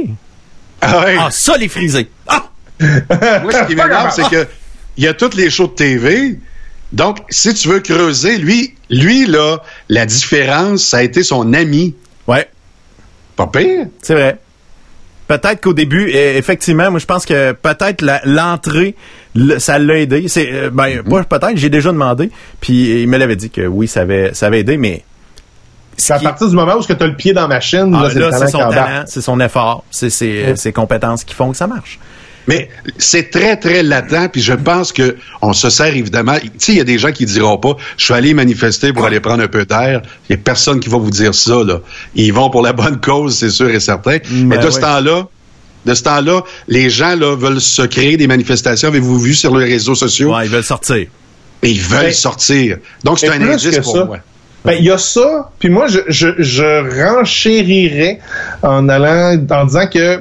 Ah ouais. Ah, ça, les frisés. Ah! (laughs) Moi, ce qui m'énerve, c'est que il y a toutes les shows de TV. Donc, si tu veux creuser, lui, lui, là, la différence, ça a été son ami. Ouais, Pas pire. c'est vrai. Peut-être qu'au début, eh, effectivement, moi je pense que peut-être l'entrée, le- ça l'a aidé. C'est euh, ben Mm-hmm. peut-être, j'ai déjà demandé, puis il me l'avait dit que oui, ça avait ça avait aidé, mais C'est à partir du moment où tu as le pied dans la machine, ah, là, talent c'est son talent, c'est son effort, c'est ses, Ouais. ses compétences qui font que ça marche. Mais c'est très, très latent, puis je pense que on se sert évidemment. Tu sais, il y a des gens qui diront pas Je suis allé manifester pour aller prendre un peu d'air. Il y a personne qui va vous dire ça, là. Ils vont pour la bonne cause, c'est sûr et certain. Mais de ce temps-là, de ce temps-là, les gens là veulent se créer des manifestations. Avez-vous vu sur les réseaux sociaux? Ouais, ils veulent sortir. Et ils veulent Mais- sortir. Donc, c'est un indice pour ça. moi. Ben, il y a ça, puis moi, je, je, je renchérirais en allant, en disant que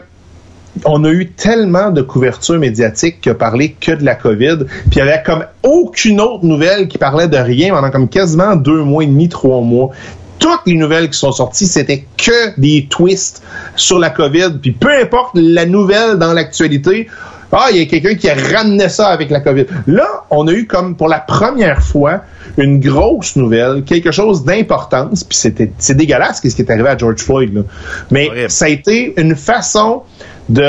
on a eu tellement de couverture médiatique qui a parlé que de la COVID, puis il y avait comme aucune autre nouvelle qui parlait de rien pendant comme quasiment deux mois et demi, trois mois. Toutes les nouvelles qui sont sorties, c'était que des twists sur la COVID, puis peu importe la nouvelle dans l'actualité, ah, il y a quelqu'un qui a ramené ça avec la COVID. Là, on a eu comme pour la première fois une grosse nouvelle, quelque chose d'importance, puis c'était c'est dégueulasse ce qui est arrivé à George Floyd. Là. Mais ça a été une façon de,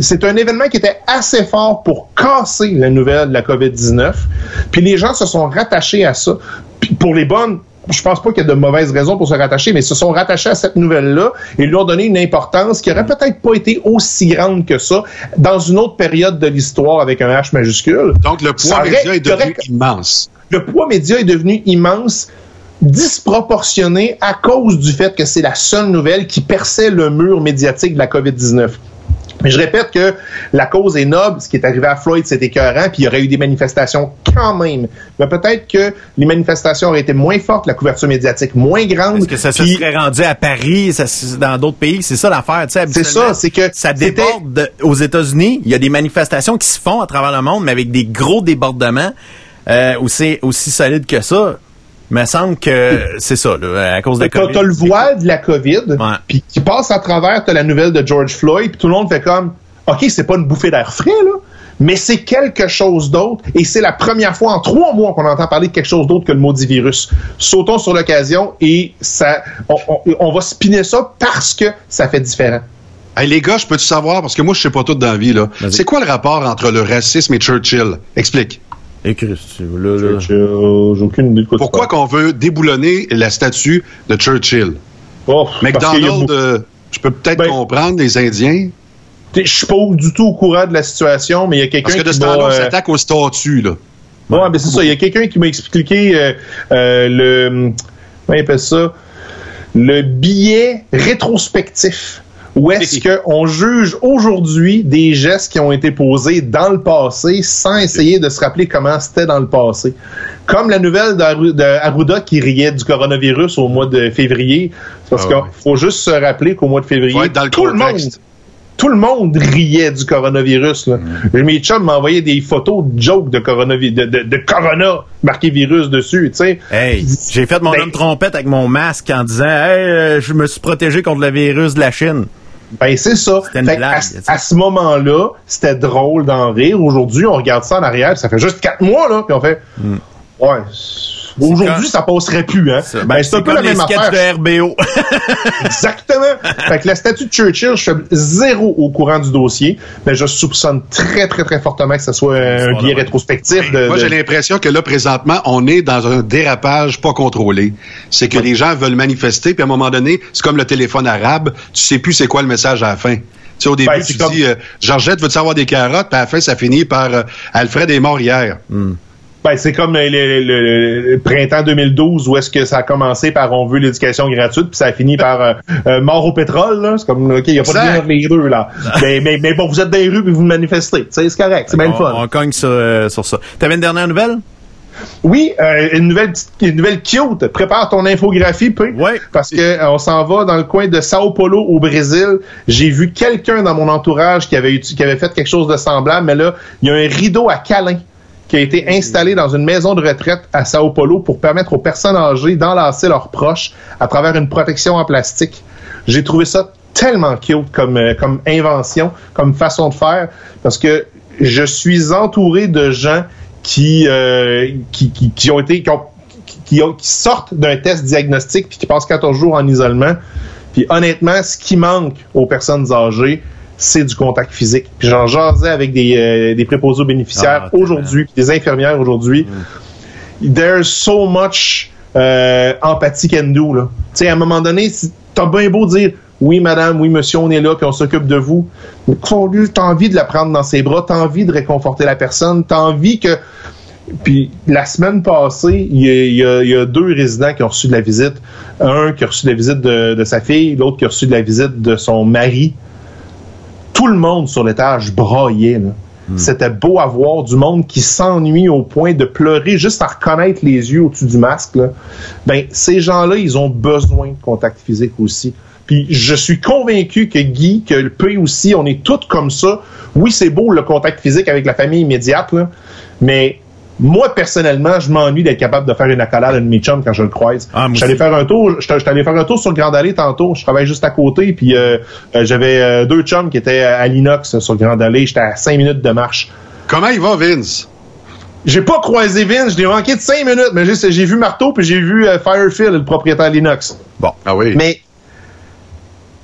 c'est un événement qui était assez fort pour casser la nouvelle de la COVID-19. Puis les gens se sont rattachés à ça. Puis pour les bonnes, je pense pas qu'il y a de mauvaises raisons pour se rattacher, mais ils se sont rattachés à cette nouvelle-là et lui ont donné une importance qui aurait peut-être pas été aussi grande que ça dans une autre période de l'histoire avec un H majuscule. Donc, le poids aurait- média est devenu immense. Le poids média est devenu immense disproportionné à cause du fait que c'est la seule nouvelle qui perçait le mur médiatique de la COVID-19. Mais je répète que la cause est noble. Ce qui est arrivé à Floyd, c'est écœurant, puis il y aurait eu des manifestations quand même. Mais peut-être que les manifestations auraient été moins fortes, la couverture médiatique moins grande. Est-ce que ça se serait rendu à Paris, ça dans d'autres pays? C'est ça l'affaire, tu sais. C'est ça, c'est que ça déborde de- aux États-Unis. Il y a des manifestations qui se font à travers le monde, mais avec des gros débordements. Euh, où c'est aussi solide que ça. Il me semble que c'est ça, là, à cause de T'as COVID. t'as le voile de la COVID, puis qui passe à travers, t'as la nouvelle de George Floyd, puis tout le monde fait comme, OK, c'est pas une bouffée d'air frais, là, mais c'est quelque chose d'autre et c'est la première fois en trois mois qu'on entend parler de quelque chose d'autre que le maudit virus. Sautons sur l'occasion et ça, on, on- on va spinner ça parce que ça fait différent. Hey, les gars, je peux-tu savoir, parce que moi, je sais pas tout dans la vie, là. C'est quoi le rapport entre le racisme et Churchill? Explique. Écris, tu là, là. J'ai j'ai aucune idée de quoi Pourquoi qu'on veut déboulonner la statue de Churchill? Oh, a McDonald, euh, je peux peut-être Ben- comprendre les Indiens, Je suis pas du tout au courant de la situation, mais il y a quelqu'un parce que de qui ce m'a, temps-là, on euh, s'attaque aux statues, là. Ouais, ben c'est ça. Il y a quelqu'un qui m'a expliqué euh, euh, le. Comment il appelle ça? Le billet rétrospectif. Où est-ce (laughs) qu'on juge aujourd'hui des gestes qui ont été posés dans le passé sans essayer de se rappeler comment c'était dans le passé? Comme la nouvelle d'Aru- de Arruda qui riait du coronavirus au mois de février. Parce Ah qu'il faut juste se rappeler qu'au mois de février, dans le tout le monde tout le monde riait du coronavirus. Là. Mm. Mes chums m'envoyaient des photos de jokes de, coronavi- de, de, de corona marqué virus dessus, tu sais. Hey, j'ai fait mon Ben- homme trompette avec mon masque en disant Hey, euh, je me suis protégé contre le virus de la Chine. Ben, c'est ça. Fait blague, à, ce moment-là, c'était drôle d'en rire. Aujourd'hui, on regarde ça en arrière, ça fait juste quatre mois, là, puis on fait, ouais, aujourd'hui, quand- ça passerait plus, hein. Ça, Ben, c'est un peu la les même sketchs affaire. de RBO. (laughs) (laughs) Exactement. fait que la statue de Churchill, je suis zéro au courant du dossier, mais je soupçonne très, très, très fortement que ce soit un de- rétrospectif de, Moi, de- j'ai l'impression que là, présentement, on est dans un dérapage pas contrôlé. C'est que les gens veulent manifester, puis à un moment donné, c'est comme le téléphone arabe, tu sais plus c'est quoi le message à la fin. Tu sais, au début, Ben, tu comme- dis, euh, Georgette, veux-tu avoir des carottes? Puis à la fin, ça finit par euh, Alfred est mort hier. Ben, c'est comme le, le- le- le printemps 2012 où est-ce que ça a commencé par on veut l'éducation gratuite puis ça a fini par euh, euh, mort au pétrole là. C'est comme ok il y a pas de lien entre les deux là. (laughs) Mais, mais mais bon vous êtes dans les rues puis vous manifestez. C'est correct c'est bien le fun. on cogne sur, euh, sur ça. T'avais une dernière nouvelle? oui euh, une nouvelle une nouvelle cute prépare ton infographie P. Ouais. parce que euh, on s'en va dans le coin de Sao Paulo au Brésil. J'ai vu quelqu'un dans mon entourage qui avait qui avait fait quelque chose de semblable mais là il y a un rideau à câlin qui a été installé dans une maison de retraite à Sao Paulo pour permettre aux personnes âgées d'enlacer leurs proches à travers une protection en plastique. J'ai trouvé ça tellement cute comme, euh, comme invention, comme façon de faire, parce que je suis entouré de gens qui, euh, qui, qui, qui ont été, qui, ont- qui- qui ont- qui sortent d'un test diagnostic puis qui passent 14 jours en isolement. Puis honnêtement, ce qui manque aux personnes âgées, c'est du contact physique. Puis j'en jasais avec des, euh, des préposés aux bénéficiaires Ah, aujourd'hui, des infirmières aujourd'hui. There's so much euh, empathy can do. Là. À un moment donné, t'as bien beau dire oui, madame, oui, monsieur, on est là, puis on s'occupe de vous. Mais t'as envie de la prendre dans ses bras, t'as envie de réconforter la personne, t'as envie que. Puis la semaine passée, il y, a, y y deux résidents qui ont reçu de la visite. Un qui a reçu de la visite de, de sa fille, l'autre qui a reçu de la visite de son mari. Tout le monde sur l'étage braillait. là. C'était beau à voir du monde qui s'ennuie au point de pleurer juste à reconnaître les yeux au-dessus du masque. Là. Ben, ces gens-là, ils ont besoin de contact physique aussi. Puis je suis convaincu que Guy, que le P aussi, on est tous comme ça. Oui, c'est beau le contact physique avec la famille immédiate, là, mais moi, personnellement, je m'ennuie d'être capable de faire une accolade à un de mes chums quand je le croise. Ah, je suis allé faire un tour, je suis allé faire un tour sur Grande Allée tantôt. Je travaille juste à côté, puis euh, euh, j'avais euh, deux chums qui étaient à l'inox sur Grande Allée. J'étais à cinq minutes de marche. Comment il va, Vince? J'ai pas croisé Vince, je l'ai manqué de cinq minutes, mais juste, j'ai vu Marteau puis j'ai vu euh, Firefield, le propriétaire de l'inox. Ah oui. Mais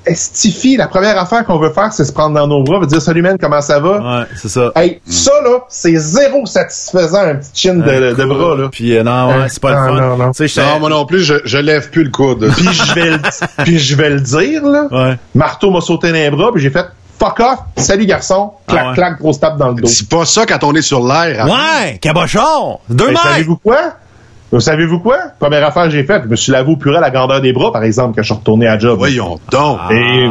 Estifi, la première affaire qu'on veut faire, c'est se prendre dans nos bras, veut dire salut man, comment ça va? Ouais, c'est ça. Hey, ça là, c'est zéro satisfaisant un petit chin de, de bras là. Puis euh, non, ouais, c'est pas le fun. non, non. Tu sais, j'étais- Non, moi non plus, je, je lève plus le coude. (laughs) Puis je vais le, (laughs) puis je vais le dire là. Ouais. Marteau m'a sauté dans les bras, puis j'ai fait fuck off, salut garçon, clac Ah ouais. clac, grosse tape dans le dos. C'est pas ça quand on est sur l'air. hein. Ouais, cabochon! Deux mètres! savez-vous quoi? Vous savez-vous quoi? Première affaire que j'ai faite, je me suis lavé au purée à la grandeur des bras, par exemple, quand je suis retourné à job. Voyons donc.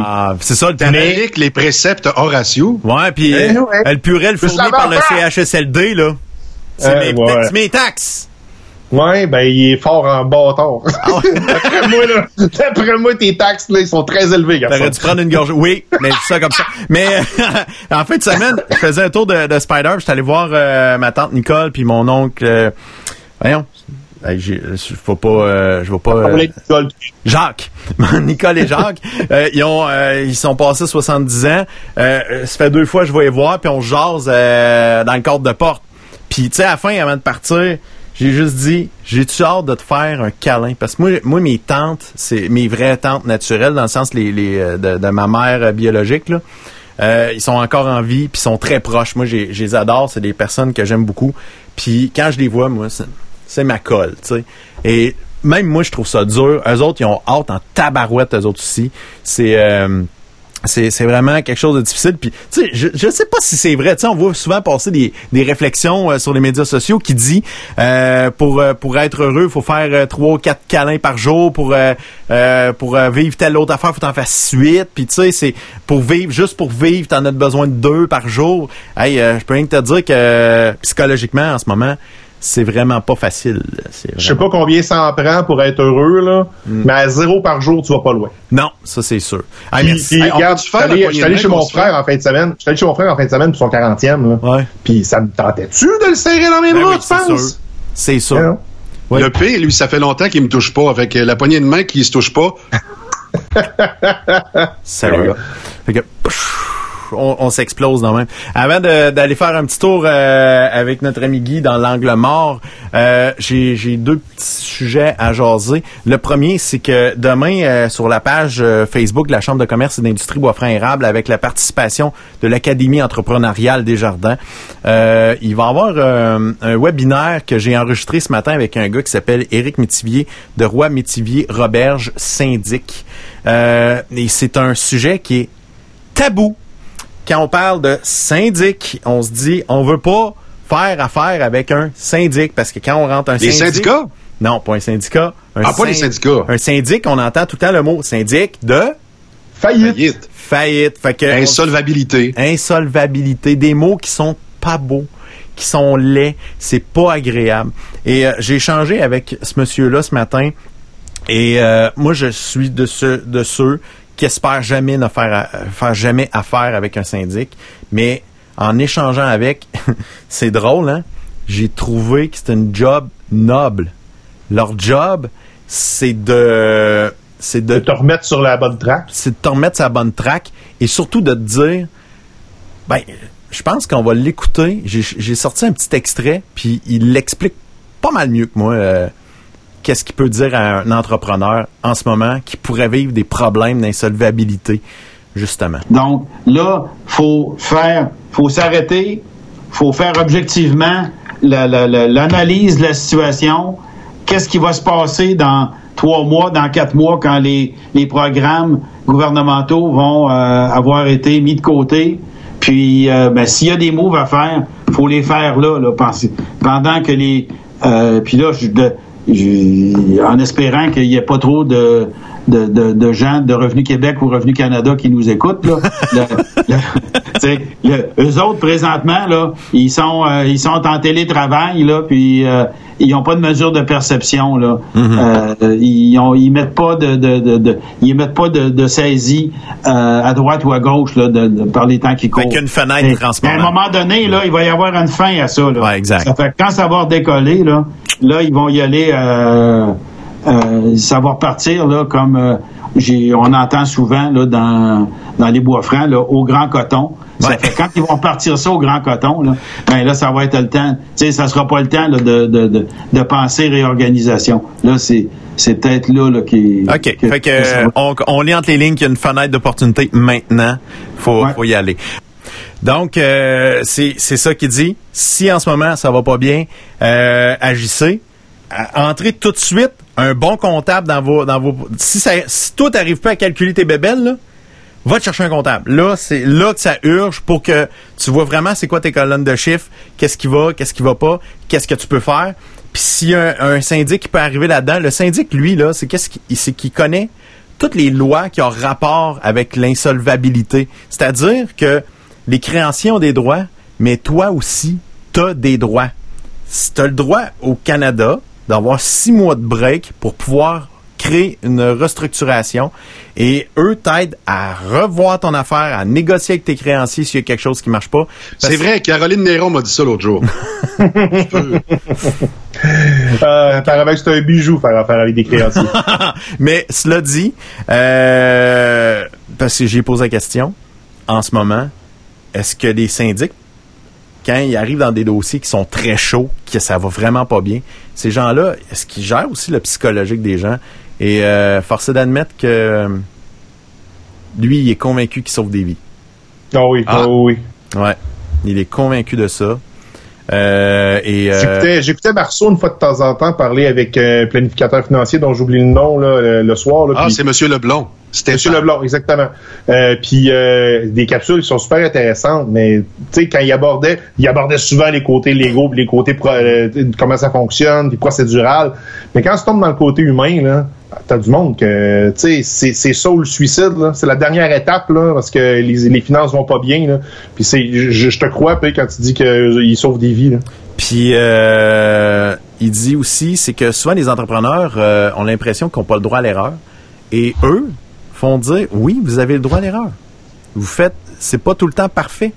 Ah, c'est ça le. T'appliques les préceptes Horatio? Ouais, puis Eh euh, ouais. elle purée le fourni par le. CHSLD, là. C'est Euh, mes, ouais. taxes. Ouais, ben il est fort en bâtard. Ah (laughs) D'après moi, là, d'après moi, tes taxes, là, ils sont très élevés, garçon. T'aurais dû prendre une gorge. Oui, mais ça comme ça. Mais (laughs) en fin de semaine, je faisais un tour de, de Spider. J'étais allé voir euh, ma tante Nicole puis mon oncle. euh, voyons, je faut pas, euh, je vais pas. Euh, Jacques, (laughs) Nicole et Jacques, euh, ils ont, euh, ils sont passés 70 ans. Euh, euh, ça fait deux fois que je vais les voir, puis on jase euh, dans le cadre de porte. Puis tu sais, à la fin, avant de partir, j'ai juste dit, j'ai-tu hâte de te faire un câlin? Parce que moi, moi mes tantes, c'est mes vraies tantes naturelles, dans le sens les, les euh, de, de ma mère euh, biologique, là. Euh, ils sont encore en vie, puis ils sont très proches. Moi, j'ai- je les adore. C'est des personnes que j'aime beaucoup. Puis quand je les vois, moi, c'est- ma colle, tu sais. Et même moi, je trouve ça dur. Eux autres, ils ont hâte en tabarouette, eux autres aussi. C'est... euh, c'est, vraiment quelque chose de difficile. Puis, tu sais, je, je sais pas si c'est vrai. Tu sais, on voit souvent passer des, des réflexions euh, sur les médias sociaux qui dit euh, pour euh, pour être heureux, faut faire euh, trois ou quatre câlins par jour. Pour euh, pour vivre telle autre affaire, faut en faire huit. Puis, tu sais, c'est pour vivre juste pour vivre, t'en as besoin de deux par jour. Hey, je peux rien te dire que psychologiquement en ce moment, c'est vraiment pas facile. Je sais pas combien ça en prend pour être heureux, là, Mm. mais à zéro par jour, tu vas pas loin. Non, ça c'est sûr. Hey, Puis, merci. puis, Hey, on regarde, je suis allé, poignée je suis allé de chez mon frère en fin de semaine. Je suis allé chez mon frère en fin de semaine pour son 40e, là. Ouais. Puis ça me tentait-tu de le serrer dans mes Ben bras, oui, tu c'est penses? sûr. C'est sûr. Ouais. Le P, lui, ça fait longtemps qu'il me touche pas. Avec la poignée de main qui se touche pas. (laughs) Salut. Fait que, pff, on, on s'explose dans même. Avant d'aller faire un petit tour euh, avec notre ami Guy dans l'angle mort, euh, j'ai deux petits sujets à jaser. Le premier, c'est que demain, euh, sur la page euh, Facebook de la Chambre de commerce et d'industrie Bois-Franc-Érable, avec la participation de l'Académie entrepreneuriale des jardins, il va y avoir un webinaire que j'ai enregistré ce matin avec un gars qui s'appelle Éric Métivier de Roi Métivier Roberge Syndic. Et c'est un sujet qui est tabou. Quand on parle de syndic, on se dit on veut pas faire affaire avec un syndic parce que quand on rentre un Les syndic, syndicats? non, pas un syndicat. Un Ah, pas les syndicats. Un syndic, on entend tout le temps le mot syndic de Faillite. Faillite. faillite. Fait que Insolvabilité. insolvabilité, des mots qui sont pas beaux, qui sont laids, c'est pas agréable. Et euh, j'ai échangé avec ce monsieur-là ce matin, et euh, moi je suis de ceux, de ceux qui espèrent jamais ne faire, a- faire jamais affaire avec un syndic, mais en échangeant avec, (laughs) c'est drôle, hein? J'ai trouvé que c'était une job noble. Leur job, c'est de, c'est de De te remettre sur la bonne traque. c'est de te remettre sa bonne track et surtout de te dire ben je pense qu'on va l'écouter j'ai j'ai sorti un petit extrait puis il l'explique pas mal mieux que moi euh, qu'est-ce qu'il peut dire à un entrepreneur en ce moment qui pourrait vivre des problèmes d'insolvabilité justement? Donc là, faut faire, faut s'arrêter, faut faire objectivement la- la- la- l'analyse de la situation. Qu'est-ce qui va se passer dans trois mois, dans quatre mois, quand les, les programmes gouvernementaux vont euh, avoir été mis de côté? Puis, euh, ben, s'il y a des moves à faire, faut les faire là, là pendant que les. euh, puis là, je- en espérant qu'il n'y ait pas trop de, de, de, de gens de Revenu Québec ou Revenu Canada qui nous écoutent. Là. (laughs) Le- le- t'sais, le- eux autres, présentement, là, ils sont euh, ils sont en télétravail, là, puis euh, ils n'ont pas de mesure de perception. Là. Euh, ils, ont, ils mettent pas de, de, de, de- ils mettent pas de, de saisie à droite ou à gauche là, par les temps qui courent. Fait qu'une fenêtre Et- À un moment. donné, là, il va y avoir une fin à ça. Là. Ouais, exact. Ça fait quand ça va redécoller, là, là, ils vont y aller. Euh, ça va repartir là, comme euh, j'ai, on entend souvent là, dans, dans les bois francs, là, au grand coton. Ça Ouais. fait quand ils vont partir ça au grand coton, là, ben là, ça va être le temps. Tu sais, ça sera pas le temps là, de, de, de, de penser réorganisation. Là, c'est, c'est peut-être là, là qui. OK. fait que, euh, va- on, on lit entre les lignes qu'il y a une fenêtre d'opportunité maintenant. Faut, Ouais. faut y aller. Donc, euh, c'est c'est ça qu'il dit. Si en ce moment, ça va pas bien, agissez. Entrez tout de suite un bon comptable dans vos... Dans vos si, ça, si toi, t'arrives pas à calculer tes bébelles, là, va te chercher un comptable. Là, c'est là que ça urge pour que tu vois vraiment c'est quoi tes colonnes de chiffres, qu'est-ce qui va, qu'est-ce qui va pas, qu'est-ce que tu peux faire. Puis a un, syndic qui peut arriver là-dedans, le syndic, lui, là, c'est qu'est-ce qu'il c'est qu'il connaît toutes les lois qui ont rapport avec l'insolvabilité. C'est-à-dire que les créanciers ont des droits, mais toi aussi, tu as des droits. Tu as le droit au Canada d'avoir six mois de break pour pouvoir crée une restructuration et eux t'aident à revoir ton affaire, à négocier avec tes créanciers s'il y a quelque chose qui marche pas. Parce- C'est vrai, Caroline Néron m'a dit ça l'autre jour. (laughs) Euh, apparemment que c'est un bijou faire affaire avec des créanciers. (laughs) Mais cela dit, euh, parce que j'ai posé la question, en ce moment, est-ce que les syndics, quand ils arrivent dans des dossiers qui sont très chauds, que ça va vraiment pas bien, ces gens-là, est-ce qu'ils gèrent aussi le psychologique des gens? Et euh, force est d'admettre que euh, lui, il est convaincu qu'il sauve des vies. Ah oui, Ah. ah oui. Ouais. Il est convaincu de ça. Euh, et euh, J'écoutais, j'écoutais Marceau une fois de temps en temps parler avec un planificateur financier dont j'oublie le nom là, le, le soir. Là, Ah, c'est Monsieur Leblond. C'était Monsieur Leblanc, exactement. Euh, puis euh, des capsules qui sont super intéressantes, mais tu sais quand il abordait, il abordait souvent les côtés légaux, les côtés pro- euh, comment ça fonctionne, puis procédural. Mais quand tu tombes dans le côté humain là, t'as du monde que tu sais c'est ça le suicide c'est la dernière étape parce que les, les finances vont pas bien. Puis c'est je, te crois quand tu dis qu'ils sauvent des vies. Puis euh, il dit aussi, c'est que souvent les entrepreneurs euh, ont l'impression qu'ils n'ont pas le droit à l'erreur. Et eux font dire oui, vous avez le droit à l'erreur. Vous faites, c'est pas tout le temps parfait.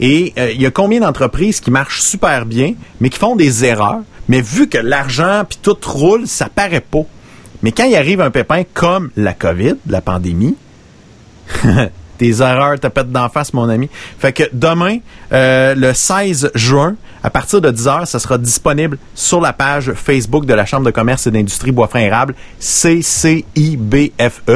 Et euh, il y a combien d'entreprises qui marchent super bien, mais qui font des erreurs, mais vu que l'argent puis tout roule, ça paraît pas. Mais quand il arrive un pépin comme la COVID, la pandémie, (laughs) tes erreurs te pètent d'en face, mon ami. Fait que demain, euh, le 16 juin, à partir de 10h, ça sera disponible sur la page Facebook de la Chambre de commerce et d'industrie Boisfrain Érable, CCIBFE,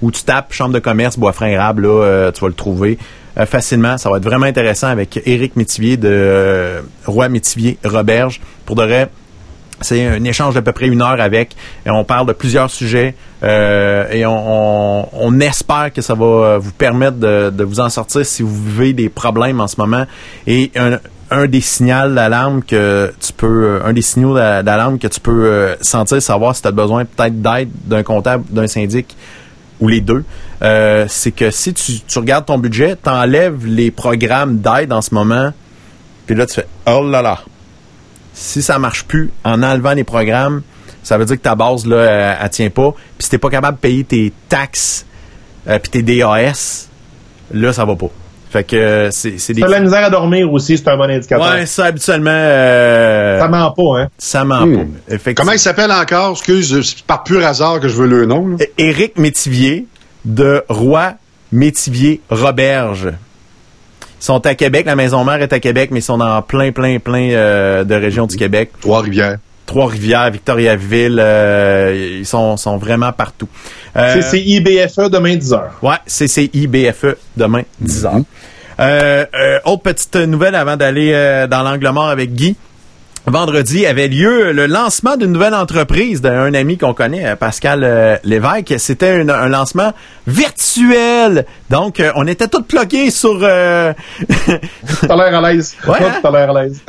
où tu tapes Chambre de commerce Boisfrain Érable, là, euh, tu vas le trouver euh, facilement. Ça va être vraiment intéressant avec Éric Métivier de Roi Métivier Roberge. Pour de vrai, c'est un échange d'à peu près une heure avec. Et on parle de plusieurs sujets euh, et on, on- on espère que ça va euh, vous permettre de, de vous en sortir si vous vivez des problèmes en ce moment. Et un, un des signaux d'alarme que tu peux, un des signaux d'a- d'alarme que tu peux euh, sentir, savoir si tu as besoin peut-être d'aide d'un comptable, d'un syndic ou les deux, euh, c'est que si tu, tu regardes ton budget, tu enlèves les programmes d'aide en ce moment, puis là tu fais oh là là, si ça marche plus en enlevant les programmes, ça veut dire que ta base là, elle, elle tient pas. Puis si t'es pas capable de payer tes taxes euh, puis tes DAS, là ça va pas. Fait que euh, c'est c'est des. La misère à dormir aussi, c'est un bon indicateur. Ouais, ça habituellement euh, Ça ment pas, hein? ça ment Hmm. pas. Effectivement. Comment il s'appelle encore? Excuse, c'est par pur hasard que je veux le nom. Éric Métivier de Roi Métivier Roberge. Sont à Québec, la maison mère est à Québec, mais ils sont dans plein, plein, plein euh, de régions du Québec. Trois-Rivières. Trois-Rivières, Victoriaville, euh, ils sont, sont vraiment partout. Euh, C'est c'est IBFE demain 10h. Ouais, CCIBFE demain, 10h. Euh, euh, autre petite nouvelle avant d'aller euh, dans l'angle mort avec Guy. Vendredi avait lieu le lancement d'une nouvelle entreprise d'un ami qu'on connaît, euh, Pascal euh, Lévesque. C'était un, un lancement virtuel. Donc, euh, on était tous bloqués sur... euh, T'as l'air à l'aise. Ouais, hein? T'as l'air à l'aise.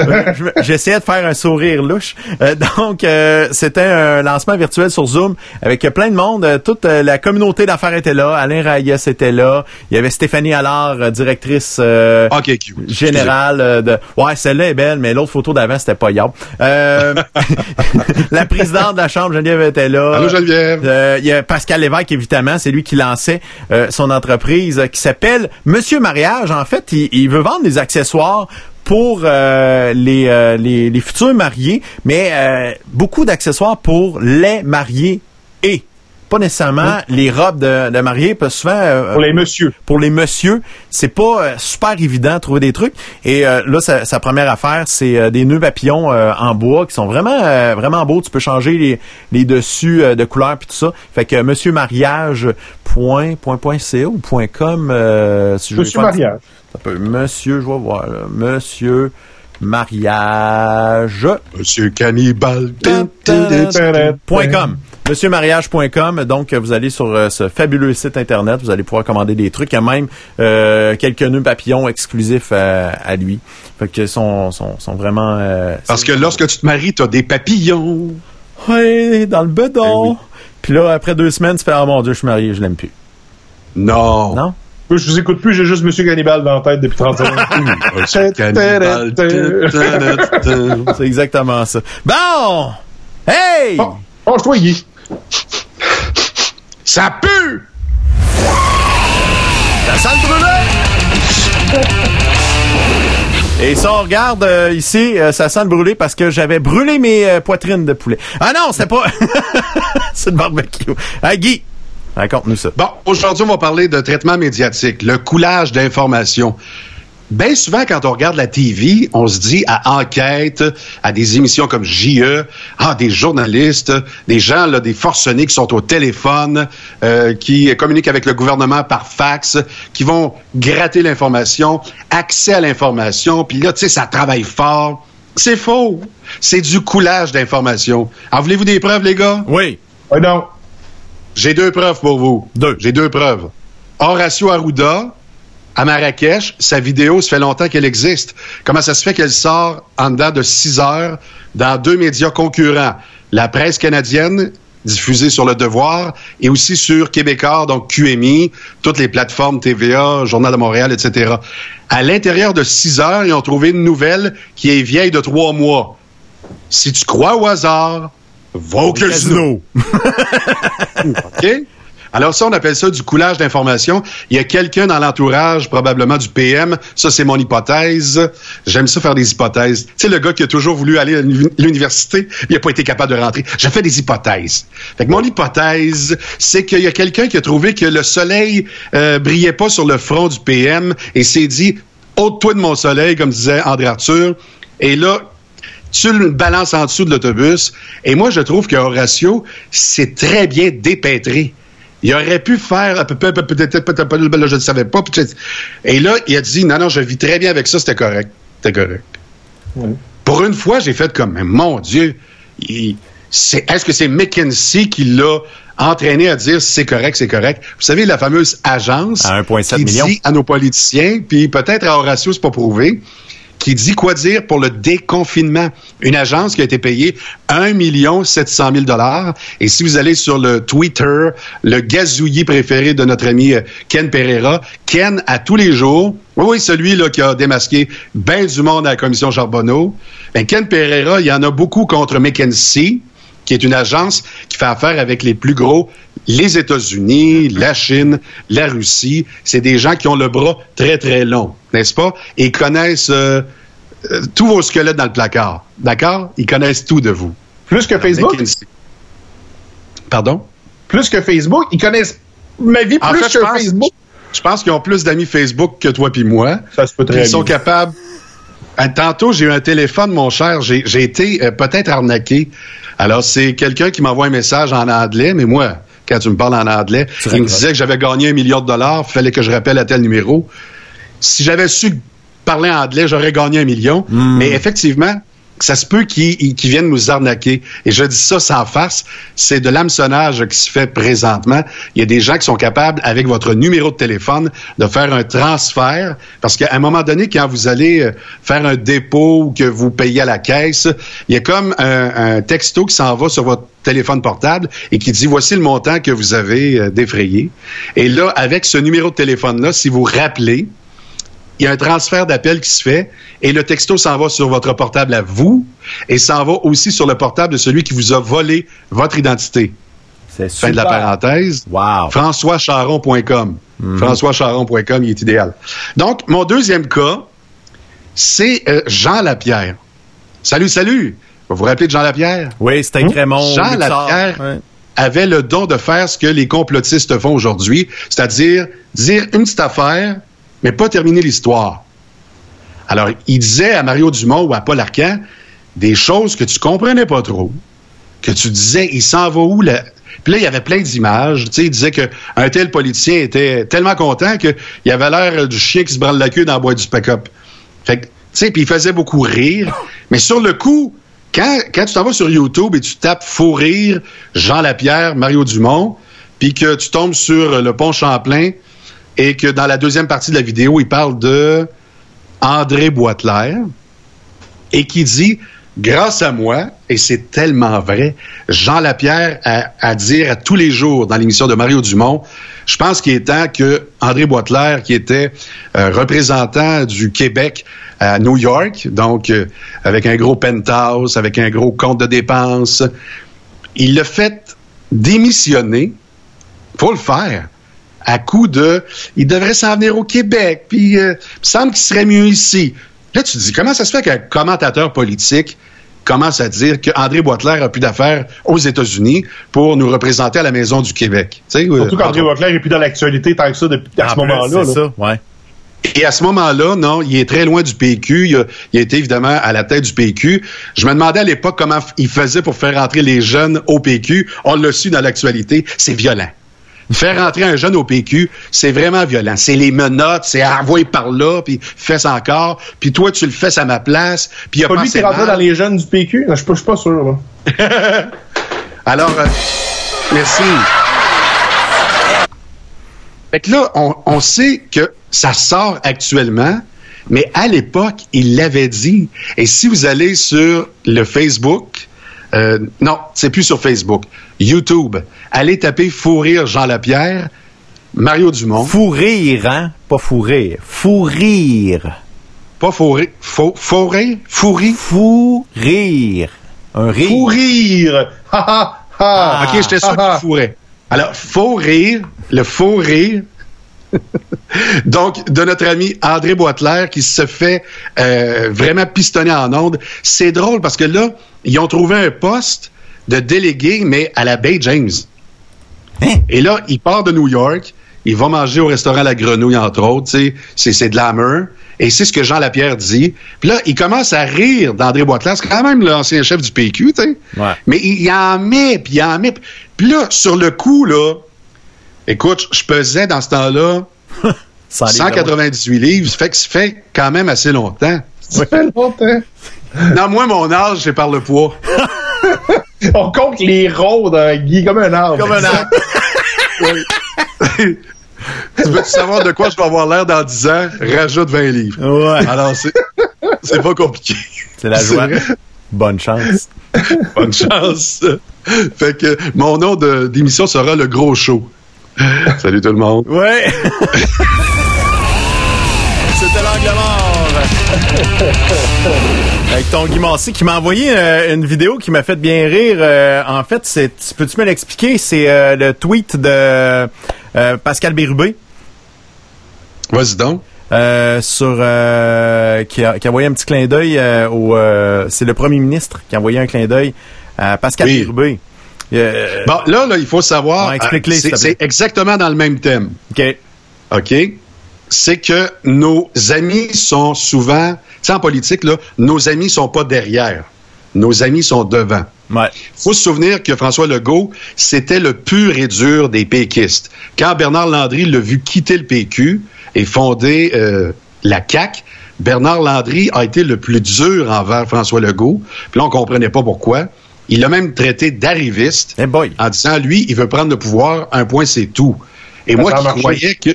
J'essayais de faire un sourire louche. Euh, donc, euh, c'était un lancement virtuel sur Zoom avec plein de monde. Toute la communauté d'affaires était là. Alain Reyes était là. Il y avait Stéphanie Allard, directrice euh, cute. générale de... Ouais, celle-là est belle, mais l'autre photo d'avant, c'était pas Euh, (laughs) la présidente de la Chambre, Geneviève, était là. Allô, Geneviève. Euh, Il y a Pascal Lévesque, évidemment, c'est lui qui lançait euh, son entreprise qui s'appelle Monsieur Mariage. En fait, il, il veut vendre des accessoires pour euh, les, euh, les, les futurs mariés, mais euh, beaucoup d'accessoires pour les mariés et pas nécessairement les robes de, de mariés, parce que souvent euh, Pour les messieurs. pour les messieurs, c'est pas euh, super évident de trouver des trucs. Et euh, là, sa, sa première affaire, c'est euh, des nœuds papillons euh, en bois qui sont vraiment euh, vraiment beaux. Tu peux changer les, les dessus euh, de couleur puis tout ça. Fait que Monsieur Mariage point point point ca ou point com. euh, si je Monsieur Mariage. Ça peut- Monsieur, je vais voir. là. Monsieur Mariage. Monsieur Cannibal. Point .com. MonsieurMariage.com. Donc, vous allez sur euh, ce fabuleux site Internet. Vous allez pouvoir commander des trucs. Il y a même euh, quelques nœuds papillons exclusifs à, à lui. Fait que sont, sont, sont vraiment... euh, Parce que lorsque tu te maries, t'as des papillons. Ouais, dans le bedon. Eh oui. Puis là, après deux semaines, tu fais « Ah mon Dieu, je suis marié, je l'aime plus. Non. » Non? Je vous écoute plus, j'ai juste Monsieur Cannibal dans la tête depuis 30 secondes. (laughs) Monsieur Cannibal. (laughs) C'est exactement ça. Bon! Hey! Bon, penche-toi, Guy. Ça pue! Ça sent le brûlé! Et ça, on regarde euh, ici, euh, ça sent le brûlé parce que j'avais brûlé mes euh, poitrines de poulet. Ah non, c'était pas... (laughs) C'est le barbecue. Ah, Guy, raconte-nous ça. Bon, aujourd'hui, on va parler de traitement médiatique, le coulage d'informations. Bien souvent, quand on regarde la TV, on se dit à enquête, à des émissions comme JE, ah, des journalistes, des gens, là, des forcenés qui sont au téléphone, euh, qui communiquent avec le gouvernement par fax, qui vont gratter l'information, accès à l'information, puis là, tu sais, ça travaille fort. C'est faux. C'est du coulage d'informations. En voulez-vous des preuves, les gars? Oui. Ouais, non. J'ai deux preuves pour vous. Deux. J'ai deux preuves. Horacio Arruda, à Marrakech, sa vidéo, ça fait longtemps qu'elle existe. Comment ça se fait qu'elle sort en dedans de six heures dans deux médias concurrents? La presse canadienne, diffusée sur Le Devoir, et aussi sur Québécois, donc QMI, toutes les plateformes TVA, Journal de Montréal, etc. À l'intérieur de six heures, ils ont trouvé une nouvelle qui est vieille de trois mois. Si tu crois au hasard, va au casino. OK? Alors ça, on appelle ça du coulage d'informations. Il y a quelqu'un dans l'entourage, probablement du PM. Ça, c'est mon hypothèse. J'aime ça faire des hypothèses. Tu sais, le gars qui a toujours voulu aller à l'université, il n'a pas été capable de rentrer. Je fais des hypothèses. Fait que mon hypothèse, c'est qu'il y a quelqu'un qui a trouvé que le soleil euh, brillait pas sur le front du PM et s'est dit, ôte-toi de mon soleil, comme disait André Arthur. Et là, tu le balances en dessous de l'autobus. Et moi, je trouve que Horatio, c'est très bien dépêtré. Il aurait pu faire peut-être, peut-être, peut-être, là, je ne savais pas. Et là, il a dit, non, non, je vis très bien avec ça, c'était correct. C'était correct. Pour une fois, j'ai fait comme, mon Dieu, est-ce que c'est McKinsey qui l'a entraîné à dire c'est correct, c'est correct? Vous savez, la fameuse agence À 1,7 qui million. dit à nos politiciens, puis peut-être à Horatio, c'est pas prouvé, qui dit quoi dire pour le déconfinement. Une agence qui a été payée 1 700 000 dollars. Et si vous allez sur le Twitter, le gazouillis préféré de notre ami euh, Ken Pereira, Ken, à tous les jours, oui, celui là qui a démasqué bien du monde à la commission Charbonneau, ben, Ken Pereira, il y en a beaucoup contre McKinsey, qui est une agence qui fait affaire avec les plus gros, les États-Unis, la Chine, la Russie. C'est des gens qui ont le bras très, très long, n'est-ce pas? Et ils connaissent euh, euh, tous vos squelettes dans le placard. D'accord? Ils connaissent tout de vous. Plus que Facebook? Pardon? Plus que Facebook? Ils connaissent ma vie En plus fait, que pense- Facebook? Je pense qu'ils ont plus d'amis Facebook que toi puis moi. Ça se peut très Ils sont bien. capables. Euh, Tantôt, j'ai eu un téléphone, mon cher. J'ai j'ai été euh, peut-être arnaqué. Alors, c'est quelqu'un qui m'envoie un message en anglais, mais moi, quand tu me parles en anglais, il me disait que j'avais gagné un million de dollars, il fallait que je rappelle à tel numéro. Si j'avais su parler anglais, j'aurais gagné un million. Mais effectivement, ça se peut qu'ils viennent nous arnaquer. Et je dis ça sans farce, c'est de l'hameçonnage qui se fait présentement. Il y a des gens qui sont capables, avec votre numéro de téléphone, de faire un transfert. Parce qu'à un moment donné, quand vous allez euh, faire un dépôt ou que vous payez à la caisse, il y a comme un, un texto qui s'en va sur votre téléphone portable et qui dit voici le montant que vous avez euh, défrayé. Et là, avec ce numéro de téléphone-là, si vous rappelez, il y a un transfert d'appel qui se fait et le texto s'en va sur votre portable à vous et s'en va aussi sur le portable de celui qui vous a volé votre identité. C'est Fin de la parenthèse. Wow. FrançoisCharron.com. FrançoisCharron.com, il est idéal. Donc, mon deuxième cas, c'est euh, Jean Lapierre. Salut, salut! Vous vous rappelez de Jean Lapierre? Oui, c'était Crémon. Jean Luxor. Lapierre Ouais. avait le don de faire ce que les complotistes font aujourd'hui, c'est-à-dire dire une petite affaire, mais pas terminer l'histoire. Alors, il disait à Mario Dumont ou à Paul Arcan des choses que tu comprenais pas trop, que tu disais, il s'en va où? Puis là, il y avait plein d'images. Il disait qu'un tel politicien était tellement content qu'il avait l'air du chien qui se branle la queue dans la boîte du pick-up. Fait puis il faisait beaucoup rire. Mais sur le coup, quand, quand tu t'en vas sur YouTube et tu tapes Faux rire, Jean Lapierre, Mario Dumont, puis que tu tombes sur le pont Champlain et que dans la deuxième partie de la vidéo, il parle de André Boitelaire et qui dit Grâce à moi, et c'est tellement vrai, Jean Lapierre a à dire à tous les jours dans l'émission de Mario Dumont, je pense qu'il est temps que André Boitelaire, qui était euh, représentant du Québec à New York, donc euh, avec un gros penthouse, avec un gros compte de dépenses, il l'a fait démissionner faut le faire. À coup de, il devrait s'en venir au Québec, puis euh, il me semble qu'il serait mieux ici. Là, tu te dis, comment ça se fait qu'un commentateur politique commence à dire qu'André Boitler a plus d'affaires aux États-Unis pour nous représenter à la Maison du Québec? Surtout euh, qu'André Boitler n'est plus dans l'actualité tant que ça depuis à ce moment-là. C'est ça, ouais. Et à ce moment-là, non, il est très loin du PQ. Il a, il a été évidemment à la tête du PQ. Je me demandais à l'époque comment il faisait pour faire entrer les jeunes au PQ. On l'a su dans l'actualité. C'est violent. Faire entrer un jeune au PQ, c'est vraiment violent. C'est les menottes, c'est envoyer par là, puis fais encore, puis toi tu le fais à ma place, puis il a Pas lui qui est rentré dans les jeunes du PQ? Non, Je suis pas- pas sûr. Là. (laughs) Alors, euh, merci. Fait que là, on, on sait que ça sort actuellement, mais à l'époque, il l'avait dit. Et si vous allez sur le Facebook, euh, non, c'est plus sur Facebook, YouTube, allez taper Fou rire Jean Lapierre, Mario Dumont. Fou rire, hein? Pas fou rire. Fou rire. Pas Fou rire, Fou, fou rire, Fou rire? Fou rire. Un rire. Fou rire! Ha ha ha! OK, j'étais sûr Ah, ah. qu'il fourrait. Alors, faux rire, le faux rire. (laughs) Donc, de notre ami André Boitler qui se fait euh, vraiment pistonner en ondes. C'est drôle parce que là, ils ont trouvé un poste de délégué, mais à la Bay James. Hein? Et là, il part de New York. Il va manger au restaurant La Grenouille, entre autres. C'est, c'est de l'hammer. Et c'est ce que Jean Lapierre dit. Puis là, il commence à rire d'André Boitler. C'est quand même l'ancien chef du PQ, tu sais. Ouais. Mais il, il en met, puis il en met. Puis là, sur le coup, là, écoute, je pesais dans ce temps-là Sans les 198 livres. Ça fait que ça fait quand même assez longtemps. Ça fait longtemps. (laughs) Non, moi, mon âge, c'est par le poids. (laughs) On compte les ronds d'un Guy comme un arbre. Comme un arbre. (laughs) tu veux savoir de quoi je vais avoir l'air dans 10 ans? Rajoute 20 livres. Ouais. Alors, c'est, c'est pas compliqué. C'est la joie. Bonne chance. Bonne chance. Fait que mon nom de, d'émission sera Le Gros Show. Salut tout le monde. Ouais. C'était l'angle mort. Avec ton Guy Massy qui m'a envoyé euh, une vidéo qui m'a fait bien rire. Euh, en fait, c'est, tu- peux-tu me l'expliquer? C'est euh, le tweet de euh, Pascal Bérubé. Vas-y donc. euh, sur euh, qui, a, qui a envoyé un petit clin d'œil au euh, c'est le premier ministre qui a envoyé un clin d'œil à Pascal Oui. Bérubé. Euh, Bon, là, là, il faut savoir. Ouais, c'est exactement dans le même thème. OK. OK? C'est que nos amis sont souvent, tu sais, en politique, là, nos amis sont pas derrière. Nos amis sont devant. Ouais. faut se souvenir que François Legault, c'était le pur et dur des péquistes. Quand Bernard Landry l'a vu quitter le PQ et fonder euh, la CAQ, Bernard Landry a été le plus dur envers François Legault. Puis là, on comprenait pas pourquoi. Il l'a même traité d'arriviste Hey boy. en disant, lui, il veut prendre le pouvoir, un point, c'est tout. Et Ça moi qui marché. croyais que...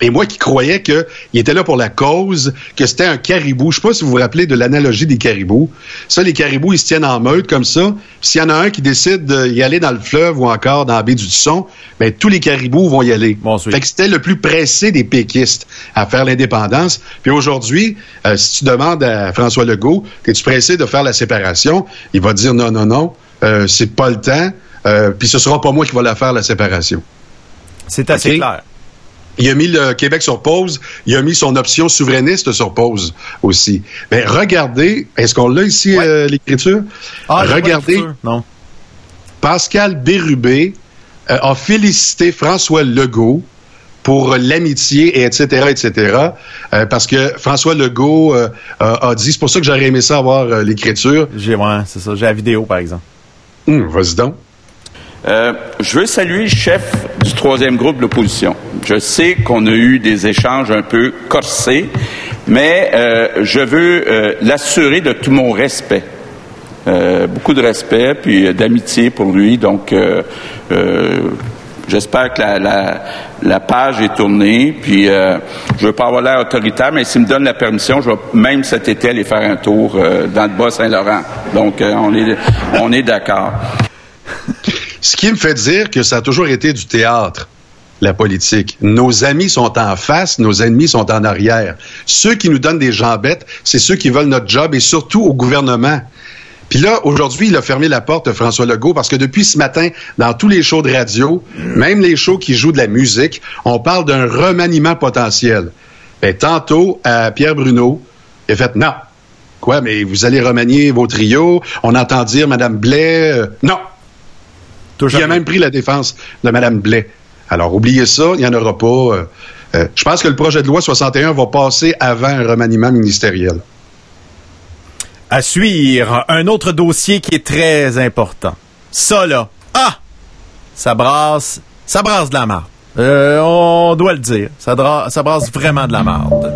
Et moi qui croyais qu'il était là pour la cause, que c'était un caribou. Je sais pas si vous vous rappelez de l'analogie des caribous. Ça, les caribous, ils se tiennent en meute comme ça. Puis S'il y en a un qui décide d'y aller dans le fleuve ou encore dans la baie du Tusson, ben, tous les caribous vont y aller. Bon, fait que c'était le plus pressé des péquistes à faire l'indépendance. Puis aujourd'hui, euh, si tu demandes à François Legault, es-tu pressé de faire la séparation? Il va dire non, non, non, euh, c'est pas le temps. Euh, puis ce sera pas moi qui va la faire, la séparation. C'est assez clair. Il a mis le Québec sur pause. Il a mis son option souverainiste sur pause aussi. Mais regardez, est-ce qu'on l'a ici, Ouais. euh, l'écriture? Ah, regardez. Non. Pascal Bérubé euh, a félicité François Legault pour l'amitié, et etc., etc., euh, parce que François Legault a, dit, c'est pour ça que j'aurais aimé ça avoir l'écriture. J'ai ouais, c'est ça. J'ai la vidéo par exemple. Hum, Vas-y donc. Euh, je veux saluer le chef du troisième groupe de l'opposition. Je sais qu'on a eu des échanges un peu corsés, mais euh, je veux euh, l'assurer de tout mon respect. Beaucoup de respect, puis d'amitié pour lui. Donc, j'espère que la, page est tournée. Puis, je veux pas avoir l'air autoritaire, mais s'il me donne la permission, je vais même cet été aller faire un tour dans le Bas-Saint-Laurent. Donc, on est, on est d'accord. (laughs) Ce qui me fait dire que ça a toujours été du théâtre, la politique. Nos amis sont en face, nos ennemis sont en arrière. Ceux qui nous donnent des jambettes, c'est ceux qui veulent notre job et surtout au gouvernement. Puis là, aujourd'hui, il a fermé la porte, François Legault, parce que depuis ce matin, dans tous les shows de radio, même les shows qui jouent de la musique, on parle d'un remaniement potentiel. Ben, tantôt, Pierre Bruno, il a fait non. Quoi, mais vous allez remanier vos trios? On entend dire Madame Blais. euh, non. Il a même pris la défense de Madame Blais. Alors, oubliez ça, il n'y en aura pas. euh, euh, je pense que le projet de loi 61 va passer avant un remaniement ministériel. À suivre, un autre dossier qui est très important. Ça, là. Ah! Ça brasse, ça brasse de la marde. Euh, on doit le dire. Ça, dra- ça brasse vraiment de la marde.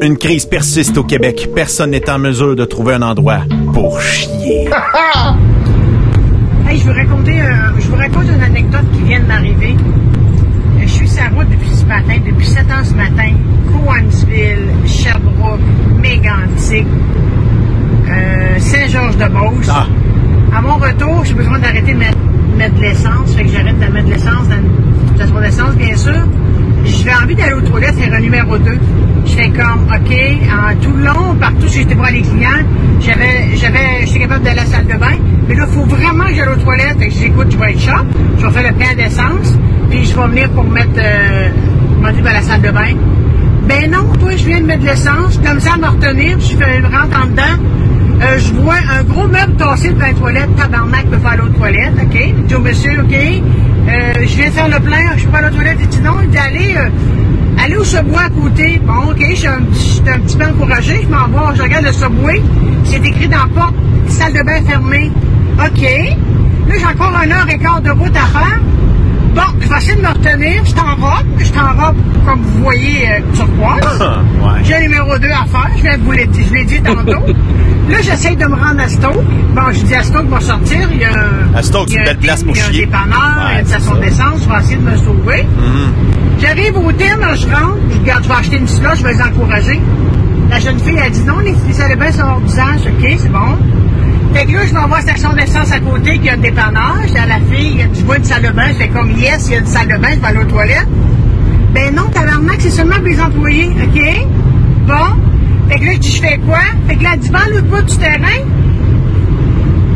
Une crise persiste au Québec. Personne n'est en mesure de trouver un endroit pour chier. (laughs) Hey, je vous raconter, euh, je vous raconte une anecdote qui vient de m'arriver. Euh, Je suis sur la route depuis ce matin, depuis 7 ans ce matin. Coansville, Sherbrooke, Mégantic, euh, Saint-Georges-de-Beauce. À mon retour, j'ai besoin d'arrêter de mettre, mettre de l'essence. Fait que j'arrête de mettre de l'essence dans une station d'essence, bien sûr. J'ai envie d'aller aux toilettes, faire un numéro 2. Je fais comme, OK, en tout le long, partout, si j'étais voir les clients, j'avais, j'avais, j'étais capable d'aller à la salle de bain. Mais là, il faut vraiment que j'aille aux toilettes. Fait que je dis, écoute, je vais être shop, je vais faire le plein d'essence, puis je vais venir pour mettre, euh, à la salle de bain. Ben non, toi, je viens de mettre de l'essence, comme ça à me retenir, je rentre en dedans. Euh, je vois un gros meuble tassé devant la toilette, tabarnak peut faire aller aux toilettes, OK? Je dis au monsieur, OK, euh, je viens de faire le plein, je peux pas aller aux toilettes. Il dit non, il dit allez, euh, allez au subway à côté. Bon, OK, je suis un, petit peu encouragé, je m'en vais, je regarde le subway, c'est écrit dans la porte, salle de bain fermée. OK, là j'ai encore un heure et quart de route à faire. Bon, je vais essayer de me retenir, je t'enrobe, je t'enrobe comme vous voyez euh, turquoise. J'ai un numéro 2 à faire, je viens de vous dire, je l'ai dit tantôt. (laughs) Là, j'essaye de me rendre à Stoke. Bon, je dis à Stoke va sortir. Il y a, À Stoke, c'est une belle place pour il y a chier. un dépanneur, a une Ouais, station d'essence. Je vais essayer de me sauver. J'arrive au thème, je rentre, je regarde, je vais acheter une slot, je vais les encourager. La jeune fille, elle dit non, les, les bain sont hors d'usage. OK, c'est bon. Fait que là, je m'en vais à la station d'essence à côté, qui a un dépanneur. Je dis à la fille, tu vois une salle de bain? Je fais comme yes, il y a une salle de bain, je vais aller aux toilettes. Ben non, tabarnak, c'est seulement pour les employés, OK? Bon. Fait que là, je dis, je fais quoi? Fait que là, elle dit, dans le bout du terrain,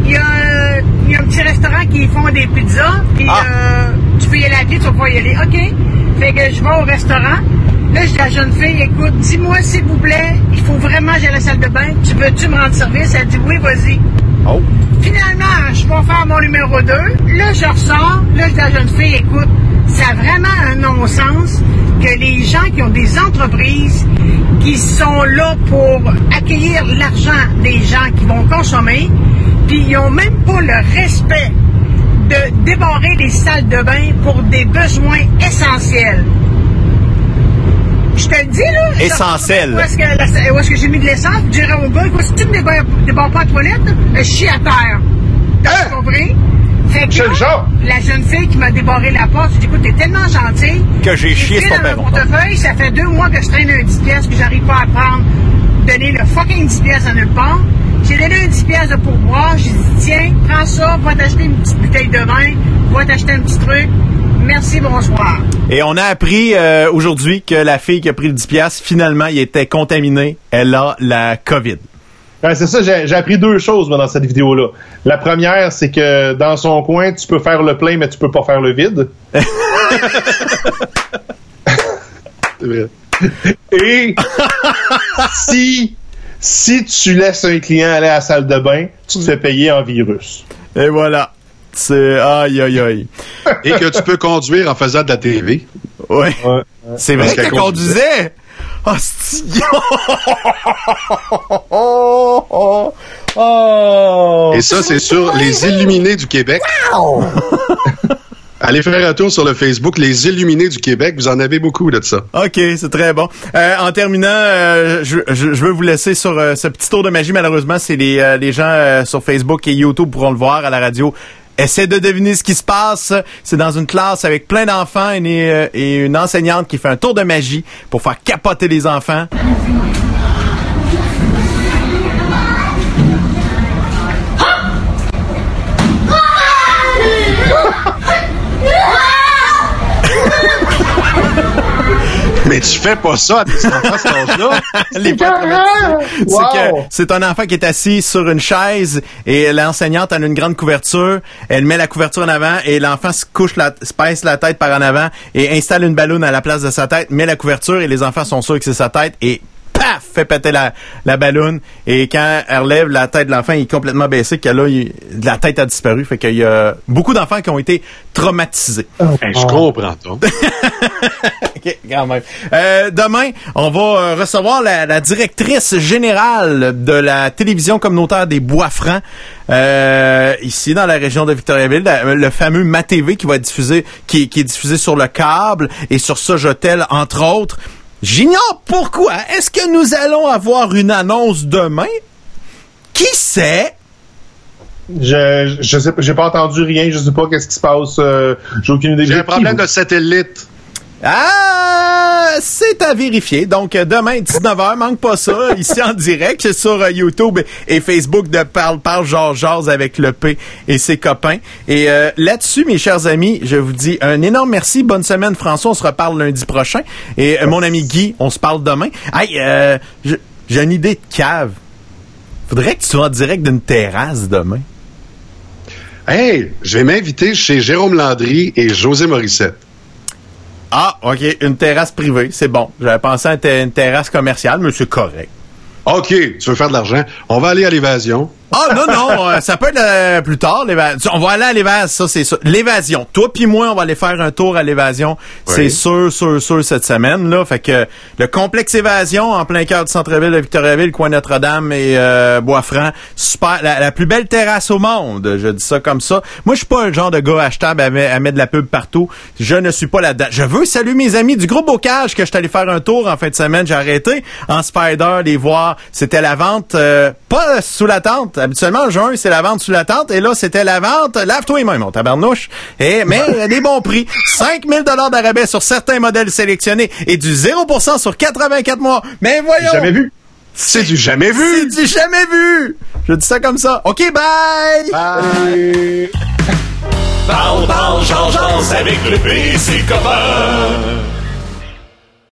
il y, a, euh, il y a un petit restaurant qui font des pizzas, puis euh, tu peux y aller à pied, tu vas pas y aller. OK? Fait que je vais au restaurant. Là, je dis à la jeune fille, écoute, dis-moi s'il vous plaît, il faut vraiment que j'aille à la salle de bain. Tu veux-tu me rendre service? Elle dit, oui, vas-y. Oh. Finalement, je vais faire mon numéro 2. Là, je ressors. Là, je dis à la jeune fille, écoute, ça a vraiment un non-sens que les gens qui ont des entreprises qui sont là pour accueillir l'argent des gens qui vont consommer, puis ils n'ont même pas le respect de débarrer les salles de bain pour des besoins essentiels. Je te le dis, là. Essentiel. Où est-ce que, où est-ce que j'ai mis de l'essence? Je dirais au gars, écoute, si tu me débarres, pas la toilette, je chie à terre. T'as compris? Fait que là, la jeune fille qui m'a débarré la porte, je dis, écoute, t'es tellement gentil. Que j'ai chié sur mon portefeuille, ça fait deux mois que je traîne un 10 pièces que j'arrive pas à prendre. Donner le fucking 10 pièces à nulle part. J'ai donné un 10 pièces de pourboire. J'ai dit, tiens, prends ça, va t'acheter une petite bouteille de vin, va t'acheter un petit truc. Merci, bonsoir. Et on a appris euh, aujourd'hui que la fille qui a pris le 10 piastres, finalement, il était contaminée. Elle a la COVID. Ouais, c'est ça, j'ai j'ai appris deux choses moi, dans cette vidéo-là. La première, c'est que dans son coin, tu peux faire le plein, mais tu peux pas faire le vide. (laughs) Et si, si tu laisses un client aller à la salle de bain, tu te fais payer en virus. Et voilà. C'est aïe aïe aïe. Et que tu peux conduire en faisant de la TV. Ouais. C'est vrai qu'elle conduisait. Hostie. (laughs) Et ça, c'est sur les Illuminés du Québec. (laughs) Allez faire un tour sur le Facebook, les Illuminés du Québec. Vous en avez beaucoup de ça. OK, c'est très bon. Euh, en terminant, euh, je, je- je veux vous laisser sur euh, ce petit tour de magie. Malheureusement, c'est les, euh, les gens euh, sur Facebook et YouTube pourront le voir à la radio. Essaie de deviner ce qui se passe. C'est dans une classe avec plein d'enfants et, euh, et une enseignante qui fait un tour de magie pour faire capoter les enfants. (laughs) (laughs) Mais tu fais pas ça à tes enfants à cet âge-là. Les C'est! C'est Wow! que c'est un enfant qui est assis sur une chaise et l'enseignante a une grande couverture. Elle met la couverture en avant et l'enfant se couche, la, se pince la tête par en avant et installe une ballonne à la place de sa tête, met la couverture et les enfants sont sûrs que c'est sa tête et paf, fait péter la, la ballonne. Et quand elle relève la tête de l'enfant, il est complètement baissé, que là, il- la tête a disparu. Fait qu'il y a beaucoup d'enfants qui ont été traumatisés. Hey, je comprends, toi. (laughs) OK, quand même. Euh, demain, on va euh, recevoir la, la directrice générale de la télévision communautaire des Bois-Francs, euh, ici dans la région de Victoriaville, la- le fameux MaTV qui va être diffusé, qui, qui est diffusé sur le câble et sur Sojotel, entre autres. J'ignore pourquoi. Est-ce que nous allons avoir une annonce demain? Qui sait? Je, je sais pas, j'ai pas entendu rien, je sais pas qu'est-ce qui se passe, euh, j'ai aucune idée. J'ai un problème vous? de satellite. Ah, c'est à vérifier. Donc, euh, demain, 19h, manque pas ça, (laughs) ici en direct, sur euh, YouTube et Facebook de Parle Parle Georges Georges avec le P et ses copains. Et euh, là-dessus, mes chers amis, je vous dis un énorme merci. Bonne semaine, François. On se reparle lundi prochain. Et mon ami Guy, on se parle demain. Hey, j'ai une idée de cave. Faudrait que tu sois en direct d'une terrasse demain. Hey, je vais m'inviter chez Jérôme Landry et José Morissette. Ah, OK, une terrasse privée, c'est bon. J'avais pensé à une ter- une terrasse commerciale, mais c'est correct. OK, tu veux faire de l'argent? On va aller à l'évasion. Ah non, non, euh, ça peut être euh, plus tard. l'évasion. On va aller à l'évasion, ça c'est ça. L'évasion. Toi puis moi, on va aller faire un tour à l'évasion. C'est sûr, sûr, sûr cette semaine. là. Fait que le complexe évasion en plein cœur du centre-ville de Victoriaville, coin Notre-Dame et euh, Bois-Franc. Super, la, la plus belle terrasse au monde. Je dis ça comme ça. Moi, je suis pas le genre de gars achetable à, met- à mettre de la pub partout. Je ne suis pas là-dedans. Je veux saluer mes amis du gros bocage que je suis allé faire un tour en fin de semaine. J'ai arrêté en Spider les voir. C'était la vente, euh, pas sous la tente. Habituellement, en juin, c'est la vente sous la tente. Et là, c'était la vente. Lave-toi les mains, mon tabarnouche. Et, mais, (laughs) des bons prix. 5000 dollars d'arabais sur certains modèles sélectionnés et du 0% sur 84 mois. Mais voyons. Jamais vu. C'est du jamais vu. C'est du jamais vu. Je dis ça comme ça. OK, bye. Bye. Parle, parle, change, avec le.